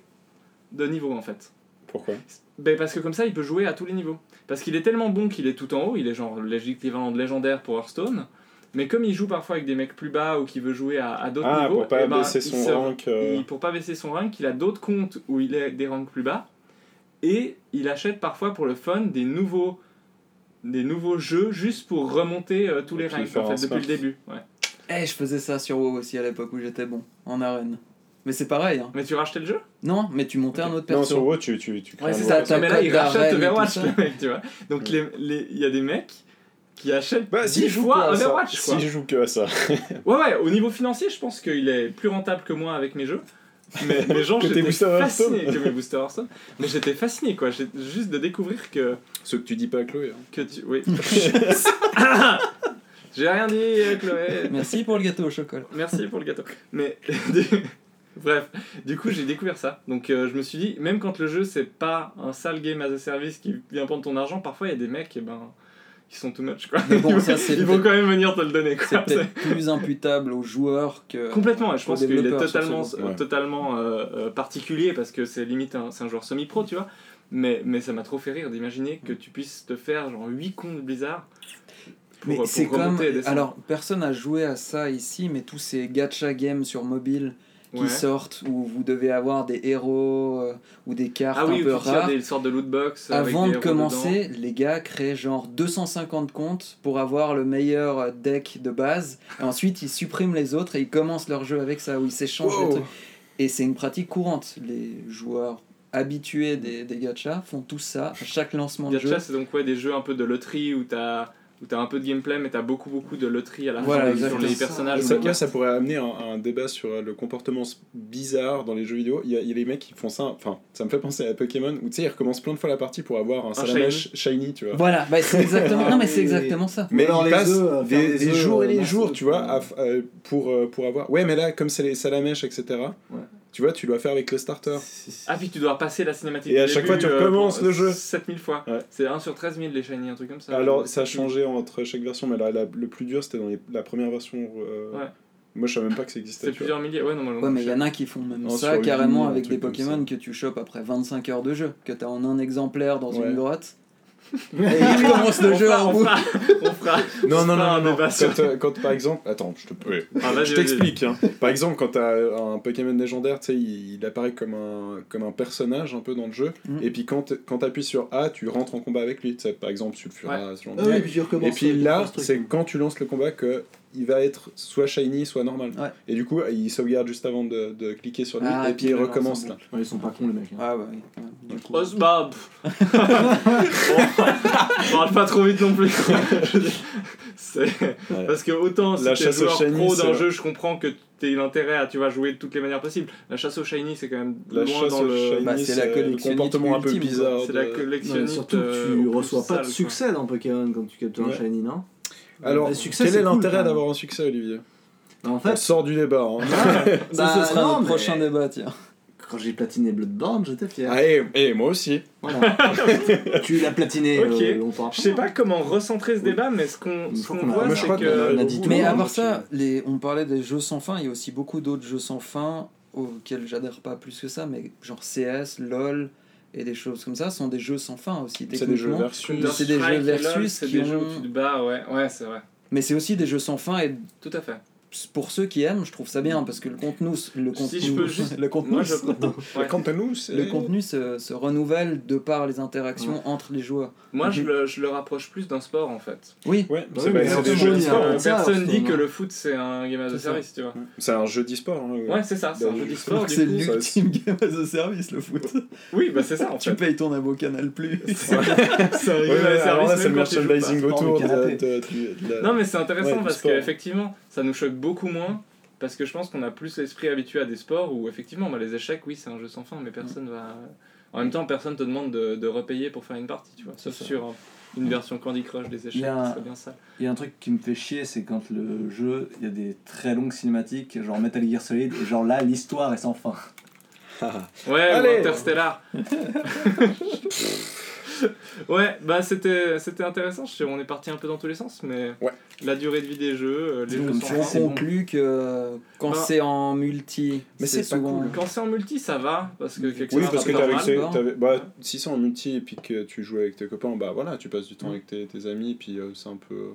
de niveau, en fait. Pourquoi? Ben parce que comme ça, il peut jouer à tous les niveaux. Parce qu'il est tellement bon qu'il est tout en haut, il est genre l'équivalent de légendaire pour Hearthstone. Mais comme il joue parfois avec des mecs plus bas ou qu'il veut jouer à, à d'autres Ah, niveaux, pour pas eh ben, baisser il son se- rank. euh, il- pour pas baisser son rank, il a d'autres comptes où il est des ranks plus bas. Et il achète parfois pour le fun des nouveaux, des nouveaux jeux juste pour remonter euh, tous Et les ranks en fait, depuis le début. Ouais. Eh, je faisais ça sur WoW aussi à l'époque où j'étais bon, en arène. Mais c'est pareil, hein. Mais tu rachetais le jeu? Non, mais tu montais un autre Non, perso. sur WoW, tu, tu, tu crées Ouais, un ça. Mais là, il rachète Overwatch, le mec, tu vois. Donc Ouais. les- les- il y a des mecs qui achètent Bah, 10 s'il joue que fois à ça. Overwatch, quoi. S'il joue que à ça. Ouais, ouais, au niveau financier, je pense qu'il est plus rentable que moi avec mes jeux. Mais, mais genre, Que tes j'étais fasciné Hearthstone. que mes boosters Hearthstone. Mais j'étais fasciné, quoi. Juste de découvrir que, Ce que tu dis pas à Chloé. hein. que tu. Oui. J'ai rien dit, Chloé. Merci pour le gâteau au chocolat. Merci pour le gâteau. Mais. Bref, du coup, j'ai découvert ça. Donc, euh, je me suis dit, même quand le jeu, c'est pas un sale game as a service qui vient prendre ton argent, parfois, il y a des mecs, et ben. Qui sont too much, quoi. Mais bon, ils vont, ça, c'est ils vont peut-être- quand même venir te le donner, C'est quoi. peut-être plus imputable aux joueurs que. Complètement, je pense qu'il est totalement. Ouais. totalement euh, euh, particulier parce que c'est limite un, c'est un joueur semi-pro, tu vois. Mais, mais ça m'a trop fait rire d'imaginer que tu puisses te faire genre 8 comptes Blizzard pour, Mais pour c'est comme. Alors, personne n'a joué à ça ici, mais tous ces gacha games sur mobile qui Ouais. sortent où vous devez avoir des héros euh, ou des cartes Ah oui, un peu tu rares. des sortes de loot box. Avant de commencer, dedans. les gars créent genre 250 comptes pour avoir le meilleur euh, deck de base. Et ensuite, ils suppriment les autres et ils commencent leur jeu avec ça, où ils s'échangent Wow. les trucs. Et c'est une pratique courante. Les joueurs habitués des, des gachas font tout ça à chaque lancement de jeu. Gacha, c'est donc ouais, des jeux un peu de loterie où t'as où t'as un peu de gameplay, mais t'as beaucoup beaucoup de loterie à la Voilà, fin sur les personnages. Ça, là, ça pourrait amener un, un débat sur euh, le comportement bizarre dans les jeux vidéo. Il y a, il y a les mecs qui font ça, enfin, ça me fait penser à Pokémon, où tu sais, ils recommencent plein de fois la partie pour avoir un, salamèche shiny. tu vois. Voilà, bah, c'est exactement. Non, mais c'est exactement ça. Mais alors ils les passent euh, faire des, des des œufs, jours et euh, des massifs, jours, tu vois, à euh, pour, euh, pour avoir. Ouais, mais là, comme c'est les salamèches, etc. Tu vois, tu dois faire avec le starter. Ah, puis tu dois passer la cinématique. Et à chaque début, fois, tu euh, recommences le jeu. 7000 fois. Ouais. C'est 1 sur 13 000 les shiny, un truc comme ça. Alors, ça a changé entre chaque version, mais la- le plus dur, c'était dans les- la première version. euh, Ouais. Moi, je savais même pas que ça existait. C'est tu vois. plusieurs milliers. Ouais, non, moi, Ouais, mais il y en a qui font même Non, ça carrément avec des Pokémon que tu chopes après 25 heures de jeu, que t'as en un exemplaire dans Ouais. une grotte. Il commence le On jeu en on bout. On fera. Non, non, on non, non. Quand, euh, quand, par exemple, attends, je te. Ah, Je t'explique. Hein. Par exemple, quand t'as un Pokémon légendaire, tu sais, il, il apparaît comme un, comme un personnage un peu dans le jeu. Mhm. Et puis quand, quand t'appuies sur A, tu rentres en combat avec lui. Tu sais, par exemple, Sulfura, ce genre de Ah. Et puis là, c'est quand tu lances le combat que il va être soit shiny, soit normal. Ouais. Et du coup, il sauvegarde juste avant de, de cliquer sur lui, Ah, et et puis il recommence là. Ouais, ils sont pas cons les mecs. hein. Ah ouais, ouais, du coup. Oh, c'est- bah, on parle pas trop vite non plus. C'est- Parce que autant si La t'es chasse au joueur shiny, pro d'un jeu, je comprends que t'aies l'intérêt à tu vas jouer de toutes les manières possibles. La chasse au shiny, c'est quand même La loin chasse dans au le. shiny, Bah, c'est la c'est le collectionnite comportement un peu bizarre. C'est la de- mais surtout euh, tu au reçois pas de succès dans Pokémon quand tu captes un Ouais. shiny, non? Alors, succès, quel est l'intérêt d'avoir un succès, Olivier En On fait, sort du débat. hein. Ça, Bah, ce sera non, notre mais- prochain débat, tiens. quand j'ai platiné Bloodborne, j'étais fier. Ah, et, et moi aussi. Voilà. tu l'as platiné Ok. euh, longtemps. Je sais pas comment recentrer ce débat, mais ce qu'on voit, c'est que. on a dit tout. Mais à part ça, les, on parlait des jeux sans fin, il y a aussi beaucoup d'autres jeux sans fin auxquels j'adhère pas plus que ça, mais genre CS, LOL et des choses comme ça sont des jeux sans fin aussi. C'est des jeux versus. C'est des jeux versus C'est qui des jeux où ont- tu te bats, ouais, ouais, c'est vrai. Mais c'est aussi des jeux sans fin et Tout à fait. Pour ceux qui aiment, je trouve ça bien parce que le contenu, le Si contenu, juste- le contenu, Moi, je. Ouais. Le contenu se, se renouvelle de par les interactions entre les joueurs. Moi, je le, je le rapproche plus d'un sport en fait. Oui, Ouais, Bah c'est oui, bah, des jeux Euh, ça, personne dit que finalement. le foot c'est un game as a service, tu vois. C'est un jeu d'e-sport. hein, Ouais, c'est ça, c'est un jeu je d'e-sport. c'est l'ultime game as a service le foot. Oui, bah c'est ça en tu fait. payes ton abo Canal Plus. C'est le tu merchandising Sport autour de, de- de- de Non, mais c'est intéressant parce sport. qu'effectivement, ça nous choque beaucoup moins. Parce que je pense qu'on a plus l'esprit habitué à des sports où effectivement bah, les échecs, oui, c'est un jeu sans fin, mais personne va. En même temps, personne te demande de, de repayer pour faire une partie, tu vois. Sauf ça. sur une version Candy Crush des échecs, un- ce serait bien ça. Il y a un truc qui me fait chier, c'est quand le jeu, il y a des très longues cinématiques, genre Metal Gear Solid, et genre là, l'histoire est sans fin. Ouais, Allez. ou Interstellar. ouais, bah c'était c'était intéressant. Je sais, on est parti un peu dans tous les sens, mais Ouais. la durée de vie des jeux, euh, les jeux sans on conclut que quand Bah. c'est en multi, Mais c'est pas souvent. cool. Quand c'est en multi, ça va parce que quelque Oui, parce que bah, si c'est en multi et puis que tu joues avec tes copains, bah voilà, tu passes du temps Mm. avec tes, tes amis, puis euh, c'est un peu.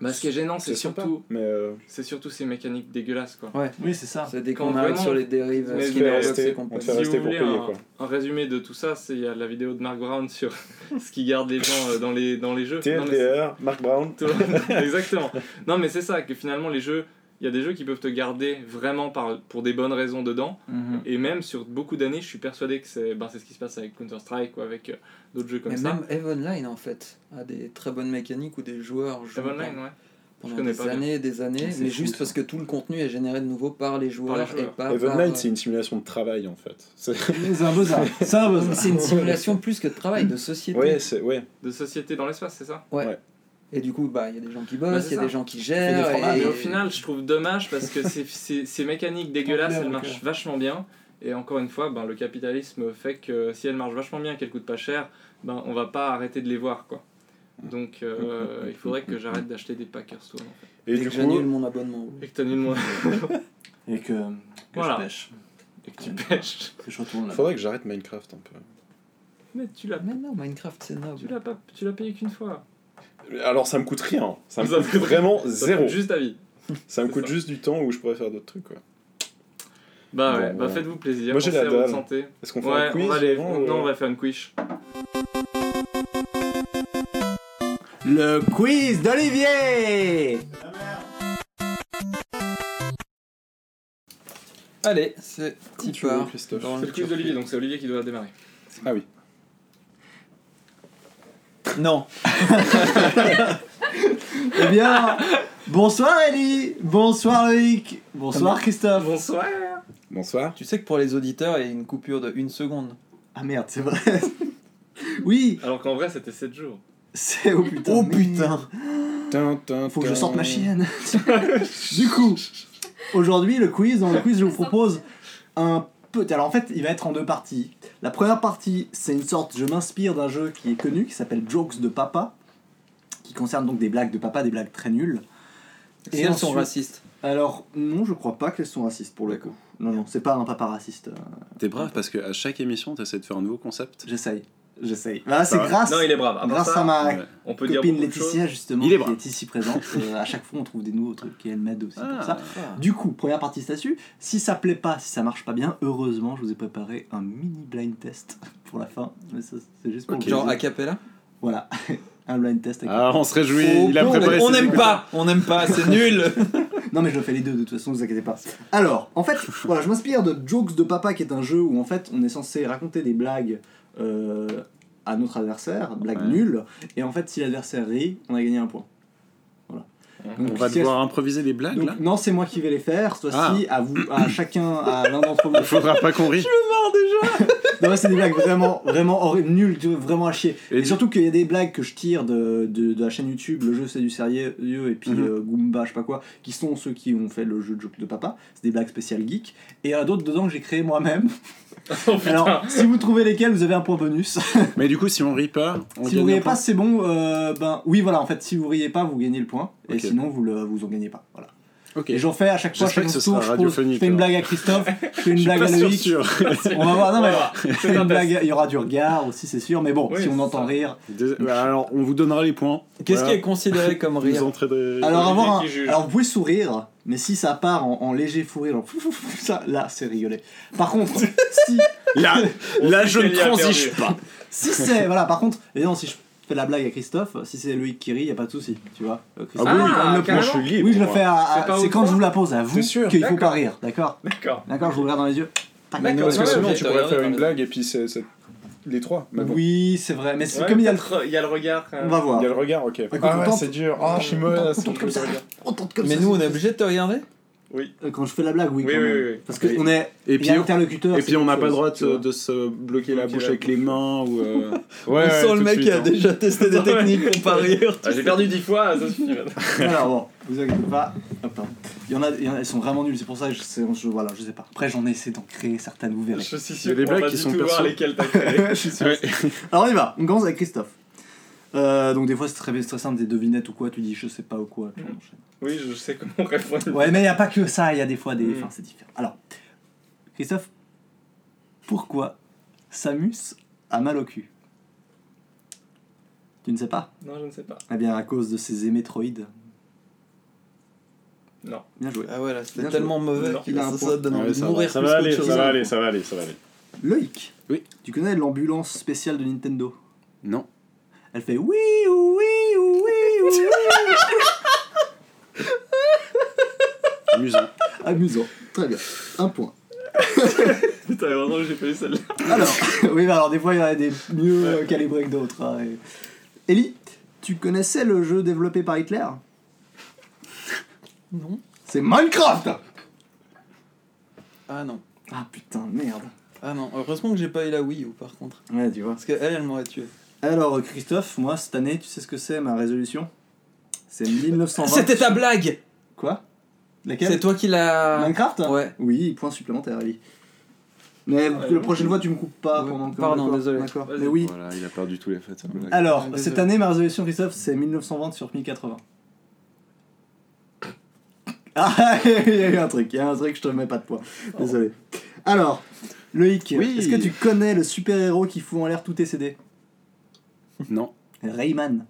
Bah, ce qui est gênant, c'est surtout, Mais euh, c'est surtout ces mécaniques dégueulasses quoi. Oui, c'est ça. C'est dès Quand qu'on arrive vraiment- sur les dérives Mais vais Box rester- on compagnie. te fait Si rester vous pour voulez payer, un, quoi. un résumé de tout ça, c'est il y a la vidéo de Mark Brown sur ce qui garde les gens euh, dans les dans les jeux. Non, mais TLDR, Mark Brown. Exactement. Non, mais c'est ça, que finalement, les jeux, il y a des jeux qui peuvent te garder vraiment par, pour des bonnes raisons dedans. Mhm. Et même sur beaucoup d'années, je suis persuadé que c'est ben, c'est ce qui se passe avec Counter-Strike ou avec euh, d'autres jeux comme Mais ça. même Eve Online en fait a des très bonnes mécaniques où des joueurs jouent Eve Online, ouais. pendant des pas années et des années, C'est mais juste ça. parce que tout le contenu est généré de nouveau par les joueurs, joueurs. et pas Evan par... Knight, c'est une simulation de travail en fait. C'est- un buzz. C'est un une simulation plus que de travail, de société. Ouais, c'est ouais. De société dans l'espace, c'est ça? Et du coup, bah il y a des gens qui Bah, bossent, il y a ça. des gens qui gèrent. et- au final, je trouve dommage parce que ces, ces, ces mécaniques dégueulasses, elles marchent vachement bien. Et encore une fois, ben, le capitalisme fait que si elles marchent vachement bien, qu'elles coûtent pas cher, ben, on va pas arrêter de les voir. quoi. Donc euh, il faudrait que j'arrête d'acheter des pack Hearthstone. en fait. Et que coup, j'annule mon abonnement. Et que t'annules moins. Et que, que Voilà. je pêche. Et que tu pêches. Que je retourne là. faudrait que j'arrête Minecraft un peu. Mais tu l'as Mais non, Minecraft c'est noble. tu l'as pas tu l'as payé qu'une fois. Alors ça me coûte rien. Ça me Ça coûte coûte- vraiment Ça zéro. coûte juste ta vie. Ça me coûte ça. juste du temps où je pourrais faire d'autres trucs quoi. Bah Bon, ouais, bah faites-vous plaisir. Moi, j'ai la dalle. santé. Est-ce qu'on fait Ouais, un quiz on va aller. avant, Non, on va faire une quiche. Le quiz d'Olivier Allez, c'est Quand petit tu veux, part. Christophe. dans C'est le le quiz d'Olivier, donc c'est Olivier qui doit démarrer. Ah oui. Non. Eh bien, bonsoir Ellie Bonsoir Loïc Bonsoir Christophe Bonsoir Bonsoir. Tu sais que pour les auditeurs, il y a une coupure de une seconde. Ah merde, c'est vrai Oui Alors qu'en vrai, c'était 7 jours. C'est... Oh putain Oh, putain. Tin, tin, Faut que je sorte ma chienne Du coup, aujourd'hui, le quiz, dans le quiz, je vous propose un peut. Alors en fait, il va être en deux parties. La première partie, c'est une sorte. Je m'inspire d'un jeu qui est connu, qui s'appelle Jokes de Papa, qui concerne donc des blagues de papa, des blagues très nulles. Et elles sont racistes. Alors, non, je crois pas qu'elles sont racistes pour le coup. Non, non, c'est pas un papa raciste. euh, T'es brave parce qu'à chaque émission, t'essaies de faire un nouveau concept. J'essaye. J'essaye. Voilà, c'est grâce, Non, il est brave. Grâce ça, à ma Ouais. on peut dire copine. Laetitia, justement, Il est qui est ici présente. Euh, à chaque fois, on trouve des nouveaux trucs et elle m'aide aussi Ah. pour ça. Du coup, première partie statut. Si ça plaît pas, si ça marche pas bien, heureusement, je vous ai préparé un mini blind test pour la fin. Mais ça, c'est juste pour Ok. le Genre a cappella Voilà, un blind test. avec- Ah, on se réjouit, Oh, il a non, préparé On n'aime pas, on n'aime pas, c'est nul. Non, mais je fais les deux de toute façon, ne vous inquiétez pas. Alors, en fait, voilà, je m'inspire de Jokes de Papa, qui est un jeu où en fait on est censé raconter des blagues euh, à notre adversaire, blagues Ouais. nulles, et en fait, si l'adversaire rit, on a gagné un point. Voilà. Donc, On va si- devoir improviser des blagues donc, là non, c'est moi qui vais les faire. Cette fois-ci, à vous, à chacun, à l'un d'entre vous. Il faudra pas qu'on rie. Non, mais c'est des blagues vraiment, vraiment horribles, nulles, vraiment à chier. Et Et, du- surtout qu'il y a des blagues que je tire de, de, de la chaîne YouTube, le jeu c'est du sérieux, et puis Mhm. euh, Goomba, je sais pas quoi, qui sont ceux qui ont fait le jeu de papa. C'est des blagues spéciales geek. Et il y en a d'autres dedans que j'ai créé moi-même. Oh. Alors, si vous trouvez lesquels, vous avez un point bonus. Mais du coup, si on rit pas, on si vous riez pas, c'est bon. euh, ben oui, voilà, en fait, si vous riez pas, vous gagnez le point. Et sinon, vous, le, vous en gagnez pas. Voilà. Ok. Et j'en fais à chaque fois, chaque tour, je, pose- je radiophonique, fais une blague à Christophe, je fais une Je blague à Loïc. On va voir, non mais je fais un une blague, il y aura du regard aussi, c'est sûr, mais bon, Oui, si on entend ça. rire. Dés- bah, Alors, on vous donnera les points. Qu'est-ce Voilà. qui est considéré comme Vous rire Alors, avoir un- alors vous pouvez sourire, mais si ça part en, en léger fou rire, ça, là c'est rigoler. Par contre, si, Là, là je ne transige pas. si c'est. Voilà, par contre, évidemment, si je fais la blague à Christophe, si c'est Loïc qui rit, y a pas de souci, tu vois. Euh, Christophe, Ah oui, il peut ah. Moi, je suis libre, Oui, je le moi. fais à. à- C'est pas C'est au quand je vous la pose à vous sûr, qu'il faut d'accord. pas rire, d'accord? D'accord. D'accord, je vous regarde dans les yeux. D'accord. Parce que Ouais, sinon, ouais, tu t'as pourrais regardé faire une blague et puis c'est c'est les trois. Mais bon. Oui, c'est vrai, mais c'est Ouais, comme il y a le. peut-être, Il y a le regard. quand même. On va voir. Il y a le regard, ok. Ah on ouais, tente. c'est dur. Ah, je suis mauvais. On c'est tente comme ça. regard. On tente comme Mais ça, nous, on est obligé de te regarder? Euh, Quand je fais la blague, oui. Oui, quand oui, même. oui, oui. Parce qu'on est. Et puis, on- interlocuteur. et puis on n'a pas le droit de, de se bloquer la bouche la avec les mains ou. euh, On Ouais, sent ouais, le mec suite, qui a hein. déjà testé des techniques pour pas rire. Ah, J'ai perdu 10 fois, ça suffit. Alors bon, vous inquiétez pas. Hop, hein. Il y en a, il y en a, elles sont vraiment nulles, c'est pour ça que je sais, je, voilà, je sais pas. Après j'en ai essayé d'en créer certaines, vous verrez. Je suis Il y a sûr des blagues qui sont perso. lesquelles t'as créé. je suis sûr. Ouais. Alors on y va, on commence avec Christophe. Euh, donc des fois c'est très, très simple, des devinettes ou quoi, tu dis je sais pas ou quoi. puis on enchaîne. Oui, je sais comment répondre. Ouais, mais il n'y a pas que ça, il y a des fois des. Mm. Enfin, c'est différent. Alors, Christophe, pourquoi Samus a mal au cul? Tu ne sais pas? Non, je ne sais pas. Eh bien, à cause de ses émétroïdes. Non. Bien joué. Ah ouais, là, c'était Bien tellement mauvais Non, qu'il il a un ça, point. ça donne Ouais, envie de ça va, mourir ça plus va qu'autre aller, chose. ça va aller, ça va aller, ça va aller. Loïc Oui. Tu connais l'ambulance spéciale de Nintendo? Non. Elle fait oui, oui, oui, oui. Amusant. Amusant. Très bien. Un point. Putain, vraiment, j'ai pas eu celle-là. Alors, oui, mais alors des fois il y en a des mieux euh, calibrés que d'autres. hein, et- Ellie, tu connaissais le jeu développé par Hitler? Non. C'est Minecraft Ah non. Ah putain, merde. Ah non. Heureusement que j'ai pas eu la Wii U par contre. Ouais, tu vois. Parce qu'elle, elle m'aurait tué. Alors, Christophe, moi cette année, tu sais ce que c'est ma résolution? C'est 1920. C'était ta blague Quoi? Laquelle? C'est toi qui l'as. Minecraft? Ouais. Oui, point supplémentaire, Ellie. Mais Ouais, la prochaine fois, tu me coupes pas Ouais, pendant que. pardon, désolé. D'accord. Mais oui. Voilà, il a perdu tous les faits. blague. Alors, Désolé. cette année, ma résolution, Christophe, c'est 1920 sur 1080. Ah, il y a eu un truc, il y a un truc, je te mets pas de poids. Désolé. Alors, Loïc, Oui. est-ce que tu connais le super-héros qui fout en l'air tous tes CD Non. Rayman.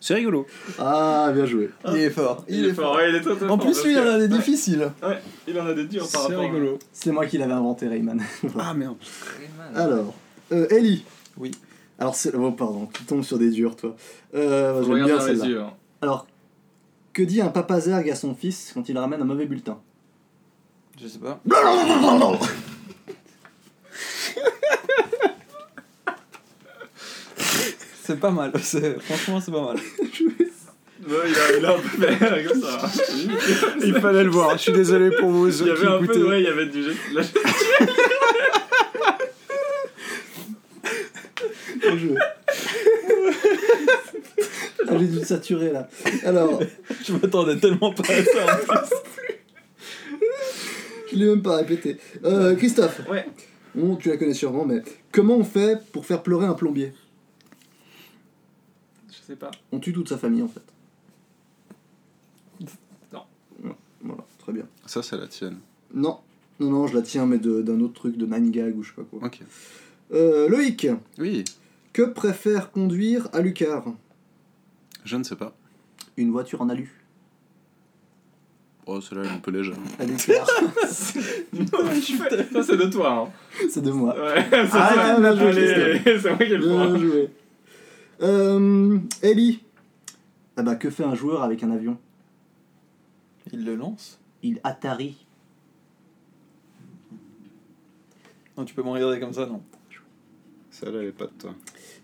C'est rigolo. Ah, bien joué. Il est fort. Il est fort, ouais, il est très très En fort, plus, parce lui, il en que- a des difficiles. Ouais, il en a des durs par C'est rapport. à- rigolo. C'est moi qui l'avais inventé, Rayman. Ah merde. Alors, euh, Ellie. Oui. Alors, c'est. Oh, pardon, tu tombes sur des durs, toi. Euh, J'aime Regarde bien dans les celle-là. yeux. hein. Alors, que dit un papa zerg à son fils quand il ramène un mauvais bulletin? Je sais pas. C'est pas mal. c'est- Franchement, c'est pas mal. Ouais, il a, il a un peu fait comme ça. Il fallait le voir. Je suis désolé pour vous Il y avait un peu, ouais, il y avait du geste. là, joué. Ah, J'ai dû saturer là. Alors, Je m'attendais tellement pas à ça en plus. Je l'ai même pas répété. Euh, Christophe, Ouais. bon, tu la connais sûrement, mais comment on fait pour faire pleurer un plombier? Je sais pas. On tue toute sa famille en fait. Non. Ouais, Voilà, très bien. Ça, c'est la tienne. Non, non, non, je la tiens, mais de- d'un autre truc, de Nine Gag ou je sais pas quoi. Ok. Euh, Loïc, Oui, que préfère conduire à Lucar? Je ne sais pas. Une voiture en alu. Oh, celle-là, elle est un peu légère. À Lucar. Ça, c'est de toi. Hein. C'est de moi. Ouais, c'est Ah, moi qui ai le Bien point. joué. Euh, Ellie. Ah bah, que fait un joueur avec un avion? Il le lance Il atterrit. Non, tu peux me regarder comme ça, non. Celle-là, elle est pas de toi.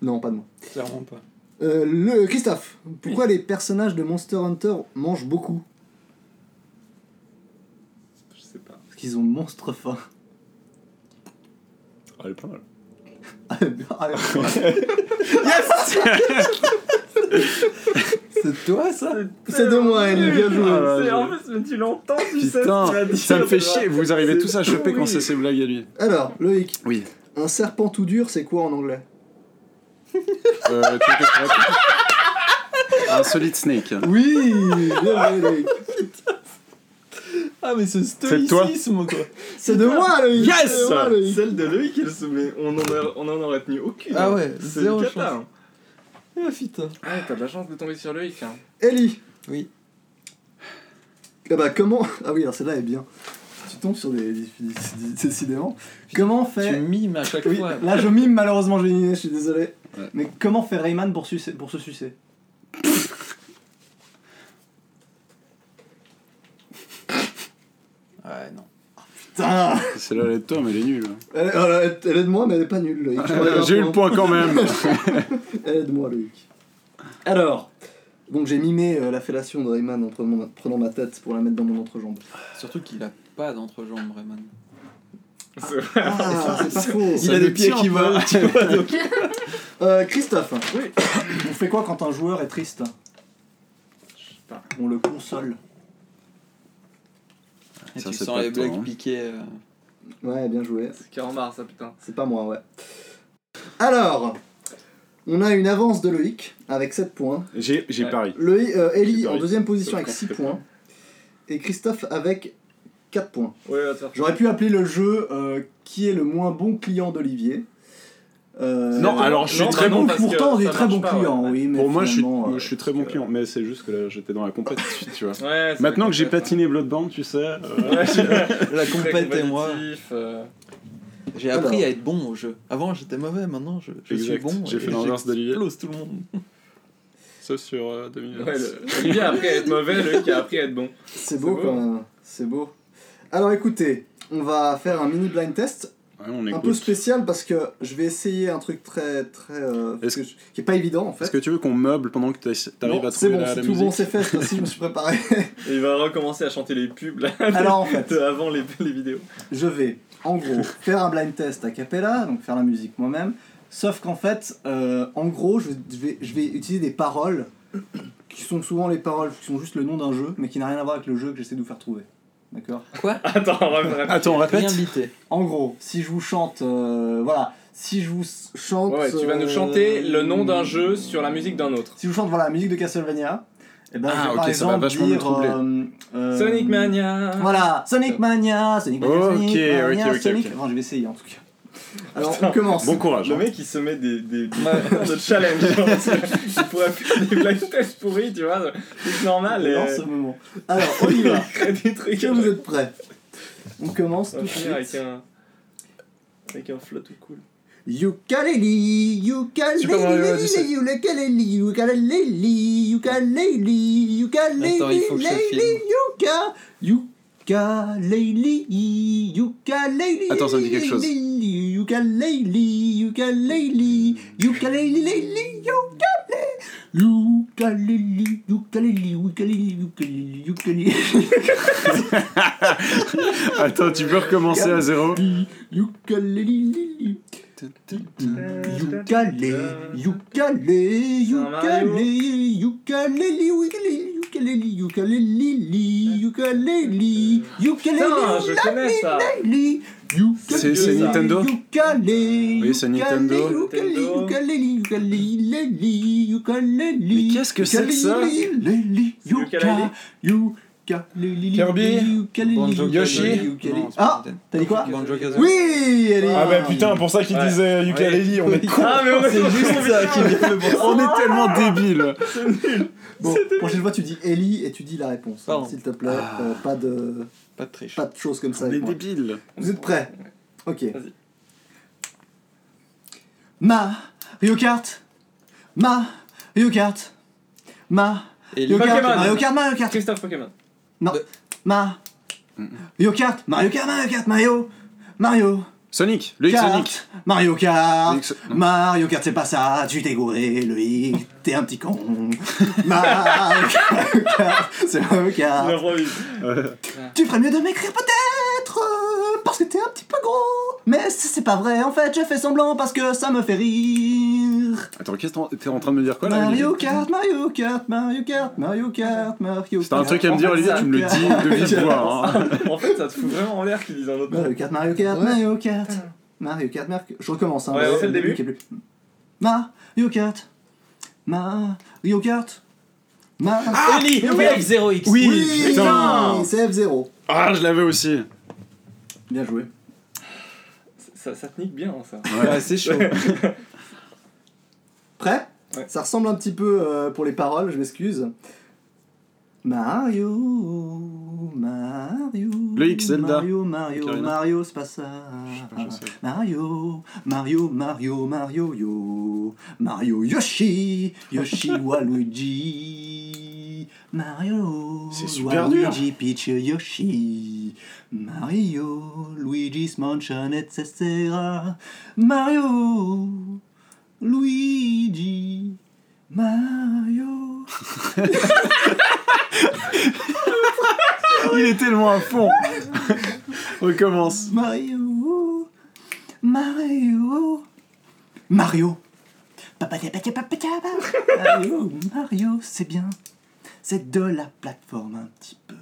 Non, pas de moi. Clairement pas. Euh, le Christophe, pourquoi les personnages de Monster Hunter mangent beaucoup? Je sais pas. Parce qu'ils ont monstre faim. Ah, elle est pas mal. Ah, C'est toi, ça? C'est de moi, Ellie, bien joué. Ah, C'est- je- En plus, mais tu l'entends, tu sais ce Putain, qu'il va dire. ça me fait chier. Vous arrivez tous à choper quand c'est ses blagues à lui. Alors, Loïc, Oui. un serpent tout dur, c'est quoi en anglais? Euh, tu veux que je te répète Un solid snake. Oui Bien joué, Loïc. Ah, mais toi stoïcisme, quoi C'est de moi, Loïc Yes C'est de moi, Loïc. Celle de Loïc, elle se met- on en, a- on en aurait tenu aucune. Ah hein. ouais, c'est zéro une cata, chance. hein. Ah, putain. Ah, t'as de la chance de tomber sur Loïc. Hein. Ellie Oui. Ah bah, comment... Ah oui, alors celle-là est bien. Tu tombes sur des... des- des- Décidément. Comment Tu fait... mimes à chaque Oui, fois. là je mime malheureusement, j'ai je suis désolé. Ouais. Mais comment fait Rayman pour, sucer- pour se sucer? Ouais, non. Putain Celle-là, elle est de toi, mais elle est nulle. elle, elle- elle est de moi, mais elle est pas nulle, Loïc. J'ai eu le point quand même. Elle est de moi, Loïc. Alors, donc j'ai mimé euh, la fellation de Rayman en prenant ma, prenant ma tête pour la mettre dans mon entrejambe. Surtout qu'il a pas d'entrejambe, Rayman. C'est- Ah, c'est pas faux Il a des pieds qui volent, tu vois, donc. Euh, Christophe, on fait quoi quand un joueur est triste? On le console. Et Ça, tu c'est sens les blagues hein. piquées. euh. Ouais, bien joué. C'est Carambar, ça, putain. C'est pas moi, ouais. Alors, on a une avance de Loïc avec 7 points. J'ai Ouais. pari. Loïc, euh, Ellie en deuxième position avec Je 6 pense points. Et Christophe avec 4 points. Ouais, J'aurais pu appeler le jeu euh, Qui est le moins bon client d'Olivier Euh, Non, alors, je suis Non, très bah non, bon. parce Pourtant, on est très bon pas, client, ouais. oui. Mais Pour moi, je suis, euh, je suis très bon client, mais c'est juste que là, j'étais dans la compétition, tu vois. Ouais, Maintenant que j'ai patiné Bloodborne, tu sais. euh, La compète et moi. euh, J'ai appris Alors. à être bon au jeu. Avant, j'étais mauvais, maintenant, je, je suis bon. J'ai fait l'inverse d'Olivier. j'explose tout le monde. Sauf sur euh, 2000. Ouais, le... Olivier a appris à être mauvais, Loïc a appris à être bon. C'est beau beau. quand même. C'est beau. Alors écoutez, on va faire un mini blind test Ouais, un peu spécial parce que je vais essayer un truc très très euh, Est-ce que je- qui est pas évident en fait. Est-ce que tu veux qu'on meuble pendant que t'arrives Non, à c'est trouver bon, la, c'est la tout bon, c'est fait. cette fois-ci, je me suis préparé. Et il va recommencer à chanter les pubs là, Alors en fait, avant les, les vidéos. je vais en gros faire un blind test a cappella, donc faire la musique moi-même. Sauf qu'en fait, euh, en gros, je vais, je vais utiliser des paroles qui sont souvent les paroles qui sont juste le nom d'un jeu, mais qui n'a rien à voir avec le jeu que j'essaie de vous faire trouver. D'accord Attends, on va me répéter. Attends, on répète Rien bité. En gros, si je vous chante, euh, voilà, si je vous chante. Ouais, tu vas nous euh, chanter le nom d'un jeu sur la musique d'un autre. Si je vous chante voilà, la musique de Castlevania, et ben Ah, je vais ok, par ça va exemple vachement me dire. troubler. euh, euh, Sonic Mania. Voilà, Sonic Mania, Sonic Mania, Ok, Sonic Mania, ok, ok, Sonic. ok. Enfin, je vais essayer en tout cas. Alors, on commence. Bon courage. Le hein. mec il se met des, des, des de challenge. genre, il pourrait faire des blagues tests pourries, tu vois. C'est normal. Et... Dans ce moment. Alors, on y va. des trucs. Est-ce que vous êtes prêts? On commence On tout de finir avec suite. un. Avec un flow tout cool. Ukulele, ukulele, Super Mario Odyssey. ukulele, ukulele, ukulele, ukulele, Attends, ça me dit quelque chose. Attends, tu peux recommencer à zéro? Ukulele, ukulele, ukulele, ukulele, ukulele, ukulele, ukulele, ukulele, ukulele, ukulele, C'est- Nintendo ukulele, Oui, c'est Nintendo. ukulele, ukulele, ukulele, ukulele, Mais qu'est-ce que c'est que ça Kirby Yoshi Ah, t'as dit quoi. Oui, elle est Ah bah putain, pour ça qu'il disait ukulele, on est con. Ah, mais on est juste ça qui vient. On est tellement débiles. Bon, prochaine fois tu dis Ellie et tu dis la réponse, hein, s'il te plaît. Euh, pas de Pas de triche. pas de choses comme ça. On est débiles. Vous êtes prêts Ok. Vas-y. Mario Kart. Mario Kart. Mario Ellie. Kart. Pokémon. Mario Kart. Mario Kart. Christophe Pokémon. Non. Mario Kart. Mario Kart. Mario Kart. Mario. Mario. Sonic, le X Kart. Sonic. Mario Kart. Mario Kart, c'est pas ça, tu t'es gouré, le X, t'es un petit con. Mario Kart, c'est Mario Kart. J'improvise. Tu ferais mieux de m'écrire peut-être, euh, parce que t'es un petit peu gros. Mais c'est c'est pas vrai, en fait, je fais semblant parce que ça me fait rire. Attends, qu'est-ce que t'es t'es en train de me dire quoi là Mario Kart, Mario Kart, Mario Kart, Mario Kart, Mario Kart. T'as un truc à me dire, Olivier, tu me le dis de vive voix. hein. en fait, ça te fout vraiment en l'air qu'ils disent un autre Mario. Kart, Mario Kart, Mario Kart. Mario Kart, Mario Je recommence, hein. Ouais, refais le début. qui est plus- Mario Kart. Mario Kart. Mario Ellie, F0X. Oui, putain. C'est F0. Ah, je l'avais aussi. Bien joué. Ça, ça te nique bien, ça. Ouais, c'est chaud. Prêt? Ouais. Ça ressemble un petit peu euh, pour les paroles, je m'excuse. Mario, Mario. Le X, Zelda. Mario, Mario. Mario, c'est pas ça. Mario, Mario, Mario, Mario, yo. Mario, Yoshi, Yoshi, Waluigi. Mario, C'est super dur. Waluigi, Peach, Yoshi. Mario, Luigi's Mansion, etc. Mario, Luigi, Mario. Il est tellement à fond. Recommence. Mario, Mario, Mario. Mario, Mario, c'est bien. C'est de la plateforme un petit peu.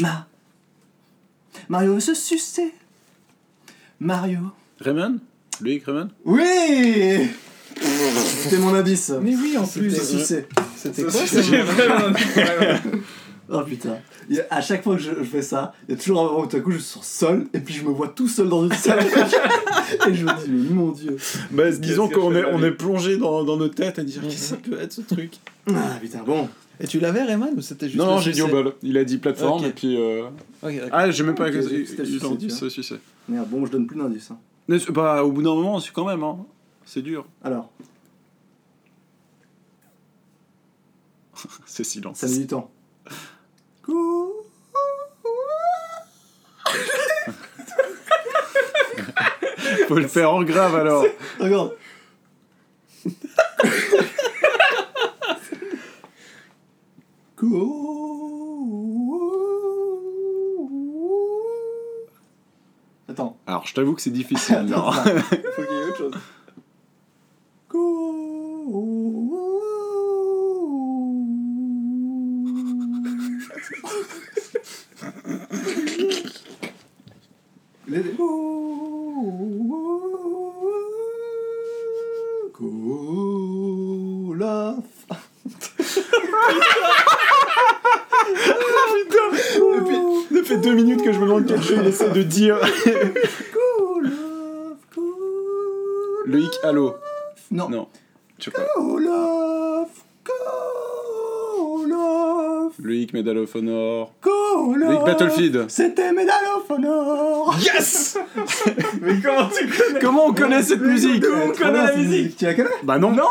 Ma. Mario veut se sucer. Mario. Raymond? X Raymond? Oui C'était mon indice. Mais oui, en Plus sucer. C'était Ça, quoi vraiment- Oh putain. Il y a- à chaque fois que je, je fais ça, il y a toujours un moment où tout à coup je suis seul et puis je me vois tout seul dans une salle. et je me dis, mais mon dieu. Bah, disons Qu'est-ce que qu'on je est, on plongé dans, dans nos têtes à dire qu'est-ce que ça peut être ce truc? Ah putain, bon. Et tu l'avais, Rayman, ou c'était juste Non, le j'ai dit au succès bol. Il a dit plateforme Ok. et puis. euh, Ok, d'accord. Ah, j'ai même pas. Ok, il c'était le succès, tu. Merde, bon, je donne plus d'indices. hein. Mais c'est- Bah, au bout d'un moment, c'est quand même, hein. C'est dur. Alors, C'est silence. ça met du temps. Faut le faire en grave alors. Regarde. Attends. Alors, je t'avoue que c'est difficile. là. Faut qu'il y ait autre chose. Les- Olaf. Ça fait deux minutes que je me demande quel jeu il essaie de dire. Olaf. Le hic Halo. Non. Non. Je sais pas. Olaf. Olaf. Le hic Medal of Honor. Battlefield. C'était Medal of Honor. Yes Mais comment tu connais Comment on connaît cette musique on connaît la musique Tu la connais Bah non. Non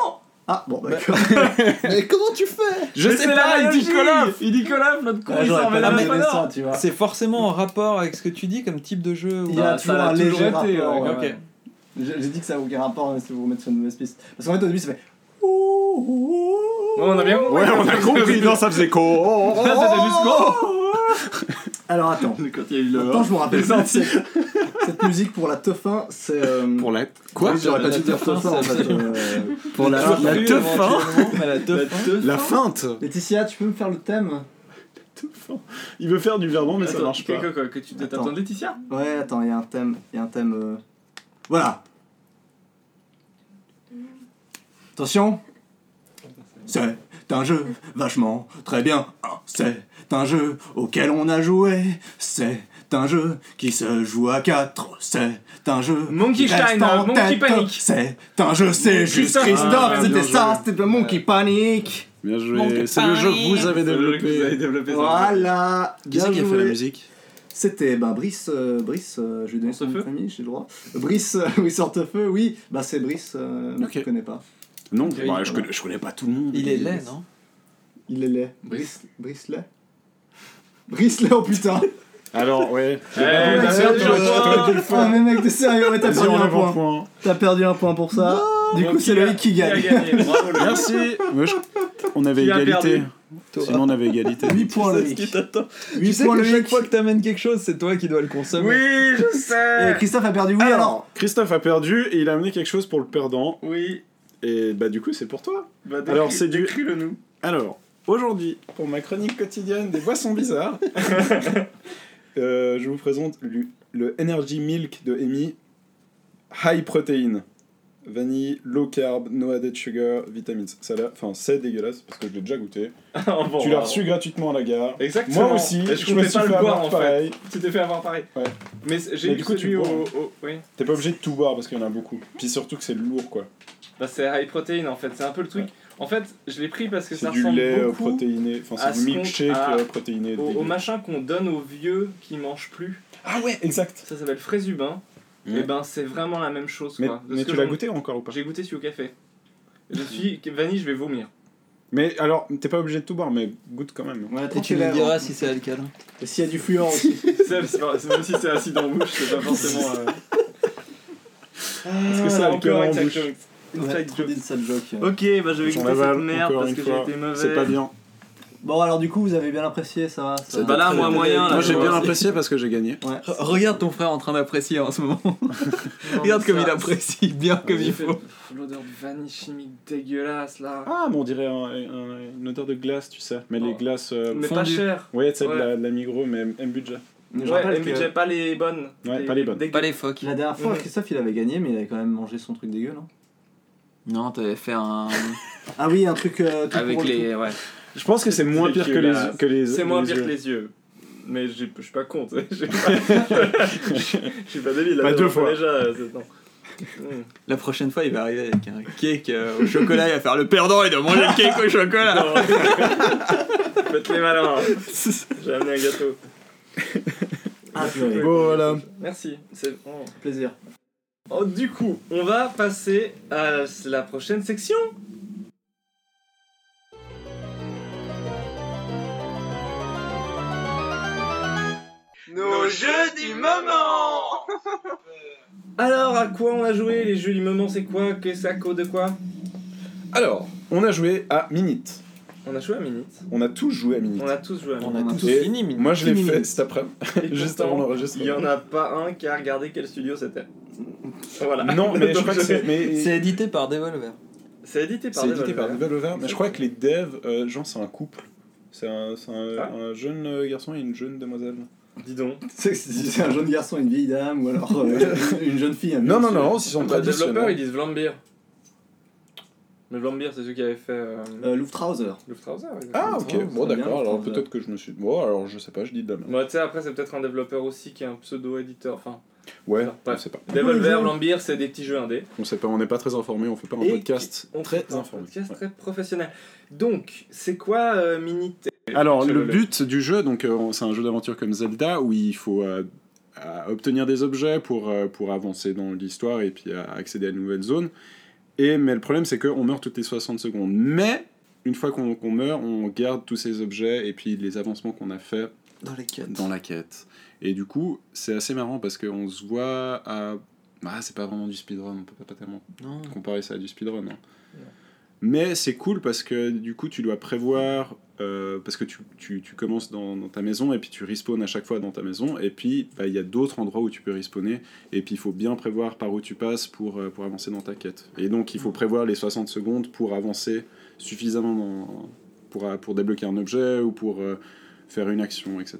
Ah, bon, d'accord. Mais comment tu fais Je Mais sais pas, il dit. Call of. Il dit Call of, notre con, Ah, il J'aurais s'en pas met la donné même ça, tu vois. C'est forcément en rapport avec ce que tu dis comme type de jeu. Il y a Bah, toujours un léger été, rapport. J'ai dit que ça n'a aucun rapport, mais c'est pour vous mettre sur une mauvaise piste. Parce qu'en fait, au début, ça fait. On a bien compris. Ouais, on a compris. Non, ça faisait quoi Ça, c'était juste con. Alors attends. Quand il y a eu le. Attends, je me rappelle de cette, musique pour la teuf 1, c'est. euh, Pour la. Quoi oui, J'aurais pas La dû dire teuf teuf 1 en fait. euh, Pour la, la cru, teuf 1. éventuellement, mais la teuf un. La feinte Laetitia, tu peux me faire le thème Il veut faire du Verdon, mais ça Attends, marche pas. quoi, que tu t'as Attends. besoin de Laetitia? Ouais, attends, il y a un thème. Il y a un thème. euh, Voilà. Attention. C'est un jeu vachement très bien. C'est un jeu auquel on a joué. C'est un jeu qui se joue à 4. C'est un jeu. Monkey qui en Monkey tête. Panic. C'est un jeu, c'est juste Christophe. Ah, C'était ça, c'était le Monkey Panic. Bien joué. C'est le jeu que vous avez C'est que vous développé. Voilà. Qui c'est a fait la musique C'était ben, Brice, euh, Brice euh, je lui ai donné son nom famille, j'ai le droit. Brice, euh, oui, Hortefeux, oui, bah c'est Brice, euh, mais Ok. tu connais pas. Non, bah, je, connais, je connais pas tout le monde. Il est laid, non? Il est laid. Brice. Brice Lay Brice Lay, oh putain Alors, ouais. Eh, un tu- point. tu- Ah mec, t'es sérieux, ouais, t'as Vas-y, perdu on un lève un point. point. T'as perdu un point pour ça. Du coup, c'est Loïc qui gagne. Bravo. Merci. Je- On avait Qui a égalité. perdu Sinon, on avait égalité. 8 points C'est ce qui Loïc. t'attend. 8 Tu sais points que chaque Loïc. fois que t'amènes quelque chose, c'est toi qui dois le consommer. Oui, je Et sais Christophe a perdu, oui alors. Christophe a perdu et il a amené quelque chose pour le perdant. Oui. Et bah, du coup, c'est pour toi. Bah, décris- Alors, c'est du- décris-le nous. Alors, aujourd'hui, pour ma chronique quotidienne des boissons bizarres, euh, je vous présente le, le Energy Milk de Amy. High protein. Vanille, low carb, no added sugar, vitamins. Ça là, enfin, c'est dégueulasse parce que je l'ai déjà goûté. Bon, tu l'as reçu gratuitement à la gare. Exactement. Moi aussi, Et je je me suis pas fait le boire avoir en pareil. fait. Tu t'es fait avoir pareil. Ouais. Mais j'ai du coup, tu au, Oui. T'es pas obligé de tout boire parce qu'il y en a beaucoup. Puis surtout que c'est lourd quoi. Bah, c'est high protein en fait. C'est un peu le truc. En fait, je l'ai pris parce que ça C'est du ressemble lait euh, beaucoup protéiné. Enfin, à c'est ce du qu'on- milkshake à- euh, protéiné. au, machin qu'on donne aux vieux qui mangent plus. Ah ouais, exact. Ça s'appelle fraisubin. Ouais. Et ben, c'est vraiment la même chose. Mais, quoi. Mais que tu l'as goûté encore ou pas? J'ai goûté celui au café. Je suis vanille, je vais vomir. Mais alors, t'es pas obligé de tout boire, mais goûte quand même. Ouais, tu tes nous lèvres. diras si c'est alcalin. Et s'il y a du fluor aussi. C'est- c'est pas- c'est- même si c'est acide en bouche, c'est pas forcément. euh, Est-ce que ça a le encore en bouche Inside joke. Ok, bah je vais J'en goûter avale cette merde parce que j'ai été mauvais. C'est pas bien. Bon, alors du coup, vous avez bien apprécié, ça va ça Bah là, moi, moyen. là, Moi j'ai bien apprécié parce que j'ai gagné. Ouais. Regarde ton frère en train d'apprécier en ce moment. Non, Regarde comme ça- il apprécie bien comme il fait faut. L'odeur de vanille chimique dégueulasse là. Ah, mais on dirait un- un- une odeur de glace, tu sais. Mais les Oh. glaces. euh, Mais pas cher. Ouais, tu sais, de, Ouais. la, de la Migros, mais M budget. Je Ouais, que pas les bonnes. Ouais, pas les bonnes. dégueu- Pas les phoques. la dernière fois. Christophe, il avait gagné, mais il avait quand même mangé son truc dégueu, non? Non, t'avais fait un. Ah oui, un truc. euh, tout Avec pour les. Ouais. Je pense que c'est moins pire que les, dégueulasse. que les C'est moins les pire yeux. que les yeux. Mais je suis pas con. Je suis pas- pas débile. Bah, je deux fois. Déjà, euh, c'est bon. Mm. La prochaine fois, il va arriver avec un cake euh, au chocolat, il va faire le perdant, il doit manger le cake au chocolat. Faites les malins. J'ai amené un gâteau. Ah, purée. Bon, voilà. Merci. C'est oh. Plaisir. Oh, du coup, on va passer à la prochaine section. Nos jeux du moment Alors, à quoi on a joué Les jeux du moment, c'est quoi Que ça code de quoi? Alors, on a joué à Minute. On a joué à Minute. On a tous joué à Minute. On a tous joué à On Minute. a tous Et fini, mine. Moi je l'ai Minute. fait cet après-midi, Et juste avant Il l'enregistrement. y en a pas un qui a regardé quel studio c'était. Voilà. Non, mais je crois que c'est. mais- C'est édité par Devolver. C'est édité par C'est édité par Devolver. Devolver, mais je crois que les devs, euh, genre, c'est un couple. C'est un, c'est un, Ah. un jeune euh, garçon et une jeune demoiselle. Dis donc. C'est c'est un jeune garçon, une vieille dame, ou alors euh, une jeune fille. un Non, non, monsieur. non, ils sont Bah, développeurs, ils disent Vlambeer. Mais Vlambeer, c'est ceux qui avaient fait euh, Euh, Luftrauser. Luftrauser. exactement. Ah, ok, Oh, bon, d'accord, alors peut-être que je me suis. Bon, alors je sais pas, je dis de la merde. Moi, tu sais, après, c'est peut-être un développeur aussi qui est un pseudo-éditeur. Enfin, Ouais, Bref. on sait pas. Devolver, Vlambeer, c'est des petits jeux indés. On sait pas, on n'est pas très informé, on fait pas un Et podcast On très fait un informé. podcast Ouais. très professionnel. Donc, c'est quoi euh, Alors, le le- but du jeu, donc euh, c'est un jeu d'aventure comme Zelda où il faut euh, à obtenir des objets pour, euh, pour avancer dans l'histoire et puis à accéder à de nouvelles zones. Et, mais le problème, c'est qu'on meurt toutes les 60 secondes. Mais, une fois qu'on qu'on meurt, on garde tous ces objets et puis les avancements qu'on a fait Dans les quêtes. dans la quête. Et du coup, c'est assez marrant parce qu'on se voit à. Ah, c'est pas vraiment du speedrun, on peut pas tellement Non. comparer ça à du speedrun. hein. Mais c'est cool parce que du coup, tu dois prévoir. euh, parce que tu, tu, tu commences dans, dans ta maison et puis tu respawns à chaque fois dans ta maison. Et puis, bah, il y a d'autres endroits où tu peux respawner. Et puis, il faut bien prévoir par où tu passes pour, euh, pour avancer dans ta quête. Et donc, il faut prévoir les 60 secondes pour avancer suffisamment dans, pour, euh, pour débloquer un objet ou pour euh, faire une action, etc.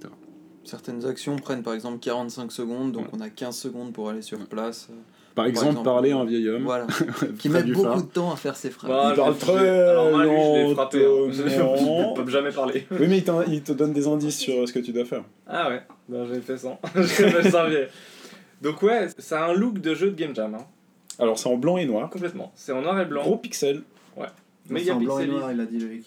Certaines actions prennent par exemple 45 secondes, donc Ouais. on a 15 secondes pour aller sur place. Par exemple, exemple, parler à un vieil homme. Voilà. Qui met beaucoup phare. de temps à faire ses phrases. Bah, Il parle je- très Alors moi, lui, je l'ai frappé. hein. lentement. Je peux jamais parler. Oui, mais il, te donne des indices sur ce que tu dois faire. Ah ouais, ben, j'ai fait 100. j'ai fait 100 biais. Donc ouais, ça a un look de jeu de Game Jam, hein. Alors, c'est en blanc et noir. complètement. C'est en noir et blanc. Gros pixels. C'est méga en blanc et noir, il a dit Loïc.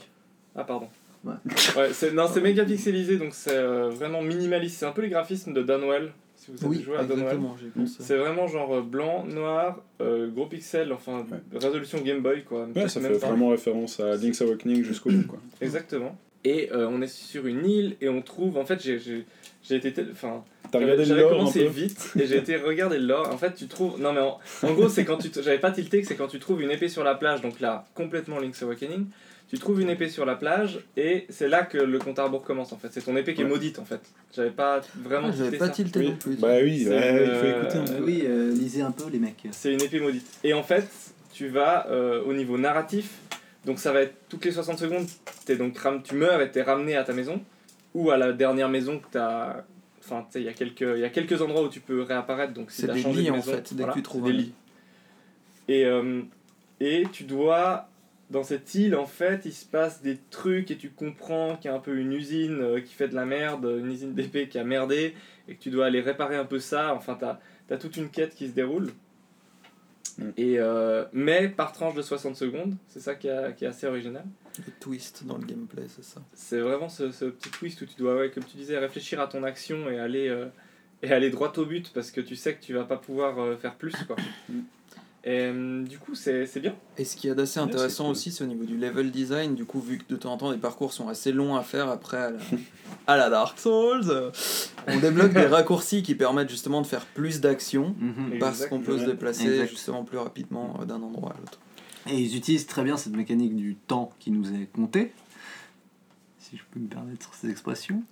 Ah pardon. Ouais. Ouais, c'est, non, c'est méga pixelisé, donc c'est euh, vraiment minimaliste. C'est un peu les graphismes de Danwell, si vous avez Oui, joué à exactement. C'est vraiment genre euh, blanc, noir, euh, gros pixels, enfin résolution Game Boy quoi. Ouais, ça même fait vraiment référence à Link's Awakening jusqu'au bout, quoi. Exactement. Et euh, on est sur une île et on trouve, en fait j'ai, j'ai, j'ai été, enfin, T'as J'avais- regardé le lore un commencé peu vite et j'ai été regarder le lore. En fait, tu trouves. Non, mais en, en gros, c'est quand tu. J'avais pas tilté que c'est quand tu trouves une épée sur la plage, donc là, complètement Link's Awakening. Tu trouves une épée sur la plage et c'est là que le compte à rebours commence en fait. C'est ton épée qui est maudite en fait. J'avais pas vraiment Ah, J'avais pas ça. tilté Oui. non plus. Bah oui, il faut euh, écouter un peu. Euh, Oui, euh, lisez un peu les mecs. C'est une épée maudite. Et en fait, tu vas euh, au niveau narratif. Donc ça va être toutes les 60 secondes, es donc ram- tu meurs et t'es ramené à ta maison. Ou à la dernière maison que t'as. Enfin, tu sais, il y, a quelques- il y a quelques endroits où tu peux réapparaître. Donc si C'est t'as des lits, de en fait, dès que tu trouves des lits. Et, euh, et tu dois. Dans cette île, en fait, il se passe des trucs et tu comprends qu'il y a un peu une usine euh, qui fait de la merde, une usine d'épée qui a merdé, et que tu dois aller réparer un peu ça. Enfin, t'as as toute une quête qui se déroule. Mm. Et, euh, mais par tranche de 60 secondes, c'est ça qui, a- qui est assez original. Le twist dans le gameplay, c'est ça. C'est vraiment ce, ce petit twist où tu dois, ouais, comme tu disais, réfléchir à ton action et aller, euh, et aller droit au but parce que tu sais que tu vas pas pouvoir faire plus. Quoi. Et du coup, c'est c'est bien. Et ce qui est assez Ouais, intéressant cool. aussi, c'est au niveau du level design. Du coup, vu que de temps en temps, les parcours sont assez longs à faire après à la, à la Dark Souls, euh, on débloque des raccourcis qui permettent justement de faire plus d'actions Mhm. parce qu'on peut se déplacer Exact. justement plus rapidement euh, d'un endroit à l'autre. Et ils utilisent très bien cette mécanique du temps qui nous est compté, si je peux me permettre cette expression.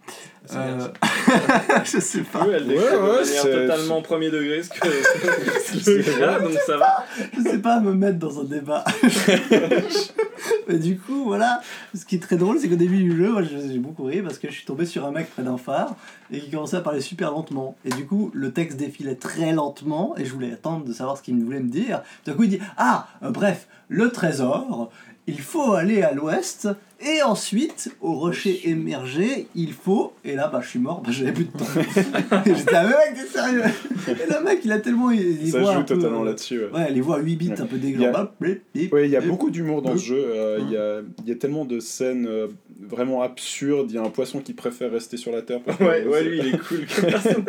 C'est Euh, je sais pas. Oui, elle Ouais, de ouais, c'est- totalement premier degré ce que là, donc ça va. Je sais pas me mettre dans un débat. Mais du coup, voilà. Ce qui est très drôle, c'est qu'au début du jeu, moi j'ai j'ai beaucoup ri parce que je suis tombé sur un mec près d'un phare et qui commençait à parler super lentement. Et du coup, le texte défilait très lentement et je voulais attendre de savoir ce qu'il voulait me dire. Tout à coup, il dit Ah, euh, bref, le trésor, il faut aller à l'ouest et ensuite, au rocher émergé, il faut. Et là, bah, je suis mort, bah, j'avais plus de temps. Et J'étais ah, mais mec, t'es sérieux? Et le mec, il a tellement. Il, il Ça joue totalement euh, là-dessus. Ouais. Ouais, les voix 8 bits Ouais. un peu blip, Ouais, il y a beaucoup d'humour dans ce jeu. euh. Il y, a, il y a tellement de scènes euh, vraiment absurdes. Il y a un poisson qui préfère rester sur la terre. Ouais, lui il est cool personne.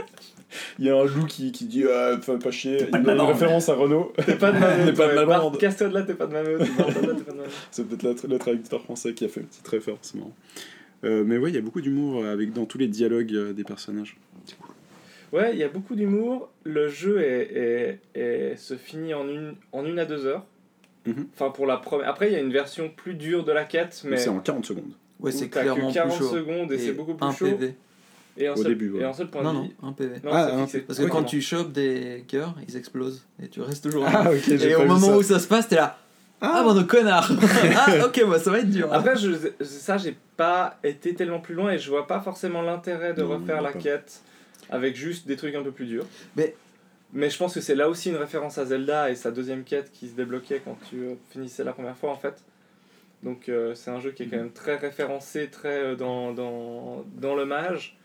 Il y a un loup qui, qui dit ah, fais pas chier. pas Il donne une référence à Renault. T'es pas de ma T'es pas de ma bande. Casse-toi de là, t'es pas de ma meute. Meute. C'est peut-être la- le traducteur français qui a fait une petite référence. c'est marrant. Euh, mais ouais, il y a beaucoup d'humour avec dans tous les dialogues euh, des personnages. Ouais, il y a beaucoup d'humour. Le jeu est, est, est- se finit en une, en une à deux heures. Mhm. Enfin, pour la première. Après, il y a une version plus dure de la quête, mais. C'est en 40 secondes. Ouais, c'est clairement que 40 plus chaud. secondes et, c'est beaucoup plus un chaud. PV. Et un, Au seul, début, ouais. et un seul point Non, de non, vie. un PV. Non, Ah, c'est un- fixé. Parce que Oui, quand non. tu chopes des cœurs, ils explosent. Et tu restes toujours là. Ah, et au moment ça. où ça se passe, t'es là. Ah, bon, de connard Ah, ok, bah ça va être dur. Après, je, ça, j'ai pas été tellement plus loin et je vois pas forcément l'intérêt de Non, refaire la pas. quête avec juste des trucs un peu plus durs. Mais- Mais je pense que c'est là aussi une référence à Zelda et sa deuxième quête qui se débloquait quand tu euh, finissais la première fois en fait. Donc euh, c'est un jeu qui est quand même très référencé, très euh, dans, dans, dans le mage,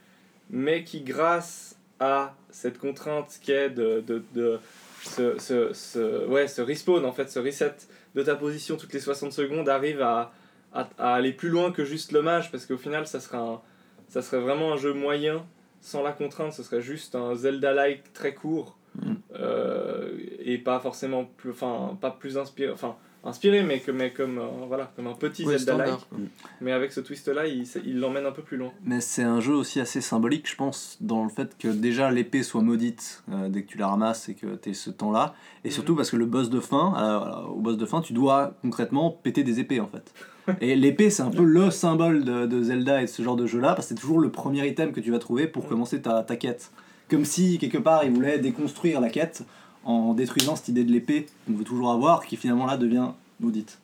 mais qui grâce à cette contrainte qui est de, de, de ce, ce, ce, ouais, ce respawn en fait, ce reset de ta position toutes les 60 secondes arrive à, à, à aller plus loin que juste le mage parce qu'au final ça un, ça serait vraiment un jeu moyen sans la contrainte, ce serait juste un Zelda-like très court Mm. euh, et pas forcément plus, enfin pas plus inspiré, enfin inspiré, mais comme, mais comme, euh, voilà, comme un petit Ouais, Zelda-like. standard, quoi. Mais avec ce twist-là, il il l'emmène un peu plus loin. Mais c'est un jeu aussi assez symbolique, je pense, dans le fait que déjà l'épée soit maudite euh, dès que tu la ramasses et que tu ce temps-là. Et surtout parce que le boss de fin, euh, au boss de fin, tu dois concrètement péter des épées en fait. Et l'épée, c'est un peu le symbole de, de Zelda et de ce genre de jeu-là, parce que c'est toujours le premier item que tu vas trouver pour commencer ta, ta quête. Comme si, quelque part, il voulait déconstruire la quête en détruisant cette idée de l'épée qu'on veut toujours avoir, qui finalement là devient maudite.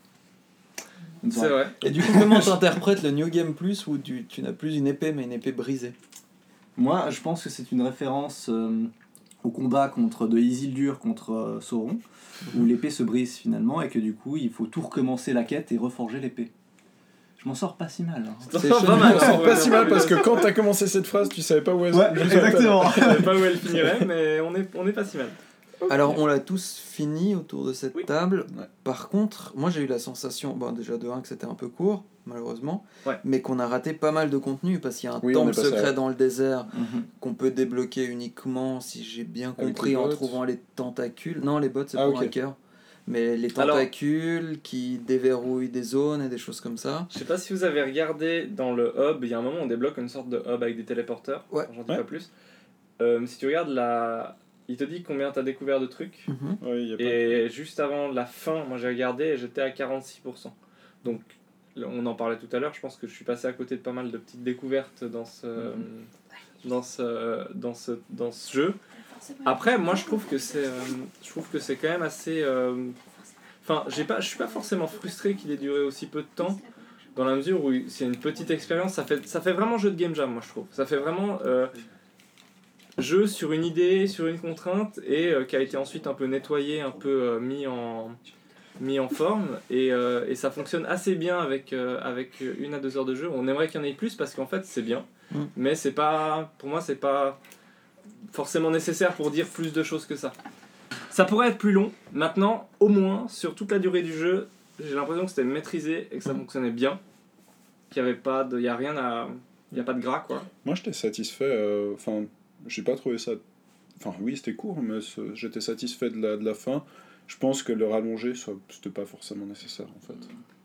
C'est vrai. Et du coup, comment t'interprètes le New Game Plus où tu, tu n'as plus une épée mais une épée brisée? Moi, je pense que c'est une référence euh, au combat contre de Isildur contre euh, Sauron, où l'épée se brise finalement et que du coup, il faut tout recommencer la quête et reforger l'épée. Je m'en sors pas si mal. hein. C'est pas mal. C'est Ouais, pas si mal parce que quand t'as commencé cette phrase, tu savais pas où elle Ouais, exactement. Je savais pas où elle finirait, mais on est, on est pas si mal. Alors, on l'a tous fini autour de cette Oui. table. Ouais. Par contre, moi j'ai eu la sensation, bon, déjà de 1 que c'était un peu court, malheureusement, Ouais. mais qu'on a raté pas mal de contenu parce qu'il y a un Oui, temple secret à- dans le désert Mhm. qu'on peut débloquer uniquement, si j'ai bien compris, en trouvant les tentacules. Non, les bots c'est Ah, pour ok. un cœur. Mais les Alors- tentacules qui déverrouillent des zones et des choses comme ça. Je sais pas si vous avez regardé dans le hub, il y a un moment on débloque une sorte de hub avec des téléporteurs. Ouais. J'en dis Ouais. pas plus. Euh, si tu regardes la. Il te dit combien t'as découvert de trucs. Mhm. Ouais, y a pas- Et juste avant la fin, moi j'ai regardé et j'étais à 46%. Donc on en parlait tout à l'heure, je pense que je suis passé à côté de pas mal de petites découvertes dans ce, dans ce, dans ce, dans ce jeu. Après, moi je trouve que c'est euh, je trouve que c'est quand même assez. euh, Enfin, j'ai pas, je suis pas forcément frustré qu'il ait duré aussi peu de temps. Dans la mesure où c'est une petite expérience, ça fait, ça fait vraiment jeu de game jam, moi je trouve. Ça fait vraiment euh, jeu sur une idée, sur une contrainte, et euh, qui a été ensuite un peu nettoyé, un peu euh, mis, en, mis en forme. Et, euh, et ça fonctionne assez bien avec, euh, avec une à deux heures de jeu. On aimerait qu'il y en ait plus parce qu'en fait c'est bien, Mm. mais c'est pas, pour moi c'est pas forcément nécessaire pour dire plus de choses que ça. Ça pourrait être plus long. Maintenant, au moins, sur toute la durée du jeu, j'ai l'impression que c'était maîtrisé et que ça fonctionnait bien. Qu'il y avait pas de. Il y a rien à. Il y a pas de gras, quoi. Moi, j'étais satisfait. euh, Enfin, j'ai pas trouvé ça. Enfin, oui, c'était court, mais j'étais satisfait de la, de la fin. Je pense que le rallonger, c'était pas forcément nécessaire en fait.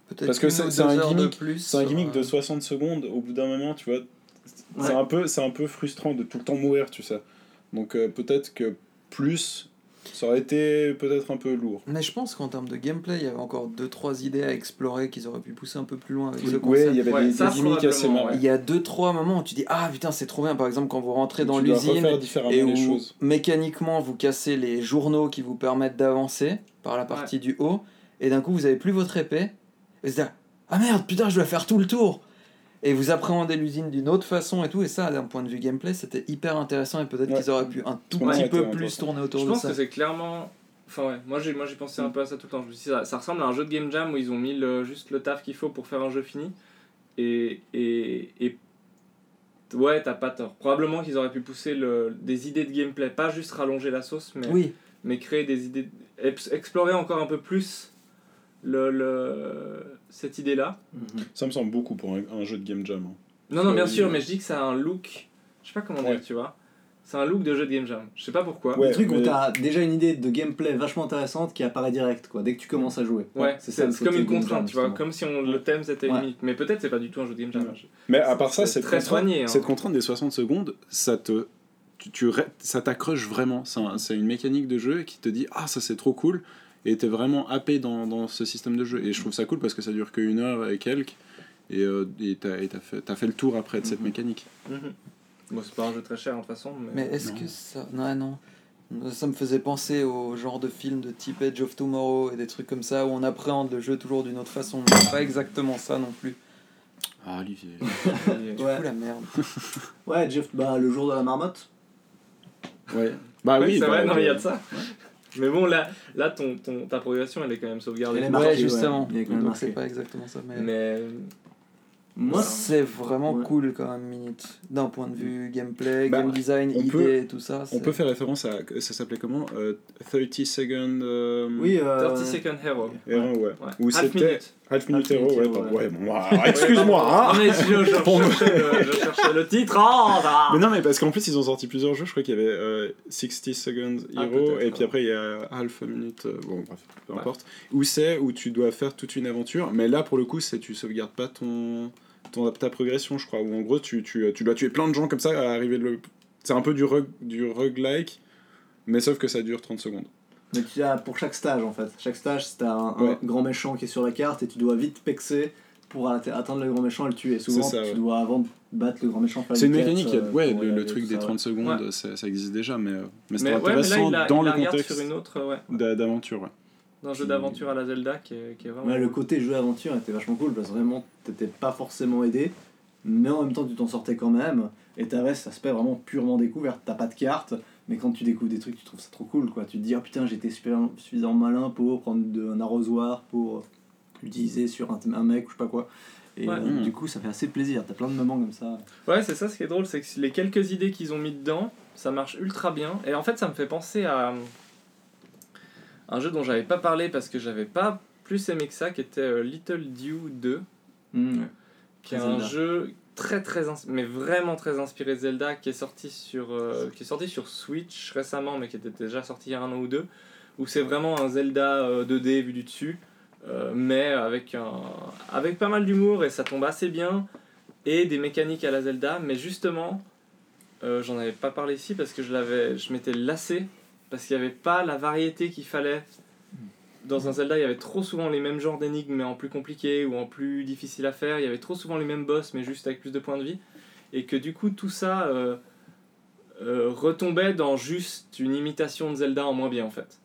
Peut-être Parce que c'est- un gimmick- plus C'est un gimmick de euh, 60 secondes. Au bout d'un moment, tu vois, c'est Ouais. un peu, c'est un peu frustrant de tout le temps mourir, tu sais. Donc euh, peut-être que plus, ça aurait été peut-être un peu lourd. Mais je pense qu'en termes de gameplay, il y avait encore 2-3 idées à explorer qu'ils auraient pu pousser un peu plus loin avec ce Oui, concept. il y avait Ouais, des, ça, des gimmicks assez probablement, marrants. Il y a 2-3 moments où tu dis Ah putain, c'est trop bien. Par exemple, quand vous rentrez dans l'usine et où mécaniquement vous cassez les journaux qui vous permettent d'avancer par la partie du haut, et d'un coup vous avez plus votre épée, et vous dites Ah merde, putain, je dois faire tout le tour Et vous appréhendez l'usine d'une autre façon et tout, et ça, d'un point de vue gameplay, c'était hyper intéressant, et peut-être Ouais. qu'ils auraient pu un tout Ouais, petit peu plus tourner autour Je de pense ça. que c'est clairement. Enfin, ouais, moi j'ai, moi j'ai pensé un peu à ça tout le temps. Je me suis dit, ça, ça ressemble à un jeu de game jam où ils ont mis le- juste le taf qu'il faut pour faire un jeu fini. Et. et, et ouais, t'as pas tort. Probablement qu'ils auraient pu pousser le, des idées de gameplay, pas juste rallonger la sauce, mais. Oui, mais créer des idées, ex- explorer encore un peu plus le, le, cette idée-là. Ça me semble beaucoup pour un, un jeu de game jam. hein. Non, non, bien sûr, mais je dis que ça a un look, je sais pas comment Ouais. dire, tu vois. C'est un look de jeu de game jam. Je sais pas pourquoi. Ouais. le truc où mais- t'as déjà une idée de gameplay vachement intéressante qui apparaît direct, quoi, dès que tu commences à jouer. Ouais, c'est comme une contrainte, jam, tu vois, comme si on, le thème c'était Ouais. limite. Mais peut-être c'est pas du tout un jeu de game jam. Ouais. Mais à part ça, C'est cette très contrainte, soigné, hein. cette contrainte des 60 secondes, ça te, tu, tu ça t'accroche vraiment. C'est un- c'est une mécanique de jeu qui te dit ah ça c'est trop cool et t'es vraiment happé dans, dans ce système de jeu. Et je trouve ça cool parce que ça dure qu'une heure et quelques et euh, et t'as et t'as fait, t'as fait le tour après de cette Mhm. mécanique. Mhm. Bon, c'est pas un jeu très cher de toute façon. Mais, mais est-ce que ça. Non, non. Ça me faisait penser au genre de film de type Edge of Tomorrow et des trucs comme ça où on appréhende le jeu toujours d'une autre façon. Mais c'est pas exactement ça non plus. Ah Olivier. Tu Ouais. la merde. Ouais, Jeff, bah, le jour de la marmotte. ouais. Bah oui, c'est bah, vrai, non, bah, il y a de ça. Mais bon, là, là ton, ton, ta progression elle est quand même sauvegardée. Elle est Ouais, justement. ouais. Il est quand même Donc marqué. c'est pas exactement ça. Mais... Mais Moi, c'est vraiment Ouais. cool quand même, Minute. D'un point de vue gameplay, Bah, game design, idée, peut- tout ça. On peut faire référence à. Ça s'appelait comment euh, 30 Second. euh, oui, euh, 30 Second Hero. Hero, ouais. Ouais. C'était. minute. Half Minute Half Hero, Minute ouais. Ouais. Ouais, bon, ah, excuse-moi, hein Non, mais je, je cherchais le, je cherchais le titre. Oh. Mais non, mais parce qu'en plus, ils ont sorti plusieurs jeux. Je crois qu'il y avait euh, 60 Seconds Ah, Hero, et puis après, il y a Half Minute. euh, bon, bref, peu Ouais. importe. Où c'est où tu dois faire toute une aventure. Mais là, pour le coup, c'est tu sauvegardes pas ton, ton, ta progression, je crois. Où en gros, tu, tu, tu dois tuer plein de gens comme ça à arriver le. C'est un peu du, rug, du roguelike, mais sauf que ça dure 30 secondes. Mais tu as pour chaque stage en fait. Chaque stage, c'est un, un Ouais. grand méchant qui est sur la carte et tu dois vite pexer pour atte- atteindre le grand méchant et le tuer. Souvent, ça, tu ouais. dois avant battre le grand méchant C'est une mécanique, euh, ouais, le, le truc des ça, 30 secondes, Ouais. ça, ça existe déjà, mais, euh, mais c'était ouais, mais là, intéressant il la, dans il le contexte sur d'un jeu d'aventure à la Zelda qui est, qui est vraiment. Ouais, le côté jeu aventure était vachement cool parce que vraiment t'étais pas forcément aidé, mais en même temps tu t'en sortais quand même. Et t'avais cet aspect vraiment purement découverte. T'as pas de carte, mais quand tu découvres des trucs, tu trouves ça trop cool quoi. Tu te dis, oh putain, j'étais super, suffisamment malin pour prendre de- un arrosoir, pour l'utiliser sur un, un mec ou je sais pas quoi. Et Ouais. euh, Mm. du coup, ça fait assez plaisir. T'as plein de moments comme ça. Ouais, c'est ça ce qui est drôle, c'est que les quelques idées qu'ils ont mis dedans, ça marche ultra bien. Et en fait, ça me fait penser à euh, un jeu dont j'avais pas parlé parce que j'avais pas plus aimé que ça, qui était euh, Little Dew 2, Mm. qui est Zelda. un jeu très très mais vraiment très inspiré de Zelda qui est sorti sur euh, qui est sorti sur Switch récemment mais qui était déjà sorti il y a un an ou deux où c'est vraiment un Zelda euh, 2D vu du dessus euh, mais avec un avec pas mal d'humour et ça tombe assez bien et des mécaniques à la Zelda mais justement j'en avais pas parlé ici parce que je l'avais je m'étais lassé parce qu'il n'y avait pas la variété qu'il fallait dans un Zelda, il y avait trop souvent les mêmes genres d'énigmes, mais en plus compliqué ou en plus difficile à faire. Il y avait trop souvent les mêmes boss, mais juste avec plus de points de vie. Et que du coup, tout ça euh, euh, retombait dans juste une imitation de Zelda en moins bien, en fait.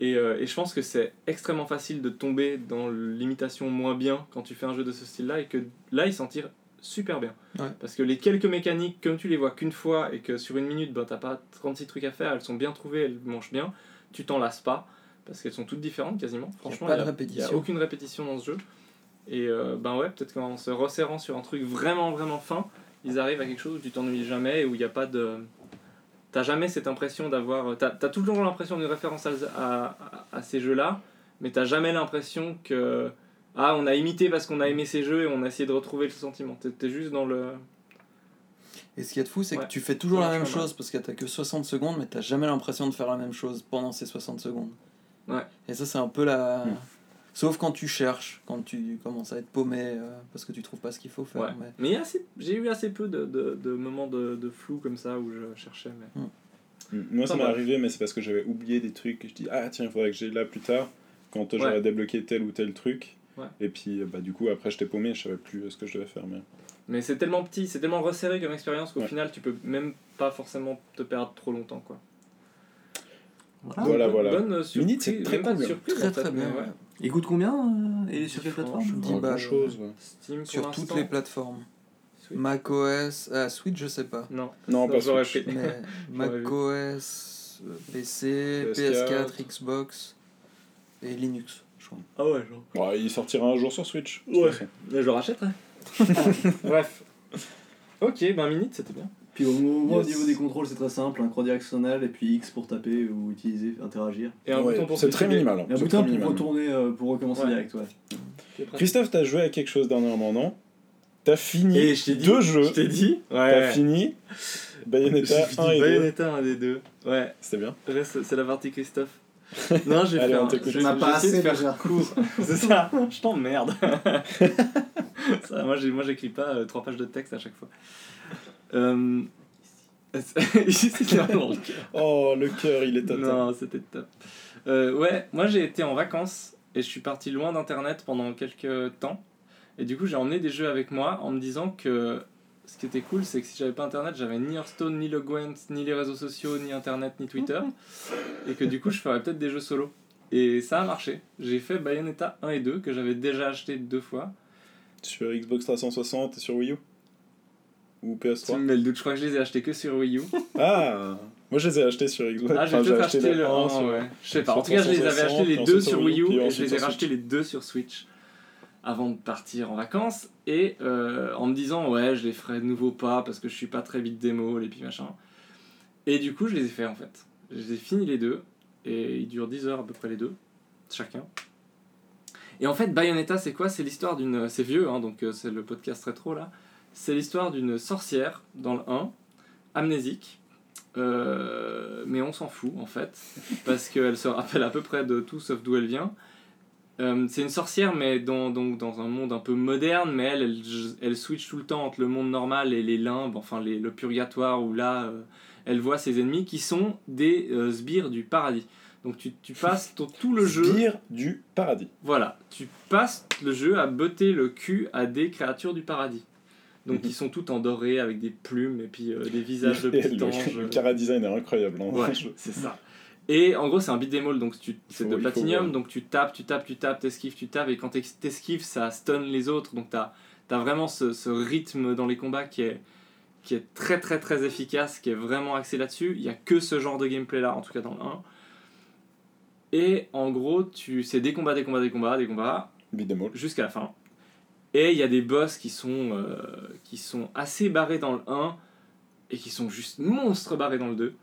Et, euh, et je pense que c'est extrêmement facile de tomber dans l'imitation moins bien quand tu fais un jeu de ce style-là, et que là, il s'en tire super bien. Ouais. Parce que les quelques mécaniques, comme tu les vois qu'une fois, et que sur une minute, ben, t'as pas 36 trucs à faire, elles sont bien trouvées, elles marchent bien, tu t'en lasses pas parce qu'elles sont toutes différentes quasiment. Franchement, il a- n'y a aucune répétition dans ce jeu. Et euh, ben ouais, peut-être qu'en se resserrant sur un truc vraiment vraiment fin, ils arrivent à quelque chose où tu t'ennuies jamais et où il n'y a pas de. T'as jamais cette impression d'avoir. T'as as toujours l'impression d'une référence à, à, à- à ces jeux-là, mais t'as jamais l'impression que. Ah, on a imité parce qu'on a aimé ces jeux et on a essayé de retrouver le sentiment. T'es juste dans le. Et ce qui est de fou, c'est Ouais. que tu fais toujours la même chose parce que t'as que 60 secondes, mais t'as jamais l'impression de faire la même chose pendant ces 60 secondes. Ouais. Et ça, c'est un peu la. Mm. Sauf quand tu cherches, quand tu commences à être paumé euh, parce que tu trouves pas ce qu'il faut faire. Ouais. Mais... Y a assez- j'ai eu assez peu de, de, de moments de, de flou comme ça où je cherchais. Mais... Mm. Moi, ça m'est arrivé, mais c'est parce que j'avais oublié des trucs. et Je dis, ah tiens, il faudrait que j'aille là plus tard, quand j'aurais débloqué tel ou tel truc. Ouais. Et puis, bah, du coup, après, j'étais paumé, je savais plus ce que je devais faire. Mais... Mais c'est tellement petit, c'est tellement resserré comme expérience qu'au Ouais. final tu peux même pas forcément te perdre trop longtemps quoi. Voilà, Bonne- voilà. Bonne surprise, c'est très cool. surprise, Très en fait, très bien. ouais. Il coûte combien euh, Et il est sur quelle plateforme grand chose. ouais. Steam pour Sur toutes les plateformes. Switch. macOS, ah, Switch, je sais pas. Non, Non, pas Switch. Mais macOS, euh, PC, PS4, PS4, Xbox et Linux, je crois. Ah ouais, genre. Bon, il sortira un jour sur Switch. Ouais. je le rachèterai. Bref. Ok, ben Minute c'était bien. Puis au, au Yes. niveau des contrôles, c'est très simple un croix directionnelle et puis X pour taper ou utiliser, interagir. Et un Ouais, bouton pour c'est très minimal. hein. Et un C'est bouton très pour minimal. retourner, euh, pour recommencer Ouais. direct, ouais. Christophe, t'as joué à quelque chose dernièrement, non? T'as fini Et je t'ai dit. deux jeux. Je t'ai dit. T'as Ouais. fini Bayonetta J'ai 1 fini et 2. Bayonetta un des deux. Ouais. C'était bien. Reste- C'est la partie Christophe. Non, j'ai fait on je- n'a pas essayé de assez faire déjà. court. C'est ça, je t'emmerde. moi, j'ai- moi, j'écris pas euh, trois pages de texte à chaque fois. Euh... Ici, c'est vraiment le cœur. Oh, le cœur, il est total. Non, c'était top. Euh, ouais, moi, j'ai été en vacances et je suis parti loin d'Internet pendant quelques temps. Et du coup, j'ai emmené des jeux avec moi en me disant que ce qui était cool, c'est que si j'avais pas Internet, j'avais ni Hearthstone, ni le Gwent, ni les réseaux sociaux, ni Internet, ni Twitter. et que du coup, je ferais peut-être des jeux solo. Et ça a marché. J'ai fait Bayonetta 1 et 2, que j'avais déjà acheté deux fois. Sur Xbox 360 et sur Wii U Ou Tu me PS3 mets le doute, je crois que je les ai achetés que sur Wii U. Ah Moi, je les ai achetés sur Xbox. Ah, j'ai Enfin, peut-être acheté acheté le 1 1, sur- ouais. Je sais pas. En tout cas, je les avais 360, achetés les deux sur Wii U puis et je les ai rachetés les deux sur Switch. Avant de partir en vacances et euh, en me disant ouais je les ferai de nouveau pas parce que je suis pas très vite démo et puis machin. Et du coup je les ai fait en fait. Je les ai finis les deux et ils durent 10 heures à peu près les deux, chacun. Et en fait Bayonetta c'est quoi? C'est l'histoire d'une... C'est vieux hein, donc euh, c'est le podcast rétro là. C'est l'histoire d'une sorcière dans le 1, amnésique. Euh, mais on s'en fout en fait, parce qu'elle se rappelle à peu près de tout sauf d'où elle vient. Euh, c'est une sorcière, mais dans, donc, dans un monde un peu moderne, mais elle, elle, elle, switch tout le temps entre le monde normal et les limbes, enfin les, le purgatoire, où là, euh, elle voit ses ennemis qui sont des euh, sbires du paradis. Donc tu, tu passes ton- tout le jeu. Sbires du paradis. Voilà, tu passes le jeu à botter le cul à des créatures du paradis. Donc Mhm. ils sont toutes en doré avec des plumes et puis des visages de Et petits le, anges. le cara design est incroyable. hein. Ouais, c'est ça. Et en gros, c'est un beat'em all, donc tu- c'est de platinium, donc tu tapes, tu tapes, tu tapes, t'esquives, tu tapes, et quand t'es- t'esquives, ça stun les autres, donc t'as as vraiment ce, ce rythme dans les combats qui est, qui est très très très efficace, qui est vraiment axé là-dessus. Il y a que ce genre de gameplay là, en tout cas dans le 1. Et en gros, tu c'est des combats, des combats, des combats, des combats, jusqu'à la fin. Et il y a des boss qui sont, euh, qui sont assez barrés dans le 1 et qui sont juste monstres barrés dans le 2.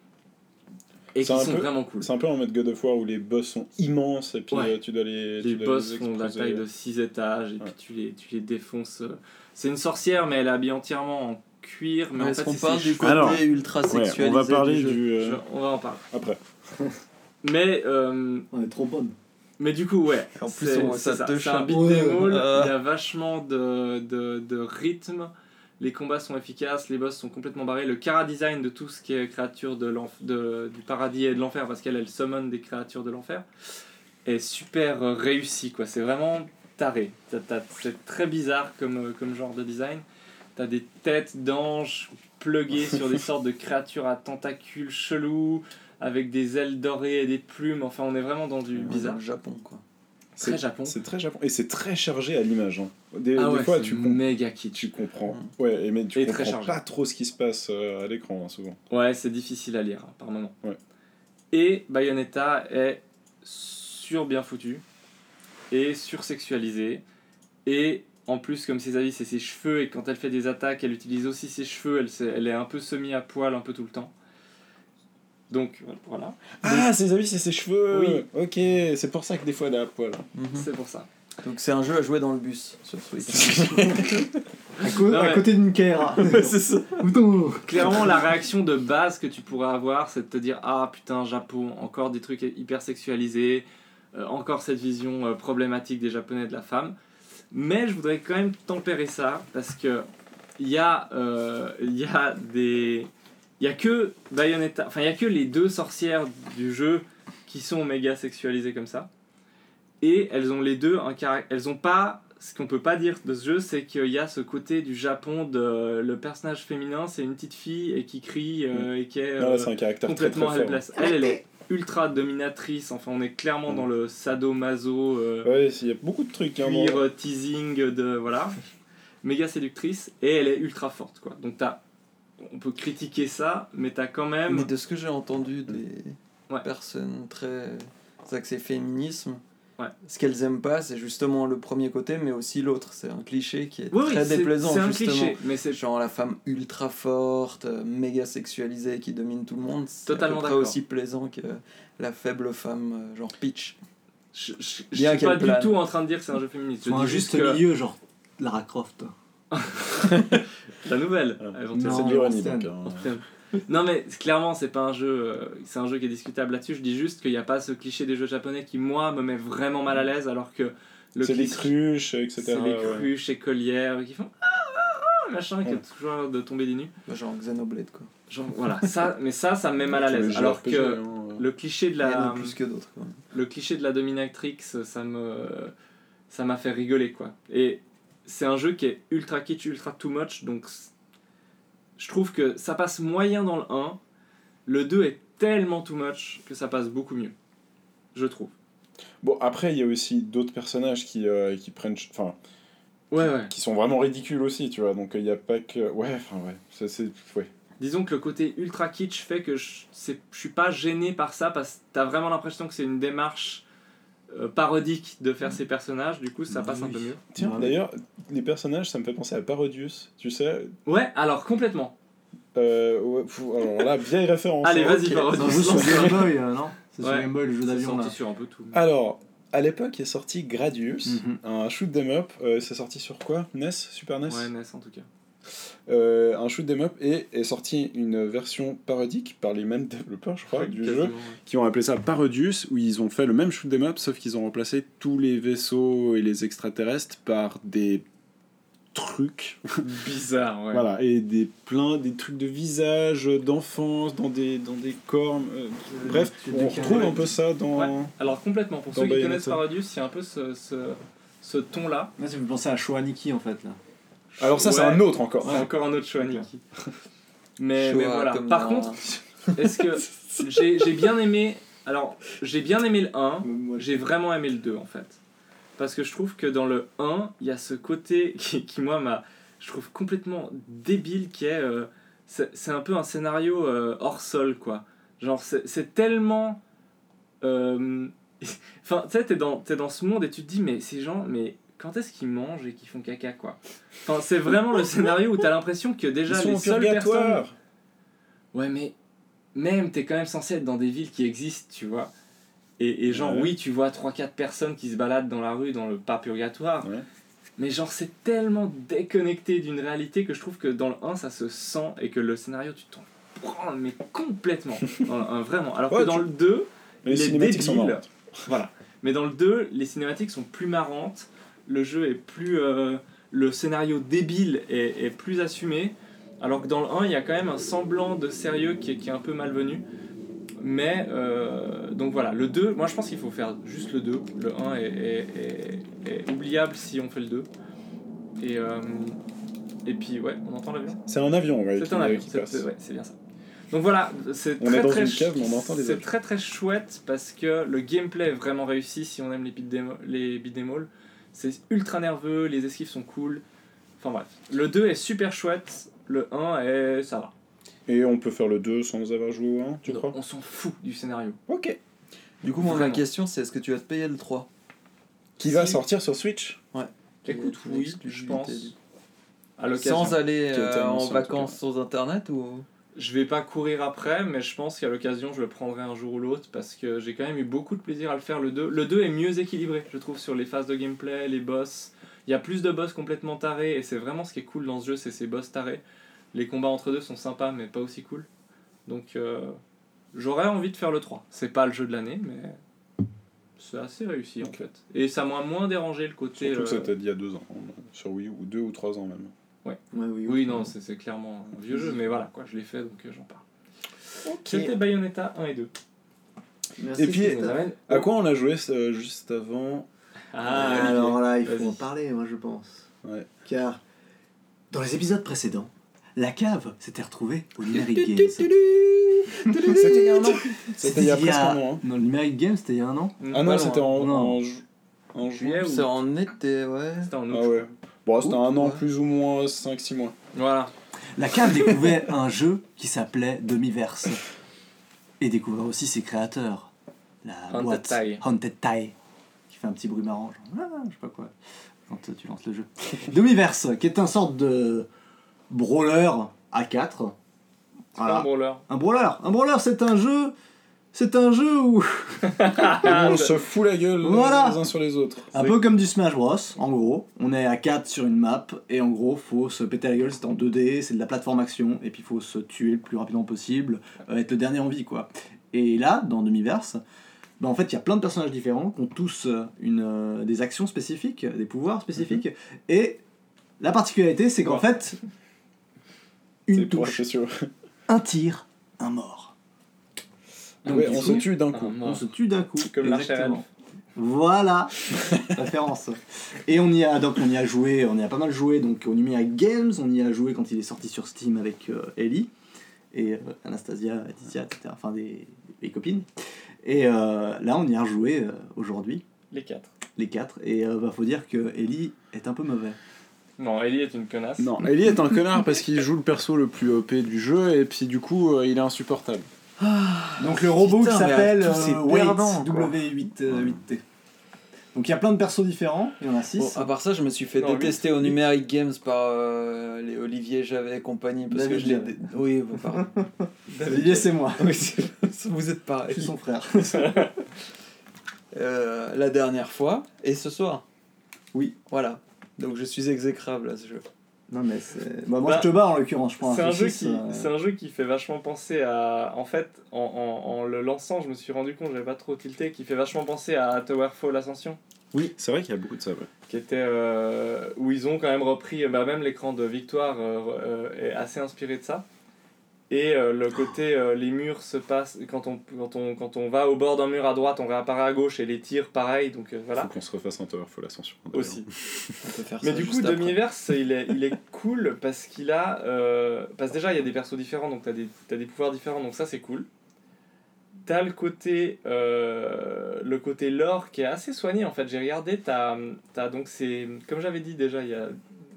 Et qui sont peu- vraiment cool. C'est un peu en mode God of War où les boss sont immenses et puis Ouais. euh, tu dois les. Les tu dois boss les font la taille de 6 étages et puis tu les, tu les défonces. euh. C'est une sorcière, mais elle est habillée entièrement en cuir. Mais en Est-ce fait, qu'on c'est parle du côté Alors, ultra Ouais, sexualisé on va parler du euh, on va en parler. Après. Mais, euh, On est trop bonne. mais du coup, ouais. En plus, on- c'est ça te C'est un beat'em Ouais. Euh. Il y a vachement de, de, de rythme. Les combats sont efficaces, les boss sont complètement barrés. Le cara design de tout ce qui est créature de de, du paradis et de l'enfer, parce qu'elle elle summon des créatures de l'enfer, est super euh, réussi. quoi. C'est vraiment taré. C'est très bizarre comme, euh, comme genre de design. T'as des têtes d'anges pluguées sur des sortes de créatures à tentacules chelous, avec des ailes dorées et des plumes. Enfin, on est vraiment dans du bizarre. dans le Japon, quoi. Très C'est- Japon. C'est très Japon. Et c'est très chargé à l'image. hein. Des, Ah des ouais, fois, tu, méga kitsch. tu comprends. Mm. Ouais, et mais tu Et comprends pas trop ce qui se passe euh, à l'écran, hein, souvent. Ouais, c'est difficile à lire hein, par moment. Ouais. Et Bayonetta est sur bien foutu et sursexualisé. Et en plus, comme ses avis, c'est ses cheveux. Et quand elle fait des attaques, elle utilise aussi ses cheveux. Elle est un peu semi à poil un peu tout le temps. Donc voilà, Ah, ses avis, c'est ses cheveux Oui. Ok, c'est pour ça que des fois elle est à poil. Mhm. c'est pour ça. Donc c'est un jeu à jouer dans le bus sur Switch. À, Non, côté d'une Kaira. c'est ça. Clairement, la réaction de base que tu pourrais avoir, c'est de te dire Ah putain, Japon, encore des trucs hyper sexualisés, euh, encore cette vision euh, problématique des Japonais de la femme. Mais je voudrais quand même tempérer ça parce que il y, a, euh, il y a des. Il y a que Bayonetta, enfin il y a que les deux sorcières du jeu qui sont méga sexualisées comme ça. Et elles ont les deux un caractère. Elles ont pas. Ce qu'on peut pas dire de ce jeu, c'est qu'il y a ce côté du Japon de le personnage féminin, c'est une petite fille et qui crie euh, et qui est Non, euh, là, c'est un caractère très très complètement fort. helpless. Elle, elle est ultra dominatrice. Enfin, on est clairement Mm. dans le sadomaso, euh, Ouais, il y a beaucoup de trucs. Hein, cuir, euh, teasing de voilà, méga séductrice et elle est ultra forte quoi. Donc t'as, on peut critiquer ça, mais t'as quand même. Mais de ce que j'ai entendu des Ouais. personnes très axées féminisme, Ouais. ce qu'elles aiment pas, c'est justement le premier côté, mais aussi l'autre. C'est un cliché qui est Oui, très déplaisant, C'est un justement. cliché, mais c'est Genre la femme ultra forte, euh, méga sexualisée qui domine tout le monde, c'est d'accord. aussi plaisant que la faible femme, euh, genre Peach. Je, je, je suis pas du tout en train de dire que c'est un jeu féministe. Je un dis juste juste que milieu, genre Lara Croft. la nouvelle. C'est Non, de l'ironie. Donc, hein. Non mais clairement c'est pas un jeu, euh, c'est un jeu qui est discutable là-dessus. Je dis juste qu'il n'y a pas ce cliché des jeux japonais qui moi me met vraiment mal à l'aise alors que le C'est les cruches, etc. c'est les ouais. cruches écolières qui font ah, ah, ah, machin qui Ouais. a toujours l'air de tomber des nues. Bah, Genre Xenoblade, quoi. Genre voilà ça, mais ça ça me met mal à l'aise. Alors que ouais. le cliché de la plus que d'autres, le cliché de la dominatrix ça me ça m'a fait rigoler quoi. Et c'est un jeu qui est ultra kitsch, ultra too much donc je trouve que ça passe moyen dans le 1. Le 2 est tellement too much que ça passe beaucoup mieux. Je trouve. Bon, après, il y a aussi d'autres personnages qui, euh, qui prennent. Enfin, Ouais, ouais. qui sont vraiment ridicules aussi, tu vois. Donc, il n'y a pas que. Ouais, enfin, ouais. Ça, c'est. Ouais. Disons que le côté ultra kitsch fait que je, je suis pas gêné par ça parce que t'as vraiment l'impression que c'est une démarche euh, parodique de faire ses personnages, du coup ça Bah passe un peu mieux. Tiens, Ouais. d'ailleurs, les personnages, ça me fait penser à Parodius, tu sais. Ouais, alors complètement. Euh, ouais, pff, alors là, vieille référence. Allez, hein. vas-y, C'est Parodius. un jeu sur. Game Boy, euh, non C'est sur Ouais. Game Boy le jeu C'est d'avion là. sorti sur un peu tout. Alors, à l'époque est sorti Gradius, Mhm. un shoot 'em up. euh, c'est sorti sur quoi? NES? Super NES? Ouais, NES en tout cas. Euh, Un shoot 'em up et est sorti une version parodique par les mêmes développeurs, je crois, Ouais, du quasiment, jeu, ouais. qui ont appelé ça Parodius, où ils ont fait le même shoot 'em up, sauf qu'ils ont remplacé tous les vaisseaux et les extraterrestres par des trucs Bizarre, ouais. voilà et des plein des trucs de visage d'enfance dans des dans des corps euh, bref on retrouve un peu ça dans Ouais. Alors complètement, pour ceux qui Bayonetta. connaissent Parodius, il y a un peu ce, ce, ce ton-là. Moi ça me fait penser à Shoaniki en fait là. Alors ça c'est Ouais. un autre encore C'est encore un autre choix, Niki. Mais, voilà. Par contre, est-ce que j'ai bien aimé. Alors, j'ai bien aimé le 1, Moi, j'ai vraiment aimé le 2 en fait. Parce que je trouve que dans le 1, il y a ce côté qui, qui, moi, m'a. Je trouve complètement débile qui est. euh, c'est c'est un peu un scénario euh, hors sol quoi. Genre, c'est c'est tellement. euh, Enfin, tu sais, t'es dans, t'es dans ce monde et tu te dis, mais ces gens, mais quand est-ce qu'ils mangent et qu'ils font caca quoi Enfin, c'est vraiment le scénario où t'as l'impression que ils déjà sont les seules personnes. purgatoire Ouais, mais même, t'es quand même censé être dans des villes qui existent, tu vois. Et, et genre, Ouais. oui, tu vois 3-4 personnes qui se baladent dans la rue, dans le pas purgatoire. Ouais. Mais genre, c'est tellement déconnecté d'une réalité que je trouve que dans le 1, ça se sent et que le scénario, tu t'en prends, mais complètement. Vraiment. Alors Ouais, que dans tu- le 2, les il est cinématiques sont Voilà. Mais dans le 2, les cinématiques sont plus marrantes, le jeu est plus. euh, le scénario débile est, est plus assumé, alors que dans le 1, il y a quand même un semblant de sérieux qui est, qui est un peu malvenu. Mais, euh, donc voilà, le 2, moi je pense qu'il faut faire juste le 2. Le 1 est, est- est- oubliable si on fait le 2. Et, euh, et puis, ouais, on entend l'avion c'est un avion ouais, c'est un avion, c'est ouais, c'est bien ça. Donc voilà, c'est très très chouette parce que le gameplay est vraiment réussi si on aime les beat'em all. C'est ultra nerveux, les esquives sont cool. Enfin bref, le 2 est super chouette, le 1 est ça va. et on peut faire le 2 sans avoir joué au 1 tu Non, crois? On s'en fout du scénario. ok. Du coup, moi, ma question, c'est est-ce que tu vas te payer le 3 qui va sortir sur Switch. Écoute, Une oui, je pense. À. Sans aller euh, en vacances sur internet ou? Je vais pas courir après, mais je pense qu'à l'occasion, je le prendrai un jour ou l'autre parce que j'ai quand même eu beaucoup de plaisir à le faire. Le 2, le 2 est mieux équilibré, je trouve, sur les phases de gameplay, les boss. Il y a plus de boss complètement tarés et c'est vraiment ce qui est cool dans ce jeu, c'est ces boss tarés. Les combats entre deux sont sympas, mais pas aussi cool. Donc, euh, j'aurais envie de faire le 3. C'est pas le jeu de l'année, mais c'est assez réussi en fait. Et ça m'a moins dérangé le côté. surtout que euh, c'était il y a deux ans sur Wii U ou deux ou trois ans même Ouais, oui, Oui, non, c'est c'est clairement un vieux jeu, mais voilà, quoi, je l'ai fait donc euh, j'en parle. C'était Bayonetta 1 et 2. Merci, Et puis, Ça Christophe. nous amène à au- quoi on a joué euh, juste avant Ah, Olivier. alors là, il faut en parler, moi je pense. Ouais. Car dans les épisodes précédents, la cave s'était retrouvée au Numeric Games. c'était il y a un an c'était il y a presque un an hein. Non, le Numeric Games c'était il y a un an. Mm, ah pas non c'était en, en, ju- en juillet C'est en été, ouais. C'était en août. ah ouais bon c'était un an Ouais. plus ou moins 5-6 mois Voilà. La cave découvrait un jeu qui s'appelait Demiverse. Et découvrait aussi ses créateurs. La Haunted boîte Tie. Haunted Tie. Qui fait un petit bruit marrant. Genre, ah, je sais pas quoi. Quand tu lances le jeu. Demiverse, qui est un sorte de brawler à 4. C'est pas un brawler. Un brawler. Un brawler, c'est un jeu. C'est un jeu où. on se fout la gueule Voilà. les uns sur les autres Un peu comme du Smash Bros, en gros. On est à 4 sur une map, et en gros, faut se péter la gueule, c'est en 2D, c'est de la plateforme action, et puis faut se tuer le plus rapidement possible, euh, être le dernier en vie, quoi. Et là, dans Demiverse, bah, en fait, il y a plein de personnages différents qui ont tous euh, une, euh, des actions spécifiques, des pouvoirs spécifiques, et la particularité, c'est qu'en Ouais. fait, une touche, un tir, un mort. Donc, ouais du on se tue d'un coup on se tue d'un coup. Comme exactement. Voilà, référence. Et on y a donc on y a joué, on y a pas mal joué donc au Numeric Games, on y a joué quand il est sorti sur Steam avec euh, Ellie et euh, Anastasia, Laetitia, etc. Enfin des, des copines. Et euh, là on y a rejoué euh, aujourd'hui Les quatre. les quatre et euh, bah, faut dire que Ellie est un peu mauvais. Non, Ellie est une connasse. non Ellie est un connard parce qu'il joue le perso le plus OP du jeu et puis du coup euh, il est insupportable Donc le robot Putain, qui s'appelle euh, Wait, perdants, quoi. W8 euh, 8T. Donc il y a plein de persos différents, il y en a 6. Bon, à part ça, je me suis fait Non, détester au Numeric Games par euh, les Olivier Javet et compagnie. Parce David que je dé- Oui, bon, pardon. Olivier, c'est moi. Oui, vous êtes Je pareil. suis son frère. Euh, la dernière fois et ce soir. Oui. Voilà. Donc je suis exécrable à ce jeu. Non, mais c'est. Bah, moi, Bah, je te bats en l'occurrence, je prends C'est un, jeu F6, qui, euh, c'est un jeu qui fait vachement penser à. En fait, en, en, en le lançant, je me suis rendu compte, j'avais pas trop tilté, qui fait vachement penser à Towerfall Ascension. Oui, c'est vrai qu'il y a beaucoup de ça. ouais. Qui était. euh, où ils ont quand même repris. Bah, même l'écran de Victoire euh, euh, est assez inspiré de ça. Et euh, le côté, euh, les murs se passent. Quand on, quand, on, quand on va au bord d'un mur à droite, on réapparaît à gauche et les tirs pareil. Donc euh, voilà. Faut qu'on se refasse un Towerfall Ascension. d'ailleurs. Aussi. On peut faire Mais ça du coup. Demi-Verse, il est, il est cool parce qu'il a. euh, parce que déjà, il y a des persos différents, donc t'as des, t'as des pouvoirs différents, donc ça, c'est cool. T'as le côté, euh, le côté lore qui est assez soigné en fait. J'ai regardé, t'as, t'as donc c'est. Comme j'avais dit déjà il y a,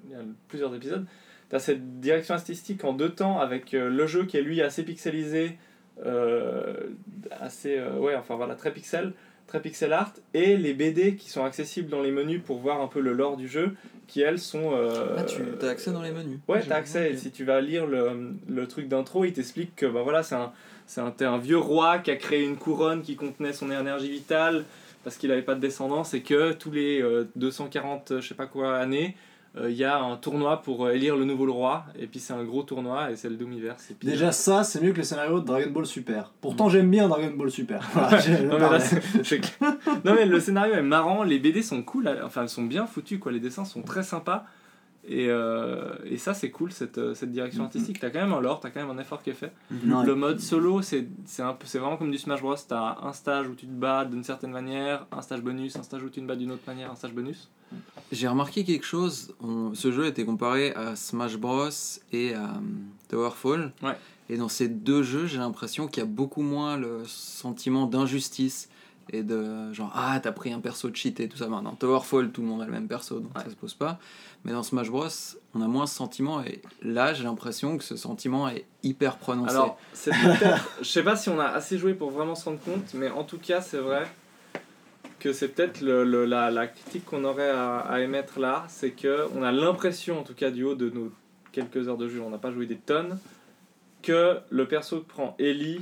il y a plusieurs épisodes, t'as cette direction artistique en deux temps avec euh, le jeu qui est lui assez pixelisé, euh, assez. euh, ouais, enfin voilà, très pixel très pixel art et les BD qui sont accessibles dans les menus pour voir un peu le lore du jeu qui elles sont euh, Ah, tu as accès dans les menus ouais J'ai- t'as accès et si tu vas lire le, le truc d'intro il t'explique que bah voilà c'est un un, un vieux roi qui a créé une couronne qui contenait son énergie vitale parce qu'il avait pas de descendance et que tous les euh, 240 euh, je sais pas quoi années il y a un tournoi pour euh, élire le nouveau roi et puis c'est un gros tournoi et c'est le Doomiverse et puis Déjà, ça, c'est mieux que le scénario de Dragon Ball Super. Pourtant, j'aime bien Dragon Ball Super. Voilà, non, mais là, non mais le scénario est marrant, les BD sont cool, enfin elles sont bien foutues quoi, les dessins sont très sympas et, euh, et ça c'est cool cette, euh, cette direction artistique. T'as quand même un lore, t'as quand même un effort qui est fait. Non, Le mode solo c'est c'est un peu c'est vraiment comme du Smash Bros. T'as un stage où tu te bats d'une certaine manière, un stage bonus, un stage où tu te bats d'une autre manière, un stage bonus. J'ai remarqué quelque chose. on- Ce jeu était comparé à Smash Bros et à euh, Towerfall. Ouais. Et dans ces deux jeux, j'ai l'impression qu'il y a beaucoup moins le sentiment d'injustice et de genre ah t'as pris un perso cheaté tout ça. Ben, dans Towerfall, tout le monde a le même perso donc ça se pose pas. Mais dans Smash Bros, on a moins ce sentiment et là j'ai l'impression que ce sentiment est hyper prononcé. Alors, c'est peut-être. Je sais pas si on a assez joué pour vraiment se rendre compte, mais en tout cas, c'est vrai que c'est peut-être le, le- la, la critique qu'on aurait à, à émettre là, c'est que on a l'impression, en tout cas du haut de nos quelques heures de jeu, on n'a pas joué des tonnes, que le perso que prend Ellie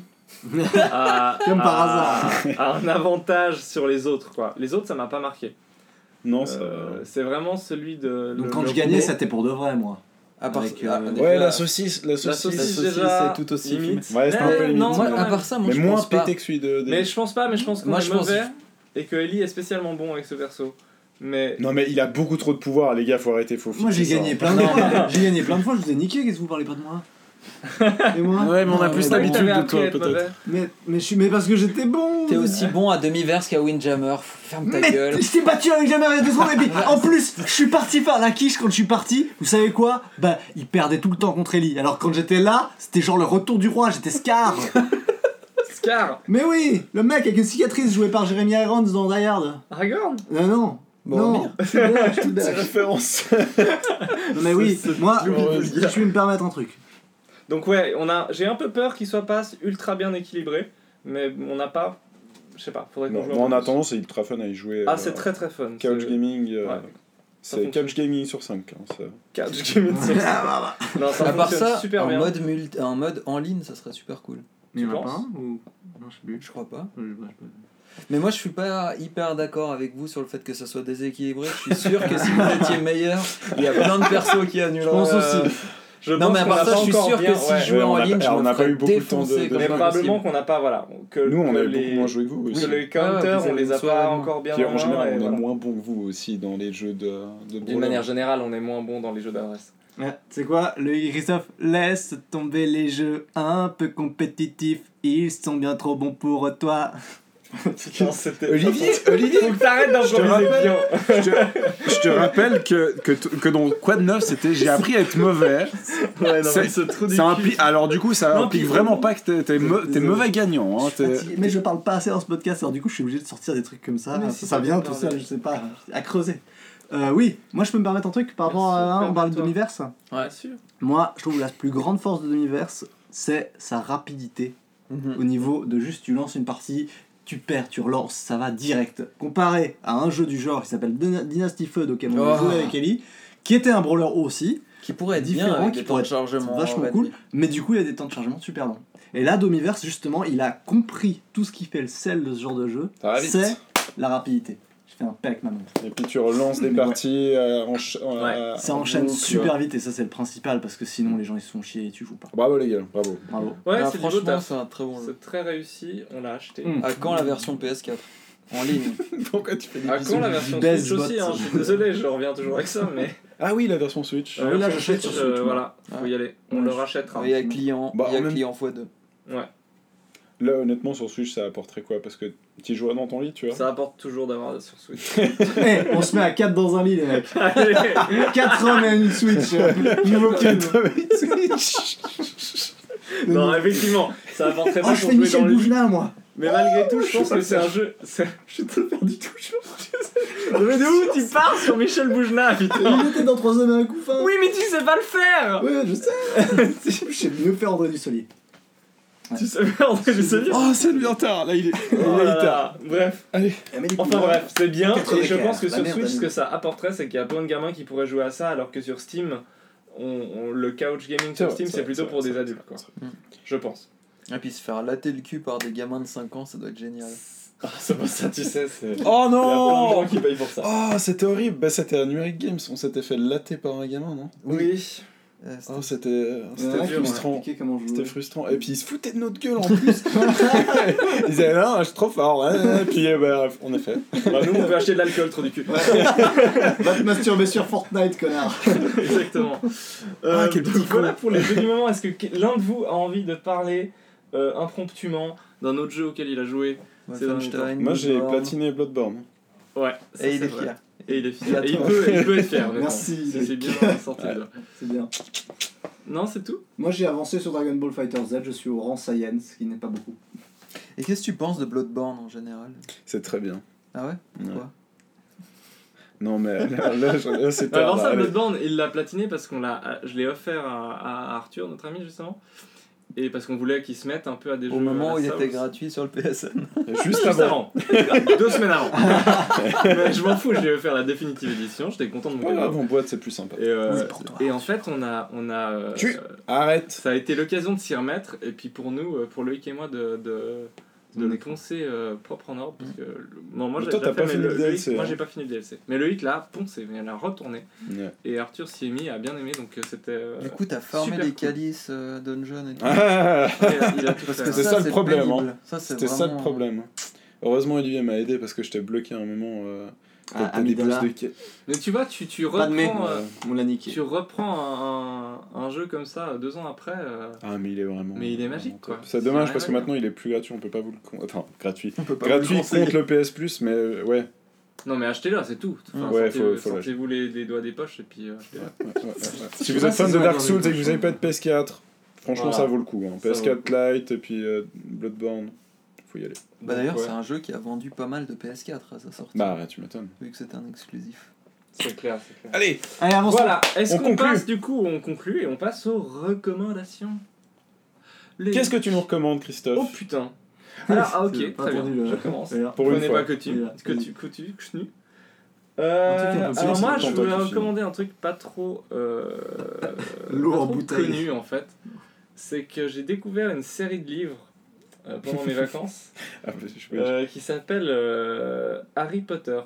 a, Comme par a- a un avantage sur les autres. Quoi. Les autres, ça m'a pas marqué. Non, ça. Euh, c'est vraiment celui de. Donc, le- quand le je gagnais, robot. c'était pour de vrai, moi. à part, avec, ah, euh, déjà- Ouais, la saucisse, la La saucisse. saucisse, saucisse, déjà, c'est tout aussi limite. Ouais, c'est un peu limite. non, moi, quand à même. part ça, moi mais je moins pense pas. pété que celui de. de- Mais je pense pas, mais je pense qu'on Moi, est je pense- mauvais et que Ellie est spécialement bon avec ce perso. Mais Non, mais il a beaucoup trop de pouvoir, les gars, faut arrêter, faut Moi, j'ai ça. gagné plein de fois. J'ai gagné plein de fois, je vous ai niqué, qu'est-ce que vous parlez pas de moi? Et moi Ouais, mais on a plus l'habitude de toi, à être peut-être. Mais, mais, je suis, mais parce que j'étais bon T'es aussi bon à demi-verse qu'à Windjammer. Ferme ta Mais gueule. je t'ai battu avec jamais rien de secondes et puis en plus je suis parti faire la quiche quand je suis parti. Vous savez quoi? Bah il perdait tout le temps contre Ellie. Alors quand j'étais là c'était genre le retour du roi j'étais Scar. Scar. Mais oui le mec avec une cicatrice joué par Jeremy Irons dans Die Hard. Aragorn? Non non. Bon, non. C'est référence. non mais oui moi si je vais me permettre un truc Donc ouais, on a, j'ai un peu peur qu'il soit pas ultra bien équilibré, mais on n'a pas, je sais pas, faudrait qu'on Non, joue. moi, en attendant, c'est ultra fun à y jouer. Ah euh, c'est très très fun. Couch Gaming. euh, Ouais. C'est fonctionne. Couch Gaming sur 5. hein, ça. Couch Gaming. c'est- non, ça À part ça, super en bien. mode, multi- en mode en ligne, ça serait super cool. mais il y en a pas un ou? Non je sais plus Je crois pas. Mais moi, je suis pas hyper d'accord avec vous sur le fait que ça soit déséquilibré. Je suis sûr que si vous étiez meilleur, il y a plein de persos qui annulent. Je pense aussi. Je Non, pense mais à part ça, je suis sûr bien- que si ouais. je jouais en a ligne, je on me n'a pas ferais eu beaucoup de temps de- Mais probablement qu'on n'a pas, voilà, que, Nous, on les, beaucoup moins joué que vous que aussi. les counters, on les a pas encore bien en général, on est moins bon que vous aussi dans les jeux de, de D'une manière générale, on est moins bon dans les jeux d'adresse. Ouais, c'est quoi Le Christophe laisse tomber les jeux un peu compétitifs. Ils sont bien trop bons pour toi. Olivier, Olivier, Faut que t'arrêtes d'improviser bien. je te, je te rappelle que, que, dans Quoi de neuf, c'était j'ai appris à être mauvais. Ouais, non, C'est- mais ce trou du Ça cul. impli- alors du coup, ça Non, implique vraiment pas que t'es, t'es, me- t'es Désolé. mauvais gagnant. Hein, t'es- mais je parle pas assez dans ce podcast, alors du coup je suis obligé de sortir des trucs comme ça. Mais ça, si, ça ça vient tout seul, je sais pas, à creuser. Euh, oui, moi je peux me permettre un truc par rapport à hein, on parle de. Demiverse. Bien sûr. Moi je trouve la plus grande force de Demiverse, c'est sa rapidité Mhm. au niveau de juste tu lances une partie, tu perds, tu relances, ça va direct. Comparé à un jeu du genre qui s'appelle Dyna- Dynasty Feud auquel on a Oh. joué avec Ellie, qui était un brawler aussi, Qui pourrait être Différent, bien avec qui des temps pourrait de être chargement. vachement cool, mais du coup il y a des temps de chargement super longs. Et là, Domiverse, justement, il a compris tout ce qui fait le sel de ce genre de jeu, c'est la rapidité. Un pack avec ma main. Et puis tu relances des Ouais. parties euh, en en- euh, Ça en enchaîne boucle. super vite et ça c'est le principal parce que sinon les gens ils se font chier et tu joues pas. Bravo les gars, bravo. Bravo. Ouais, Ah, franchement, c'est un très bon jeu. C'est très réussi, on l'a acheté. Mm. À quand la version PS4 En ligne. Pourquoi tu fais des À quand la version Switch aussi hein, Je suis désolé, je reviens toujours avec ça, mais. Ah oui, la version Switch. La oui, là, j'achète Switch, sur euh, Switch, Voilà, faut Ouais. y aller. On Ouais, le rachètera. Il y a client, Bah, il y a en même- client x2. Ouais. Là, honnêtement, sur Switch, ça apporterait quoi? Parce que tu joues dans ton lit, tu vois. Ça apporte toujours d'avoir sur Switch. Eh, on se met à 4 dans un lit les mecs. Allez 4 hommes et une Switch. Nouveau film. Non, effectivement, ça apporterait Oh pas je pour fais jouer Michel dans le lit. Boujna moi. Mais malgré tout, je pense que c'est un jeu. Je suis en train de faire du tout Mais de où tu pars sur Michel Boujna, putain Il était dans 3 hommes et un coup fin. Oui, mais tu sais pas le faire Ouais, je sais. je sais mieux faire André Dussolier. Tu Dussolier Oh, c'est bien tard Là, il est, il Oh est là tard. là. Bref, Allez. enfin bref, c'est bien. Et je pense que sur Switch, ce que ça apporterait, c'est qu'il y a plein de gamins qui pourraient jouer à ça, alors que sur Steam, on, on- le couch gaming sur Steam, c'est plutôt pour des adultes, quoi. vrai. Je pense. Et puis se faire latter le cul par des gamins de 5 ans, ça doit être génial. Ah, c'est pas ça, tu sais, c'est. Il y Oh a plein de gens non qui payent pour ça. Oh, c'était horrible. Bah, c'était à Numeric Games. On s'était fait latter par un gamin, non? Oui. Oh, c'était c'était Ouais, frustrant. C'était frustrant. Et puis ils se foutaient de notre gueule en plus. ils disaient non, je suis trop fort. Ouais. Et puis euh, bah, en effet. Bah, nous, on peut acheter de l'alcool, trop du cul. Va te masturber sur Fortnite, connard. Exactement. Ah, Euh, quel donc voilà pour les jeux du moment. Est-ce que l'un de vous a envie de parler euh, impromptument d'un autre jeu auquel il a joué? Wolfenstein, Moi j'ai platiné Bloodborne. Ouais. ça, Et il c'est est vrai. Et il est fier. Et il peut, il peut être fier. Merci, C'est bien sorti. C'est bien. Non, c'est tout? Moi j'ai avancé sur Dragon Ball Fighter Z, je suis au rang Science, qui n'est pas beaucoup. Et qu'est-ce que tu penses de Bloodborne en général? C'est très bien. Ah ouais? Ouais. Pourquoi? Non mais là, là, je- là, c'est Avant tard. ça, allez. Bloodborne, il l'a platiné parce qu'on l'a, je l'ai offert à, à Arthur, notre ami justement, et parce qu'on voulait qu'il se mette un peu à des jeux. Au moment où il était gratuit sur le PSN. Juste Juste avant. deux semaines avant. Mais je m'en fous, je ai offert la définitive édition. J'étais content de mon Ouais, cadeau. avant boîte c'est plus sympa. Et, euh, Oui, pour toi. et en fait, on a, on a, euh, Tu- euh, Arrête. ça a été l'occasion de s'y remettre. Et puis pour nous, euh, pour Loïc et moi, de, de, de le est- poncer euh, propre en ordre. Parce que, le- non, moi Mais j'ai toi, déjà t'as pas fait, mais fini le- le Loïc- DLC, moi hein. j'ai pas fini le DLC. Mais Loïc l'a poncé, il a retourné. Ouais. Et Arthur s'y est mis, a bien aimé, donc euh, c'était. euh, Du coup, t'as farmé super les cool. calices euh, dungeon et tout. Ah, il a- il a tout Parce fait, que ouais. c'est ça le problème, pénible. hein. Ça, c'est C'était ça le vraiment- problème. Heureusement Olivier m'a aidé parce que j'étais bloqué à un moment. Euh, Ah, de. Mais tu vois, tu, tu reprends. euh, On l'a niqué. tu reprends un, un, jeu comme ça deux ans après. euh, Ah mais il est vraiment. Mais il est magique, quoi. C'est dommage parce que maintenant il est plus gratuit, on peut pas vous le con... Enfin, gratuit. On peut pas Gratuit vous le conseiller. contre le PS Plus, mais euh, ouais. Non, mais achetez-le, c'est tout. Enfin, Ouais, sortez- faut- faut Sortez-vous les, les doigts des poches et puis. euh, achetez-le. Ouais, ouais, ouais, ouais. Si vous êtes fan de Dark Souls et que vous avez pas de PS4, franchement ça vaut le coup. Hein. Ça vaut le PS4 Lite et puis euh, Bloodborne, faut y aller. Bah d'ailleurs, Ouais. c'est un jeu qui a vendu pas mal de PS4 à sa sortie. Bah arrête, tu m'étonnes. Vu que c'était un exclusif. C'est clair, c'est clair. Allez Allez, avance. Voilà, est-ce On qu'on passe du coup, on conclut et on passe aux recommandations Les- Qu'est-ce que tu nous recommandes, Christophe Oh putain Alors, ah, ok, très bien, le- je commence. Pour Je une connais fois. pas que tu, que tu, que tu, que tu. Euh, alors moi, je voulais recommander un truc pas trop, euh, Lourd pas trop connu en fait. C'est que j'ai découvert une série de livres euh, pendant mes vacances Ah, bah, je- euh, qui s'appelle euh, Harry Potter.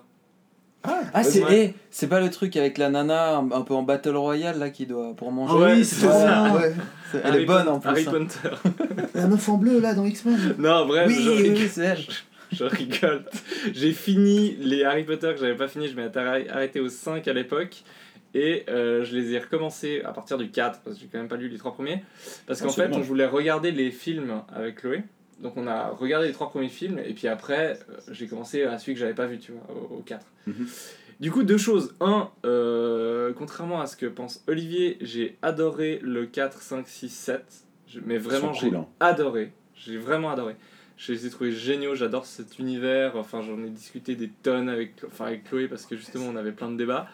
Ah, c'est Ouais. eh, c'est pas le truc avec la nana un, un peu en battle royale là qui doit pour manger. Ah Ouais, oui, c'est ça. ouais. Elle Harry est bonne en plus. Harry hein. Potter. La meuf en bleu là dans X-Men. non, bref, Oui, je, oui, rigole, oui, c'est elle. je rigole. J'ai fini les Harry Potter que j'avais pas fini, je m'étais arrêt- arrêté au 5 à l'époque. Et euh, je les ai recommencés à partir du 4, parce que j'ai quand même pas lu les trois premiers. Parce Ah, qu'en c'est fait, on voulait regarder les films avec Chloé. Donc on a regardé les trois premiers films, et puis après, euh, j'ai commencé à celui que j'avais pas vu, tu vois, au, 4. Mhm. Du coup, deux choses. Un, euh, contrairement à ce que pense Olivier, j'ai adoré le 4, 5, 6, 7. Je- mais vraiment, j'ai cool, hein. adoré. J'ai vraiment adoré. Je les ai trouvés géniaux, j'adore cet univers. Enfin, j'en ai discuté des tonnes avec, enfin, avec Chloé parce que justement, on avait plein de débats.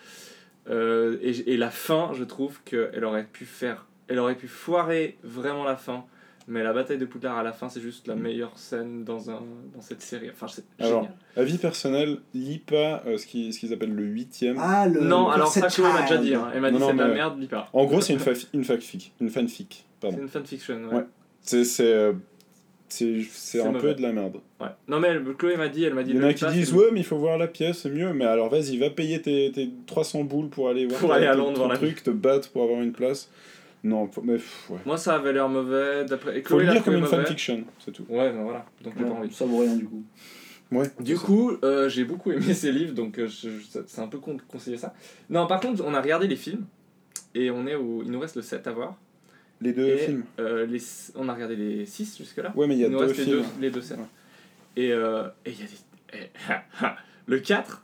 Euh, et, et la fin, je trouve qu'elle aurait pu faire. Elle aurait pu foirer vraiment la fin. Mais la bataille de Poudlard à la fin, c'est juste la meilleure scène dans, un, dans cette série. Enfin, c'est Alors, génial. Avis personnel, lis pas euh, ce qu'ils ce qu'ils appellent le huitième. Ah, le. Non, le alors ça, Chloé m'a déjà dit. hein. Elle m'a dit Non, c'est de la mais- merde, lis pas. En gros, c'est une, fa- une fanfic. Une fanfic. C'est Pardon. une fanfiction, ouais. Ouais. C'est c'est euh, c'est c'est C'est un mauvais. peu de la merde. Ouais. Non, mais elle- Chloé m'a dit, elle m'a dit. Il y en a qui pas, disent c'est- ouais mais il faut voir la pièce c'est mieux mais alors vas-y va payer tes, tes 300 boules pour aller voir Pour ton- aller à ton- Londres ton voir la truc te battre pour avoir une place non mais pff, ouais Moi, ça avait l'air mauvais. D'après... Faut le l'a lire comme une fanfiction c'est tout Ouais, ben voilà. Donc j'ai pas Ouais, envie. ça vaut rien du coup. ouais Du coup, euh, j'ai beaucoup aimé ces livres, donc euh, je- je- c'est un peu con de conseiller ça. Non, par contre, on a regardé les films, et on est au... il nous reste le 7 à voir. les deux et, films euh, les... On a regardé les 6 jusque-là. ouais mais il y a il nous deux reste les films deux, les deux sets. Ouais. Et euh, et il y a des... et- le 4,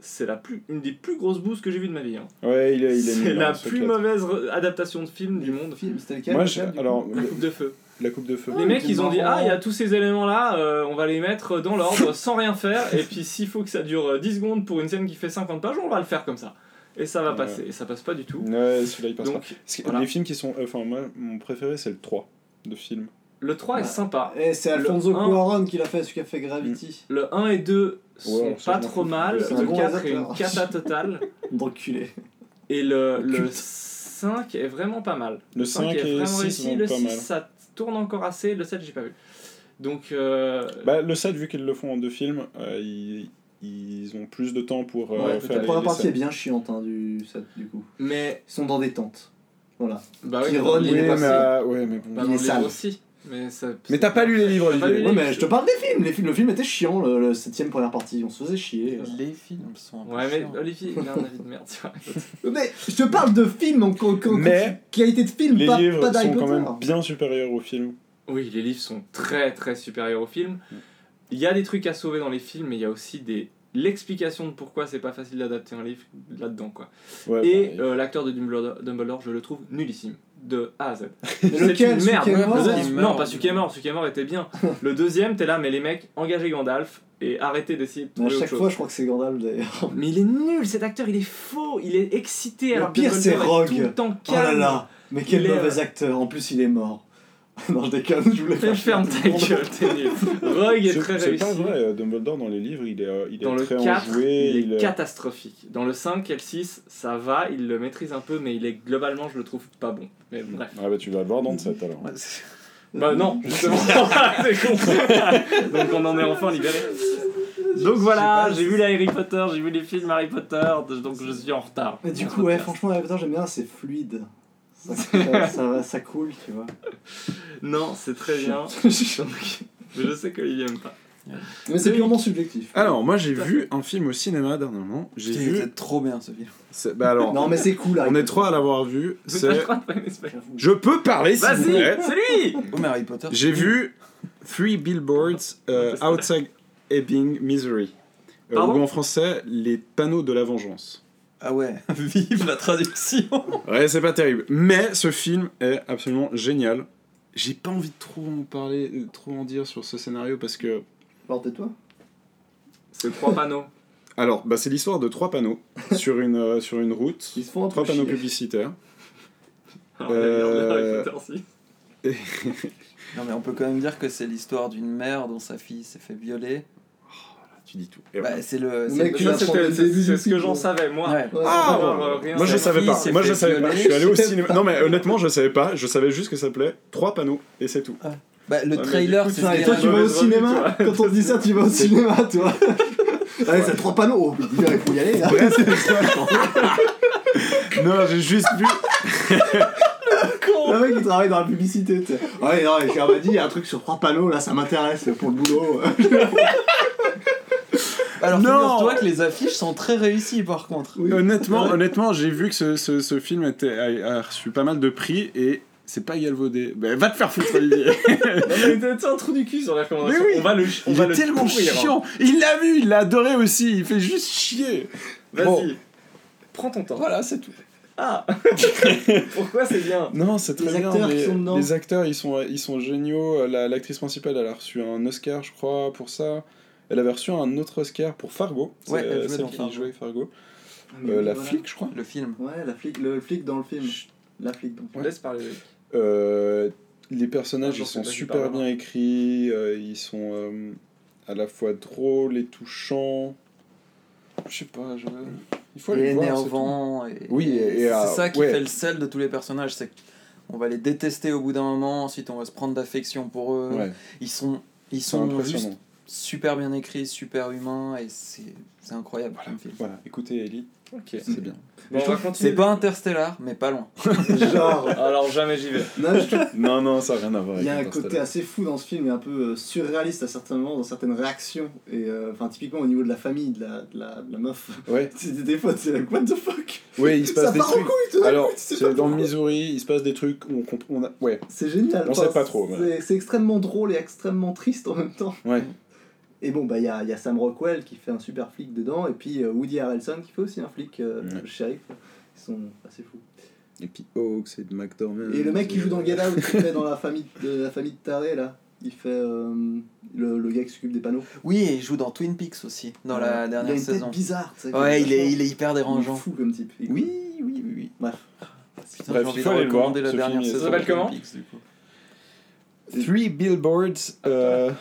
c'est la plus... une des plus grosses boosts que j'ai vues de ma vie. hein. ouais il est il est C'est la hein, plus mauvaise adaptation de film du monde. Film, c'était lequel moi je- alors La coupe de feu. la coupe de feu Les mecs, ils ont dit. Ah, il y a tous ces éléments-là, euh, on va les mettre dans l'ordre sans rien faire. Et puis, s'il faut que ça dure euh, 10 secondes pour une scène qui fait 50 pages, on va le faire comme ça. Et ça va Ouais. passer. Et ça passe pas du tout. ouais celui-là il passe pas Donc, Parce que voilà. les films qui sont euh, enfin moi mon préféré c'est le 3 de film le 3 est sympa. Eh, c'est Le Alfonso un- Cuarón qui l'a fait, celui qui a fait Gravity. Le 1 et 2 sont Ouais, pas trop mal. Le bon 4 est une cata totale. D'enculé. Et le, le Culte. 5 est vraiment pas mal. Le 5 est et vraiment 6 réussi. Le pas 6, mal. ça tourne encore assez. Le 7, j'ai pas vu. Donc, euh, bah le 7 vu qu'ils le font en deux films euh, ils ils ont plus de temps pour euh, Ouais, faire. La première partie est bien chiante hein, du set du coup. mais. Ils sont dans des tentes. Voilà. Bah oui, Qui mais dans Ron, le il oui est mais, euh, ouais mais bon Bah, il est le sale. aussi. Mais, ça, mais t'as pas lu les livres Olivier Ouais, mais je te parle des films. Les films le film était chiant, le, le septième première partie. On se faisait chier. Les films sont un peu Ouais, mais chiants. Olivier, il a un avis de merde, tu vois. Mais je te parle de films, en co- co- Mais qualité de film, les pas, livres pas d'Harry sont quand Potter. même bien supérieurs aux films Oui, les livres sont très très supérieurs au film. Il y a des trucs à sauver dans les films, mais il y a aussi des l'explication de pourquoi c'est pas facile d'adapter un livre là-dedans quoi. ouais, Et euh, l'acteur de Dumbledore, Dumbledore, je le trouve nullissime de A à Z. Mais C'est lequel? Celui merde. qui est Le mort deuxième- non, pas celui qui est mort, celui qui est mort était bien. le deuxième, t'es là, mais les mecs, engagez Gandalf et arrêtez d'essayer de Mais à trouver autre chaque chose. fois, je crois que c'est Gandalf d'ailleurs. Mais il est nul, cet acteur, il est faux, il est excité. Le alors pire, c'est Rogue. Tout le temps Oh là là, mais quel Il est- mauvais acteur. En plus, il est mort. non, je déconne, je voulais Fais- faire Ferme ta gueule, t'es nul. Rogue est C'est- très c'est réussi. pas vrai euh, Dumbledore dans les livres il est euh, il est Dans le très 4, enjoué il est il est- catastrophique. Dans le 5 et le 6, ça va, il le maîtrise un peu, mais il est globalement, je le trouve pas bon. Mais bref. ah bah tu vas le voir dans le 7 alors Ouais, c'est- Bah non, justement, c'est. Donc on en est enfin libéré. Donc voilà, j'ai vu les Harry Potter, j'ai vu les films Harry Potter, donc je suis en retard. Mais du coup, ouais, franchement, Harry Potter, j'aime bien, c'est fluide. Ça, ça, ça, ça coule, tu vois. Non, c'est très bien. Donc, je sais qu'Olivier aime pas. Mais c'est purement subjectif. alors moi j'ai vu un film au cinéma dernièrement j'ai vu trop bien ce film. c'est- bah alors Non, mais c'est cool, Harry on est trois à l'avoir vu c'est je peux parler s'il vous plaît c'est lui Oh, mais Harry Potter. J'ai vu Three Billboards euh, Outside Ebbing, Missouri. Euh, ou en français, les panneaux de la vengeance. Ah ouais, vive la traduction. Ouais, c'est pas terrible. Mais ce film est absolument génial. J'ai pas envie de trop en parler, de trop en dire sur ce scénario parce que. Alors, tais-toi. C'est trois panneaux. Alors, bah, c'est l'histoire de trois panneaux sur une, euh, sur une route. Ils se font un Trois peu panneaux chier. publicitaires. Alors, merde, Euh, Harry Potter, si. Non mais on peut quand même dire que c'est l'histoire d'une mère dont sa fille s'est fait violer. Tu dis tout. Et Bah c'est le. Ce que j'en savais, moi. Ouais. Ah, rien Moi je Sa savais pas. Moi je savais pas. Je suis allé au cinéma. Non mais honnêtement je savais pas. Je savais juste que ça s'appelait trois panneaux et c'est tout. Bah, le trailer c'est et toi, qui tu vas au cinéma Quand on te dit ça, tu vas au cinéma, toi Allez, c'est trois panneaux. Il faut y aller, là. Non j'ai juste vu. Le mec, il travaille dans la publicité, tu sais. Ouais, non, et m'a dit, il y a un truc sur trois panneaux, là, ça m'intéresse pour le boulot. Alors Non. figure-toi que les affiches sont très réussies par contre. Oui. Honnêtement, honnêtement, j'ai vu que ce, ce, ce film était, a, a reçu pas mal de prix et c'est pas galvaudé. Ben, va te faire foutre, Olivier. Non, mais t'es un trou du cul sur les recommandations. Mais oui. On va le, on il va est le tellement chiant. Il l'a vu, il l'a adoré aussi. Il fait juste chier. Vas-y. Bon. Prends ton temps. Voilà, c'est tout. Ah Pourquoi c'est bien? Non, c'est très Les bien. acteurs les, sont acteurs, ils sont, ils sont géniaux. La- L'actrice principale, elle a reçu un Oscar, je crois, pour ça. Elle avait reçu un autre Oscar pour Fargo. C'est, Ouais, elle euh, jouait celle dans qui Fargo. jouait Fargo. Mais Euh, oui, la voilà. flic, je crois. Le film. Ouais, la flic, le flic dans le film. La flic, donc. Ouais. Laisse parler. Euh, Les personnages, ils sont super bien écrits, euh, ils sont euh, à la fois drôles et touchants. Je sais pas, je... il faut aller le énervant. Et, Oui, et- et, c'est euh, ça qui ouais. fait le sel de tous les personnages, c'est qu'on va les détester au bout d'un moment, ensuite on va se prendre d'affection pour eux. Ouais, Ils sont, ils sont juste. Super bien écrits, super humains, et c'est c'est incroyable comme film. Voilà, écoutez Ellie, c'est bien. Bon. C'est pas Interstellar, mais pas loin. Genre. Alors jamais j'y vais. Non, je- Non, non, ça n'a rien à voir Il y a un côté assez fou dans ce film et un peu euh, surréaliste à certains moments, dans certaines réactions. Et euh, enfin, typiquement au niveau de la famille, de la, de la, de la meuf. Ouais, C'est des fois, c'est like, what the fuck? Ouais, il se Ça passe des part en trucs. couille, Alors, c'est pas dans le. Missouri, il se passe des trucs où on comprend. on a- Ouais, C'est génial. On sait pas trop, ouais. c'est extrêmement drôle et extrêmement triste en même temps. ouais. Et bon, bah il y a, il y a Sam Rockwell qui fait un super flic dedans, et puis euh, Woody Harrelson qui fait aussi un flic, euh, le shérif. Ils sont assez fous. Et puis Hawks et McDormand. Et le mec qui joue dans Get Out, qui fait dans la famille de, la famille de Taré, là, il fait euh, le, le gars qui s'occupe des panneaux. Oui, et il joue dans Twin Peaks aussi, dans la il dernière a une saison. tête bizarre, tu sais, Ouais, il est, il est hyper il est dérangeant. fou comme type. Il Oui, oui, oui, oui. Bref. Putain, Bref, j'ai envie il de voir, recommander la ce dernière film, il saison. s'appelle comment? Peaks, du coup. Three Billboards, euh,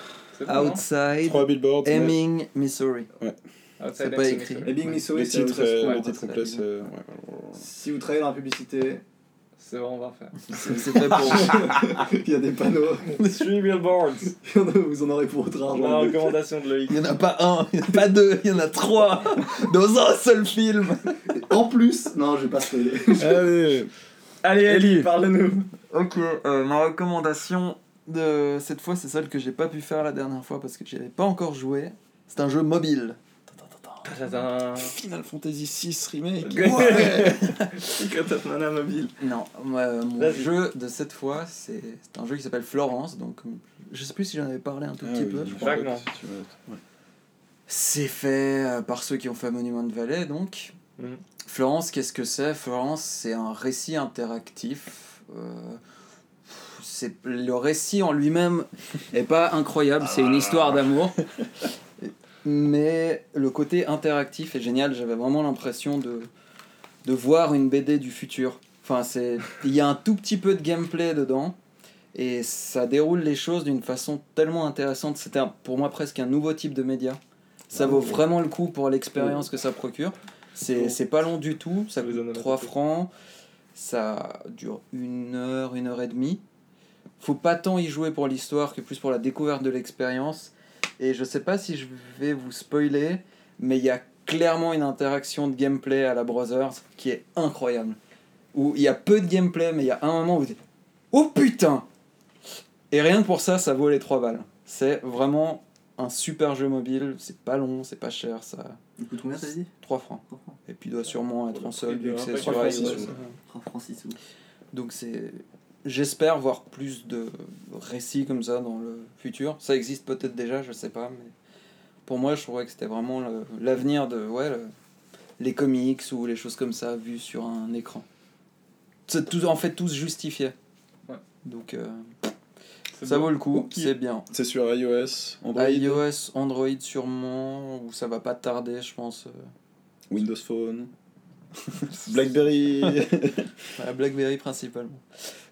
bon, non Outside trois billboards. mais Hemming, Missouri. Outside c'est pas écrit. Ebbing, Missouri, c'est titre, le ouais, titre la ouais. Si vous travaillez dans la publicité, C'est bon, on va faire. C'est fait pour. il y a des panneaux, Three billboards. vous en aurez pour votre La argent. recommandation de Loïc. Il y en a pas un, il y en a pas deux, il y en a trois dans un seul film. En plus, non, je vais pas spoiler. Allez, Allez, Ellie, parle-nous. Ok, euh, ma recommandation de cette fois, c'est celle que j'ai pas pu faire la dernière fois parce que j'y avais pas encore joué. C'est un jeu mobile. Final Fantasy VI Remake. Of Mana Mobile. Non, euh, mon jeu de cette fois, c'est c'est un jeu qui s'appelle Florence. Donc, je sais plus si j'en avais parlé un tout Ah petit oui, peu. Ouais. C'est fait euh, par ceux qui ont fait Monument de Valley, donc. Mhm. Florence, qu'est-ce que c'est? Florence, c'est un récit interactif. euh, c'est le récit en lui-même est pas incroyable, c'est une histoire d'amour. Mais le côté interactif est génial. J'avais vraiment l'impression de, de voir une BD du futur. Enfin, c'est il y a un tout petit peu de gameplay dedans et ça déroule les choses d'une façon tellement intéressante. C'était pour moi presque un nouveau type de média. Ça vaut vraiment le coup pour l'expérience que ça procure. C'est c'est pas long du tout, ça coûte onomatopées. 3 francs, ça dure une heure, une heure et demie. Faut pas tant y jouer pour l'histoire que plus pour la découverte de l'expérience. Et je sais pas si je vais vous spoiler, mais il y a clairement une interaction de gameplay à la Brothers qui est incroyable. Où il y a peu de gameplay, mais il y a un moment où vous dites Oh putain Et rien que pour ça, ça vaut les 3 balles. C'est vraiment un super jeu mobile, c'est pas long, c'est pas cher, ça. Il coûte combien, t'as dit? 3 francs. Trois francs. Et puis il doit sûrement être en solde vu que c'est sur de iOS. Francis, euh. 3 francs 6 sous. Donc c'est. J'espère voir plus de récits comme ça dans le futur. Ça existe peut-être déjà, je sais pas, mais pour moi je trouvais que c'était vraiment l'avenir de ouais, le- les comics ou les choses comme ça vues sur un écran. C'est tout, en fait tout se justifiait. Ouais. Donc euh, ça vaut le coup, c'est bien. C'est sur iOS, Android, iOS, Android sûrement, ou ça va pas tarder je pense. euh, Windows Phone, Blackberry. La BlackBerry principalement.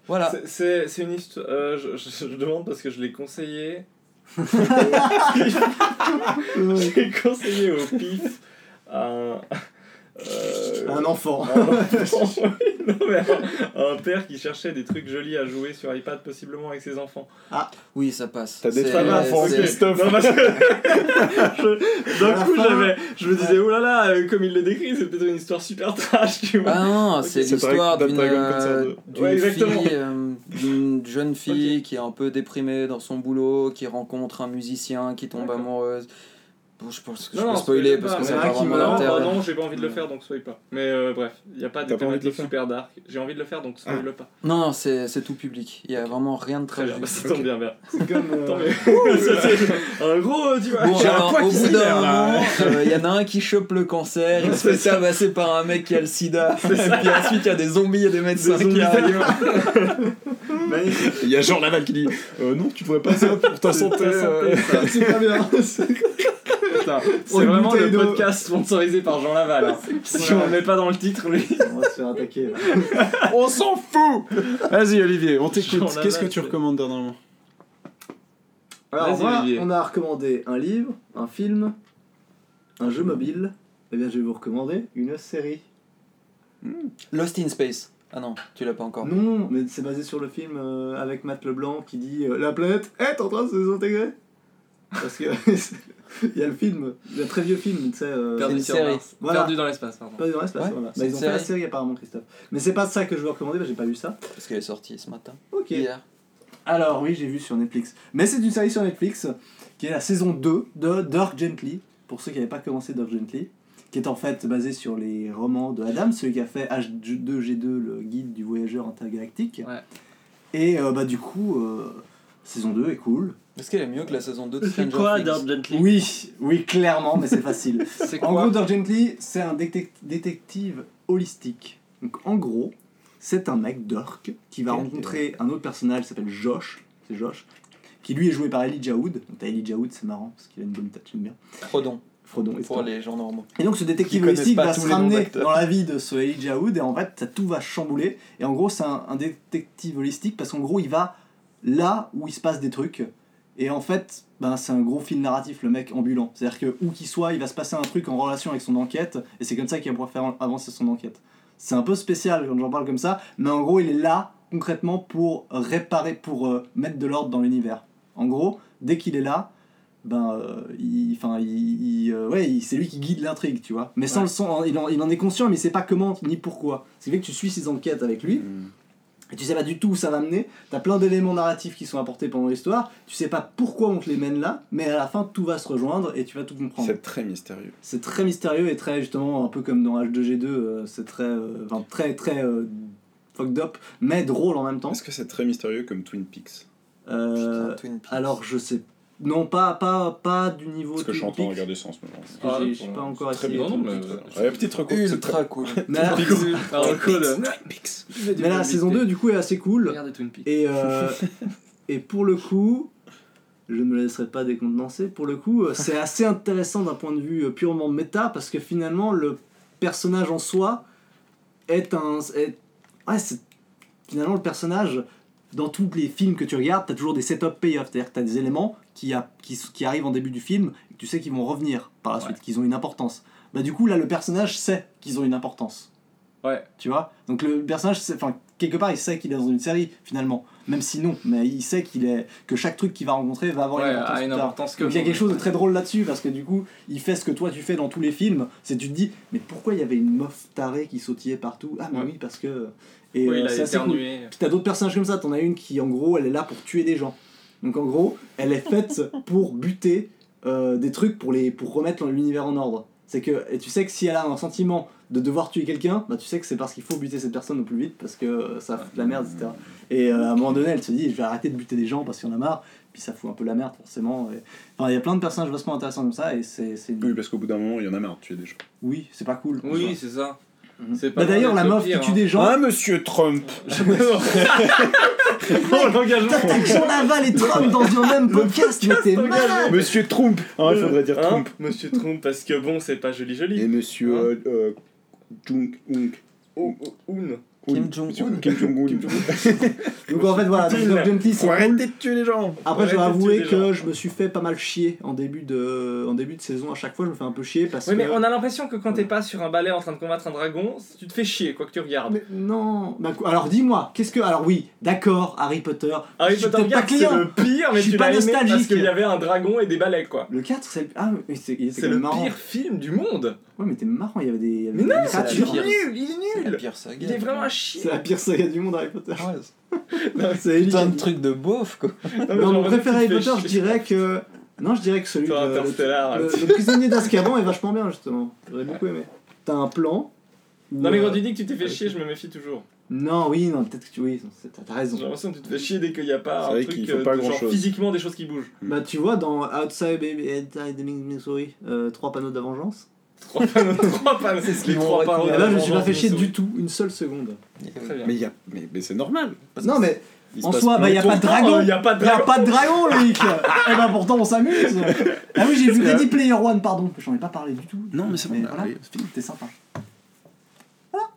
Voilà. C'est- une histoire. euh, je, je- je demande parce que je l'ai conseillé. J'ai conseillé au pif à un. Euh, Un enfant. un enfant, oui, non, mais un, un père qui cherchait des trucs jolis à jouer sur iPad, possiblement avec ses enfants. Oui, ça passe. T'as des d'enfants, c'est- Christophe. Non, parce que je- d'un coup, j'avais, je me disais, oh là là, euh, comme il le décrit, c'est peut-être une histoire super trash, tu vois. Ah non, c'est c'est l'histoire d'une euh, d'une Ouais, exactement. fille, euh, d'une jeune fille qui est un peu déprimée dans son boulot, qui rencontre un musicien, qui tombe amoureuse. Bon, je pense que je Non, peux non, spoiler parce que un pas qui vraiment meurt, Non, non, j'ai pas envie de le faire donc spoil pas. Mais euh, bref, il n'y a pas de le thématique faire super dark. J'ai envie de le faire donc spoil Ah. pas. Non, non, c'est c'est tout public. Il y a vraiment rien de Très bien, bah, ça tombe bien, bien. C'est comme. euh, c'est un gros, euh, tu vois. Bon, j'ai un alors, poids au bout d'un moment, euh, il y en a un qui chope le cancer, il se fait tabasser par un mec qui a le sida, et puis ensuite il y a des zombies et des médecins Des qui arrivent. Magnifique. Il y a Jean Laval qui dit euh, Non, tu devrais pas ça pour ta santé. Euh. C'est pas bien. C'est vraiment le podcast sponsorisé par Jean Laval. hein. Si on le met pas dans le titre, lui. On va se faire attaquer. là. On s'en fout Vas-y Olivier, on t'écoute. Qu'est-ce que tu recommandes dernièrement Alors, moi, on a recommandé un livre, un film, un jeu mobile. Eh bien, je vais vous recommander une série. Lost in Space. Ah non, tu l'as pas encore. Non, mais c'est basé sur le film euh, avec Matt Leblanc qui dit euh, La planète est en train de se désintégrer. Parce que il y a le film, le très vieux film, tu sais. euh, Perdu une sur série. Mars. Voilà. Perdu dans l'espace, pardon. Pas dans l'espace, Ouais, voilà. Bah, ils ont fait la série. apparemment, Christophe. Mais c'est pas ça que je veux recommander, j'ai pas vu ça. Parce qu'elle est sortie ce matin. Ok. Hier. Alors oui, j'ai vu sur Netflix. Mais c'est une série sur Netflix qui est la saison 2 de Dirk Gently, pour ceux qui n'avaient pas commencé Dirk Gently, qui est en fait basée sur les romans de Adam, celui qui a fait H2G2, le guide du voyageur intergalactique. Ouais. Et euh, bah du coup, euh, saison 2 est cool. Est-ce qu'elle est mieux que la saison 2 de C'est Stranger quoi, Things Dirk Gently Oui, oui, clairement, mais c'est facile. C'est En quoi gros, Dirk Gently, c'est un détec- détective holistique. Donc, en gros, c'est un mec, Dirk, qui va rencontrer un autre personnage qui s'appelle Josh. C'est Josh. Qui lui est joué par Elijah Wood. Donc, t'as Elijah Wood, c'est marrant parce qu'il a une bonne tête, j'aime bien. Frodon, Frodon et pour les gens normaux. et donc ce détective connaissent holistique pas va tous se les noms ramener d'acteurs. dans la vie de ce Elijah Wood et en fait ça, tout va chambouler. Et en gros c'est un, un détective holistique parce qu'en gros il va là où il se passe des trucs. Et en fait ben, c'est un gros fil narratif le mec ambulant. C'est-à-dire que où qu'il soit il va se passer un truc en relation avec son enquête et c'est comme ça qu'il va pouvoir faire avancer son enquête. C'est un peu spécial quand j'en parle comme ça mais en gros il est là concrètement pour réparer, pour euh, mettre de l'ordre dans l'univers. En gros dès qu'il est là ben euh, il, enfin il, il, euh, ouais c'est lui qui guide l'intrigue tu vois mais sans Ouais. le son il en, il en est conscient mais il sait pas comment ni pourquoi c'est fait que tu suis ses enquêtes avec lui Hmm. Et tu sais pas du tout où ça va mener. T'as plein d'éléments narratifs qui sont apportés pendant l'histoire. Tu sais pas pourquoi on te les mène là mais à la fin tout va se rejoindre et tu vas tout comprendre. C'est très mystérieux. c'est très mystérieux et très justement un peu comme dans H2G2 euh, c'est très euh, enfin, très très euh, fucked up mais drôle en même temps. Est-ce que c'est très mystérieux comme Twin Peaks? Euh, Putain, Twin Peaks. alors je sais non pas pas pas du niveau Parce que je suis en train de regarder ça en ce moment. Ah, j'ai- j'ai pas encore Très essayé bien, non, mais- Ouais, petite recours. c'est Ultra cool. mais Peaks. mais la saison 2 du coup est assez cool Regardez Twin Peaks. Et, euh, et pour le coup, je ne me laisserai pas décontenancer, pour le coup, euh, c'est assez intéressant d'un point de vue euh, purement méta, parce que finalement, le personnage en soi est un... est- ouais, c'est... Finalement, le personnage, dans tous les films que tu regardes, tu as toujours des setup payoff, c'est-à-dire que tu as des éléments qui, a- qui, s- qui arrivent en début du film, et que tu sais qu'ils vont revenir par la suite, qu'ils ont une importance. Bah du coup, là, le personnage sait qu'ils ont une importance. Ouais. Tu vois? Donc le personnage, enfin, quelque part, il sait qu'il est dans une série, finalement. Même si non, mais il sait qu'il est que chaque truc qu'il va rencontrer va avoir Ouais, une importance. une importance que. Donc il y a quelque chose de très drôle là-dessus, parce que du coup, il fait ce que toi tu fais dans tous les films. C'est tu te dis, mais pourquoi il y avait une meuf tarée qui sautillait partout? Ah, mais Ouais. oui, parce que. Et Oui, euh, c'est cool. Puis t'as d'autres personnages comme ça, t'en as une qui en gros elle est là pour tuer des gens. Donc en gros, elle est faite pour buter euh, des trucs pour, les, pour remettre l'univers en ordre. C'est que, et tu sais que si elle a un sentiment de devoir tuer quelqu'un, bah tu sais que c'est parce qu'il faut buter cette personne au plus vite parce que euh, ça fout de la merde, etc. Et euh, à un moment donné, elle se dit je vais arrêter de buter des gens parce qu'il y en a marre, puis ça fout un peu la merde forcément. Et- Enfin, il y a plein de personnages vachement intéressants comme ça et c'est. c'est- Oui, parce qu'au bout d'un moment, il y en a marre de tuer des gens. Oui, c'est pas cool. Oui, c'est ça. Mhm. Bah, D'ailleurs, la meuf pire, qui tue hein. des gens. Ah, monsieur Trump Oh, l'engagement T'attaques Jean Laval et Trump dans un même podcast, mais t'es malade! Monsieur Trump Ah, il faudrait dire Hein Trump. Monsieur Trump, parce que bon, c'est pas joli joli. Et monsieur Hein euh, euh, Jung Ung. Oh, oh, Un. Kim Jong-un. Kim Jong-un. Donc en fait, voilà, donc, Dirk Gently, c'est cool. arrêter de tuer les gens Après, je dois avouer que je me suis fait pas mal chier en début de, en début de saison. À chaque fois, je me fais un peu chier parce Oui, mais que. on a l'impression que quand t'es pas sur un balai en train de combattre un dragon, tu te fais chier, quoi que tu regardes. Mais non. Bah, alors dis-moi, qu'est-ce que. Alors oui, d'accord, Harry Potter. Harry je suis Potter peut-être pas 4, c'est client. le pire, mais Je suis tu pas l'as aimé parce nostalgique. qu'il y avait un dragon et des balais, quoi. Le 4, c'est le. Ah, c'est, le marrant. pire film du monde. Ouais, mais t'es marrant, il y avait des. il y avait Mais des non, c'est. Il est nul, il est C'est la nul. pire saga. Il est vraiment à chier. C'est la pire saga du monde, Harry Potter. Ouais, Non, c'est Putain de truc de beauf quoi. Non, mon préféré Harry Potter, je dirais que. Non, je dirais que celui de. Le-. Le, le prisonnier d'Azkaban est vachement bien, justement. J'aurais beaucoup aimé. T'as un plan. Non, mais quand euh, tu dis que tu t'es fait chier, je me méfie toujours. Non, oui, non, peut-être que tu. Oui, c'est- t'as raison. J'ai l'impression que tu te fais chier dès qu'il n'y a pas C'est un truc qu'il faut euh, genre physiquement des choses qui bougent. Bah, tu vois, dans Outside Baby Inside Missouri, euh, trois panneaux de la vengeance. Trois panneaux, trois panneaux. C'est ce qu'ils trois panneaux. Et là, je me suis pas fait chier du tout, une seule seconde. Très bien. Mais, il y a... mais, mais c'est normal. Parce Non, mais Il En soi, plein bah y a pas de dragon. Il y a pas de dragon. Loïc Eh ben pourtant on s'amuse Ah oui, j'ai vu Ready Player One, pardon. J'en ai pas parlé du tout. Non, mais c'est bon, voilà, allez, c'est fini. C'était sympa.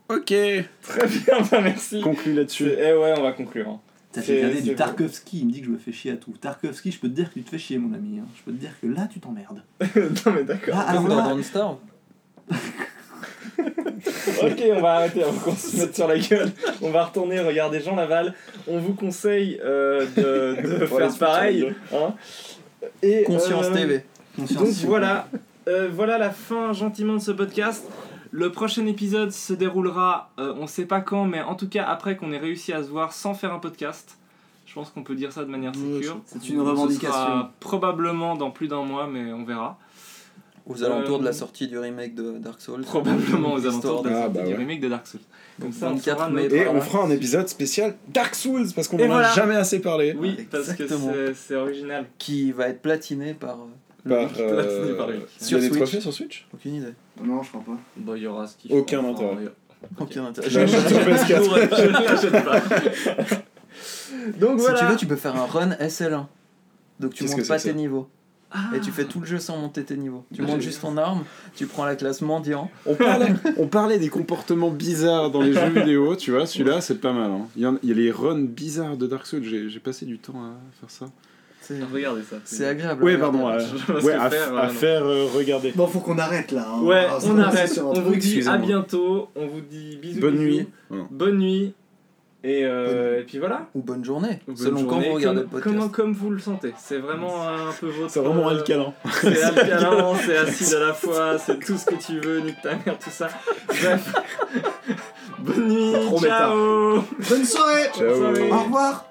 Ok, Très bien, bah merci. conclu là-dessus. Eh ouais, on va conclure. hein. T'as C'est- fait regarder du. Tarkovsky, il me dit que je me fais chier à tout. Tarkovsky, je peux te dire que tu te fais chier, mon ami. hein. Je peux te dire que là, tu t'emmerdes. non mais d'accord. Là, alors dans. Ok, on va arrêter avant qu'on se mette sur la gueule. On va retourner regarder Jean Laval. On vous conseille euh, de, faire pareil. Hein. Et, Conscience euh, TV. conscience, Donc s'il vous voilà, euh, voilà la fin gentiment de ce podcast. Le prochain épisode se déroulera, euh, on sait pas quand, mais en tout cas après qu'on ait réussi à se voir sans faire un podcast. Je pense qu'on peut dire ça de manière sécure. C'est une Ce revendication. sera probablement dans plus d'un mois, mais on verra. Aux alentours de Euh, la sortie du remake de Dark Souls. Probablement aux alentours de la Ah, sortie bah du ouais. remake de Dark Souls. Comme ça, on 24 saura mai. notre- Et on fera un épisode spécial Dark Souls parce qu'on Et en a jamais assez parlé. Oui, parce que c'est- original. Qui va être platiné par. euh, Par, euh, par Loïc. il y a Sur des Switch. trophées sur Switch Aucune idée. Non, je crois pas. Bon, il y aura ce qu'il Aucun intérêt. Aucun intérêt. Je l'achète sur PS4. Je ne l'achète pas. Donc Si voilà. tu veux, tu peux faire un run SL1. Donc tu montes pas tes niveaux. Ah. Et tu fais tout le jeu sans monter tes niveaux. Tu Ah, montes juste ton arme, tu prends la classe mendiant. On parlait, on parlait des comportements bizarres dans les jeux vidéo, tu vois, celui-là c'est pas mal. hein. Il, y en- il y a les runs bizarres de Dark Souls, j'ai j'ai passé du temps à faire ça. C'est Regardez ça. c'est agréable. Regarder. pardon, ouais, que à, faire, à non. faire euh, regarder. Bon, faut qu'on arrête là. hein. Ouais, on arrête. On vous dit à bientôt. On vous dit bisous. Bonne bisous. nuit. Bonne nuit. Et, euh, et puis voilà. Ou bonne journée, Bonne selon quand vous regardez comme, le podcast. Comme, comme vous le sentez. C'est vraiment un peu votre. C'est vraiment euh, alcalin. C'est alcalin, c'est acide à la fois, c'est tout ce que tu veux, nique ta mère, tout ça. Bref. Bonne nuit. Ciao. Bonne soirée Ciao. soirée. Au revoir